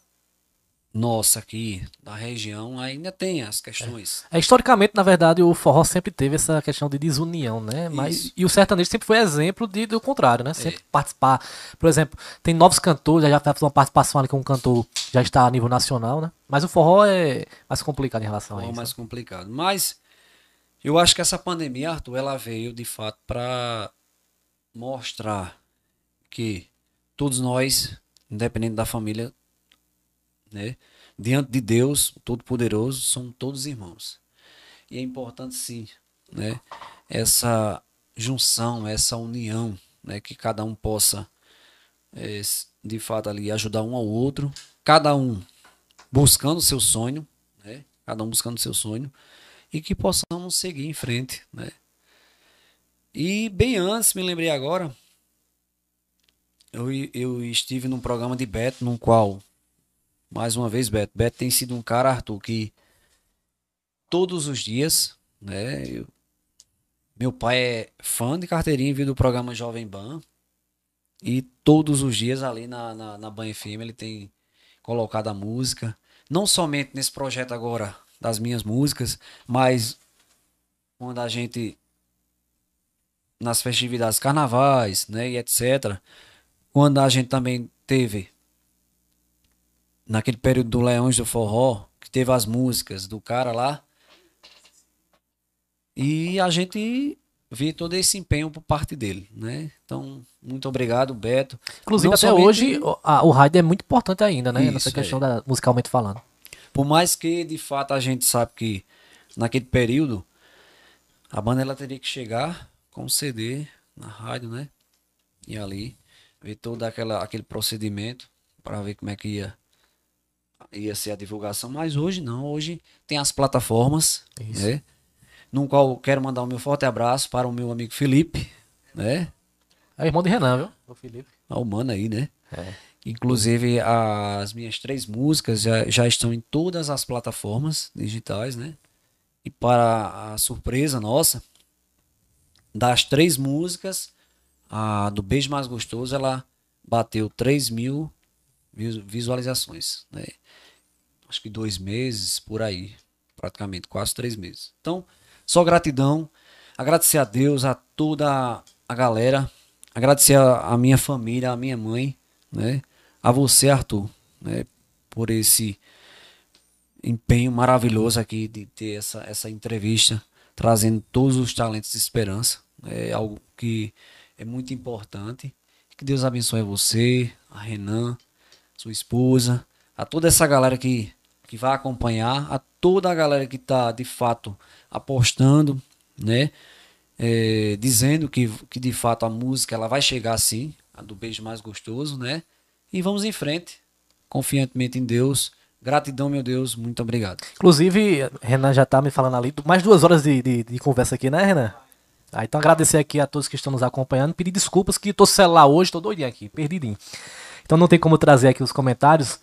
nossa aqui, da região, ainda tem as questões.
É. é. historicamente, na verdade, o forró sempre teve essa questão de desunião, né? Mas, e o sertanejo sempre foi exemplo de, do contrário, né? Sempre é. participar. Por exemplo, tem novos cantores, já fez uma participação ali com um cantor já está a nível nacional, né? Mas o forró é mais complicado em relação a isso.
mais complicado. Mas eu acho que essa pandemia, Arthur, ela veio de fato para mostrar que todos nós, independente da família, né? Diante de Deus, Todo-Poderoso, somos todos irmãos. E é importante sim, né? Essa junção, essa união, né? Que cada um possa, é, de fato, ali ajudar um ao outro, cada um buscando seu sonho, né? Cada um buscando seu sonho e que possamos seguir em frente, né? E bem antes, me lembrei agora, eu, eu estive num programa de Beto, no qual mais uma vez, Beto. Beto tem sido um cara, Arthur, que todos os dias, né? Eu, meu pai é fã de carteirinha, viu do programa Jovem Ban. E todos os dias ali na, na, na Ban FM ele tem colocado a música. Não somente nesse projeto agora das minhas músicas, mas quando a gente nas festividades carnavais, né, e etc. Quando a gente também teve naquele período do Leões do Forró, que teve as músicas do cara lá. E a gente vê todo esse empenho por parte dele, né? Então, muito obrigado, Beto.
Inclusive, Não até somente... hoje, a, o rádio é muito importante ainda, né? Isso, Nessa questão é. da musicalmente falando.
Por mais que, de fato, a gente sabe que naquele período a banda ela teria que chegar com CD na rádio, né? E ali ver todo aquela, aquele procedimento para ver como é que ia ia ser a divulgação, mas hoje não. Hoje tem as plataformas, Isso. né? No qual quero mandar o meu forte abraço para o meu amigo Felipe, né?
É irmão de Renan, viu? O
Felipe. É o mano aí, né? É. Inclusive, as minhas três músicas já, já estão em todas as plataformas digitais, né? E para a surpresa nossa, das três músicas, a do Beijo Mais Gostoso, ela bateu 3 mil visualizações, né? acho que dois meses por aí, praticamente quase três meses. Então, só gratidão, agradecer a Deus, a toda a galera, agradecer a, a minha família, a minha mãe, né? A você, Arthur, né? Por esse empenho maravilhoso aqui de ter essa, essa entrevista, trazendo todos os talentos de esperança. É algo que é muito importante. Que Deus abençoe você, a Renan, sua esposa, a toda essa galera que que vai acompanhar, a toda a galera que está de fato apostando, né? é, dizendo que, que de fato a música ela vai chegar sim, a do beijo mais gostoso, né? E vamos em frente, confiantemente em Deus. Gratidão, meu Deus, muito obrigado.
Inclusive, Renan já tá me falando ali, mais duas horas de, de, de conversa aqui, né, Renan? Ah, então agradecer aqui a todos que estão nos acompanhando, pedir desculpas que tô celular hoje, tô doidinho aqui, perdidinho. Então não tem como trazer aqui os comentários,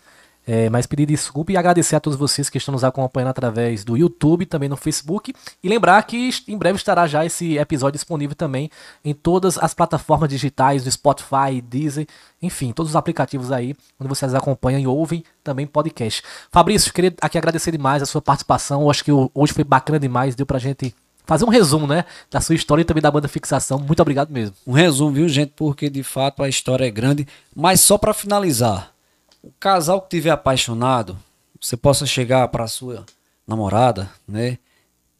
é, mas pedir desculpa e agradecer a todos vocês que estão nos acompanhando através do YouTube, também no Facebook. E lembrar que em breve estará já esse episódio disponível também em todas as plataformas digitais, do Spotify, Deezer, enfim, todos os aplicativos aí, onde vocês acompanham e ouvem também podcast. Fabrício, queria aqui agradecer demais a sua participação. Eu acho que hoje foi bacana demais, deu pra gente fazer um resumo, né, da sua história e também da banda Fixação. Muito obrigado mesmo.
Um resumo, viu, gente? Porque de fato a história é grande. Mas só para finalizar, o casal que tiver apaixonado, você possa chegar para sua namorada, né?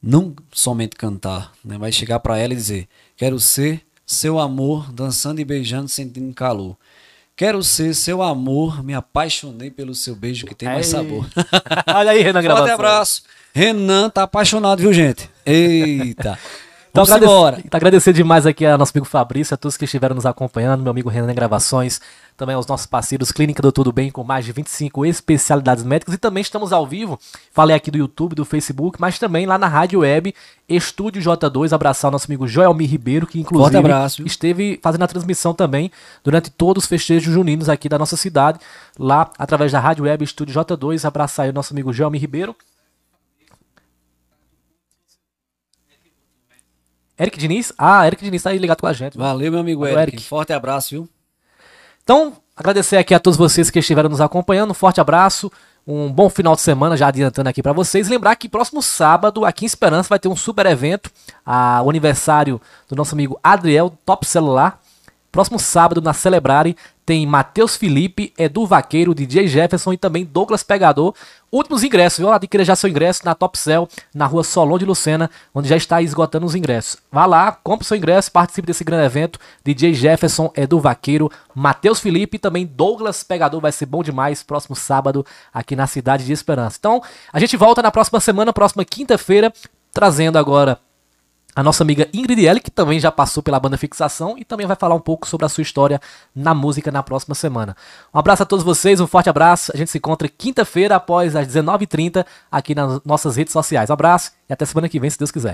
Não somente cantar, né? Mas chegar para ela e dizer: Quero ser seu amor, dançando e beijando, sentindo calor. Quero ser seu amor, me apaixonei pelo seu beijo que tem mais sabor.
Olha aí, Renan Gravação.
Forte abraço. Renan tá apaixonado, viu, gente? Eita.
Então, agradecer, então, agradecer demais aqui a nosso amigo Fabrício, a todos que estiveram nos acompanhando, meu amigo Renan Gravações, também aos nossos parceiros Clínica do Tudo Bem, com mais de 25 especialidades médicas, e também estamos ao vivo, falei aqui do YouTube, do Facebook, mas também lá na Rádio Web, Estúdio J2, abraçar o nosso amigo Joelmir Ribeiro, que inclusive
abraço,
esteve fazendo a transmissão também durante todos os festejos juninos aqui da nossa cidade, lá através da Rádio Web Estúdio J2, abraçar aí o nosso amigo Joelmir Ribeiro, Eric Diniz? Ah, Eric Diniz tá aí ligado com a gente.
Valeu, meu amigo Eric. Eric. Forte abraço, viu?
Então, agradecer aqui a todos vocês que estiveram nos acompanhando. Um forte abraço. Um bom final de semana, já adiantando aqui para vocês. Lembrar que próximo sábado, aqui em Esperança, vai ter um super evento. A, o aniversário do nosso amigo Adriel, Top Celular. Próximo sábado, na Celebrare, tem Matheus Felipe, Edu Vaqueiro, DJ Jefferson e também Douglas Pegador. Últimos ingressos, viu? Adquira já seu ingresso na Top Cell, na rua Solon de Lucena, onde já está esgotando os ingressos. Vá lá, compre seu ingresso, participe desse grande evento. DJ Jefferson, Edu Vaqueiro, Matheus Felipe e também Douglas Pegador. Vai ser bom demais próximo sábado aqui na cidade de Esperança. Então, a gente volta na próxima semana, próxima quinta-feira, trazendo agora a nossa amiga Ingrid L, que também já passou pela banda Fixação e também vai falar um pouco sobre a sua história na música na próxima semana. Um abraço a todos vocês, um forte abraço. A gente se encontra quinta-feira após as 19h30 aqui nas nossas redes sociais. Um abraço e até semana que vem, se Deus quiser.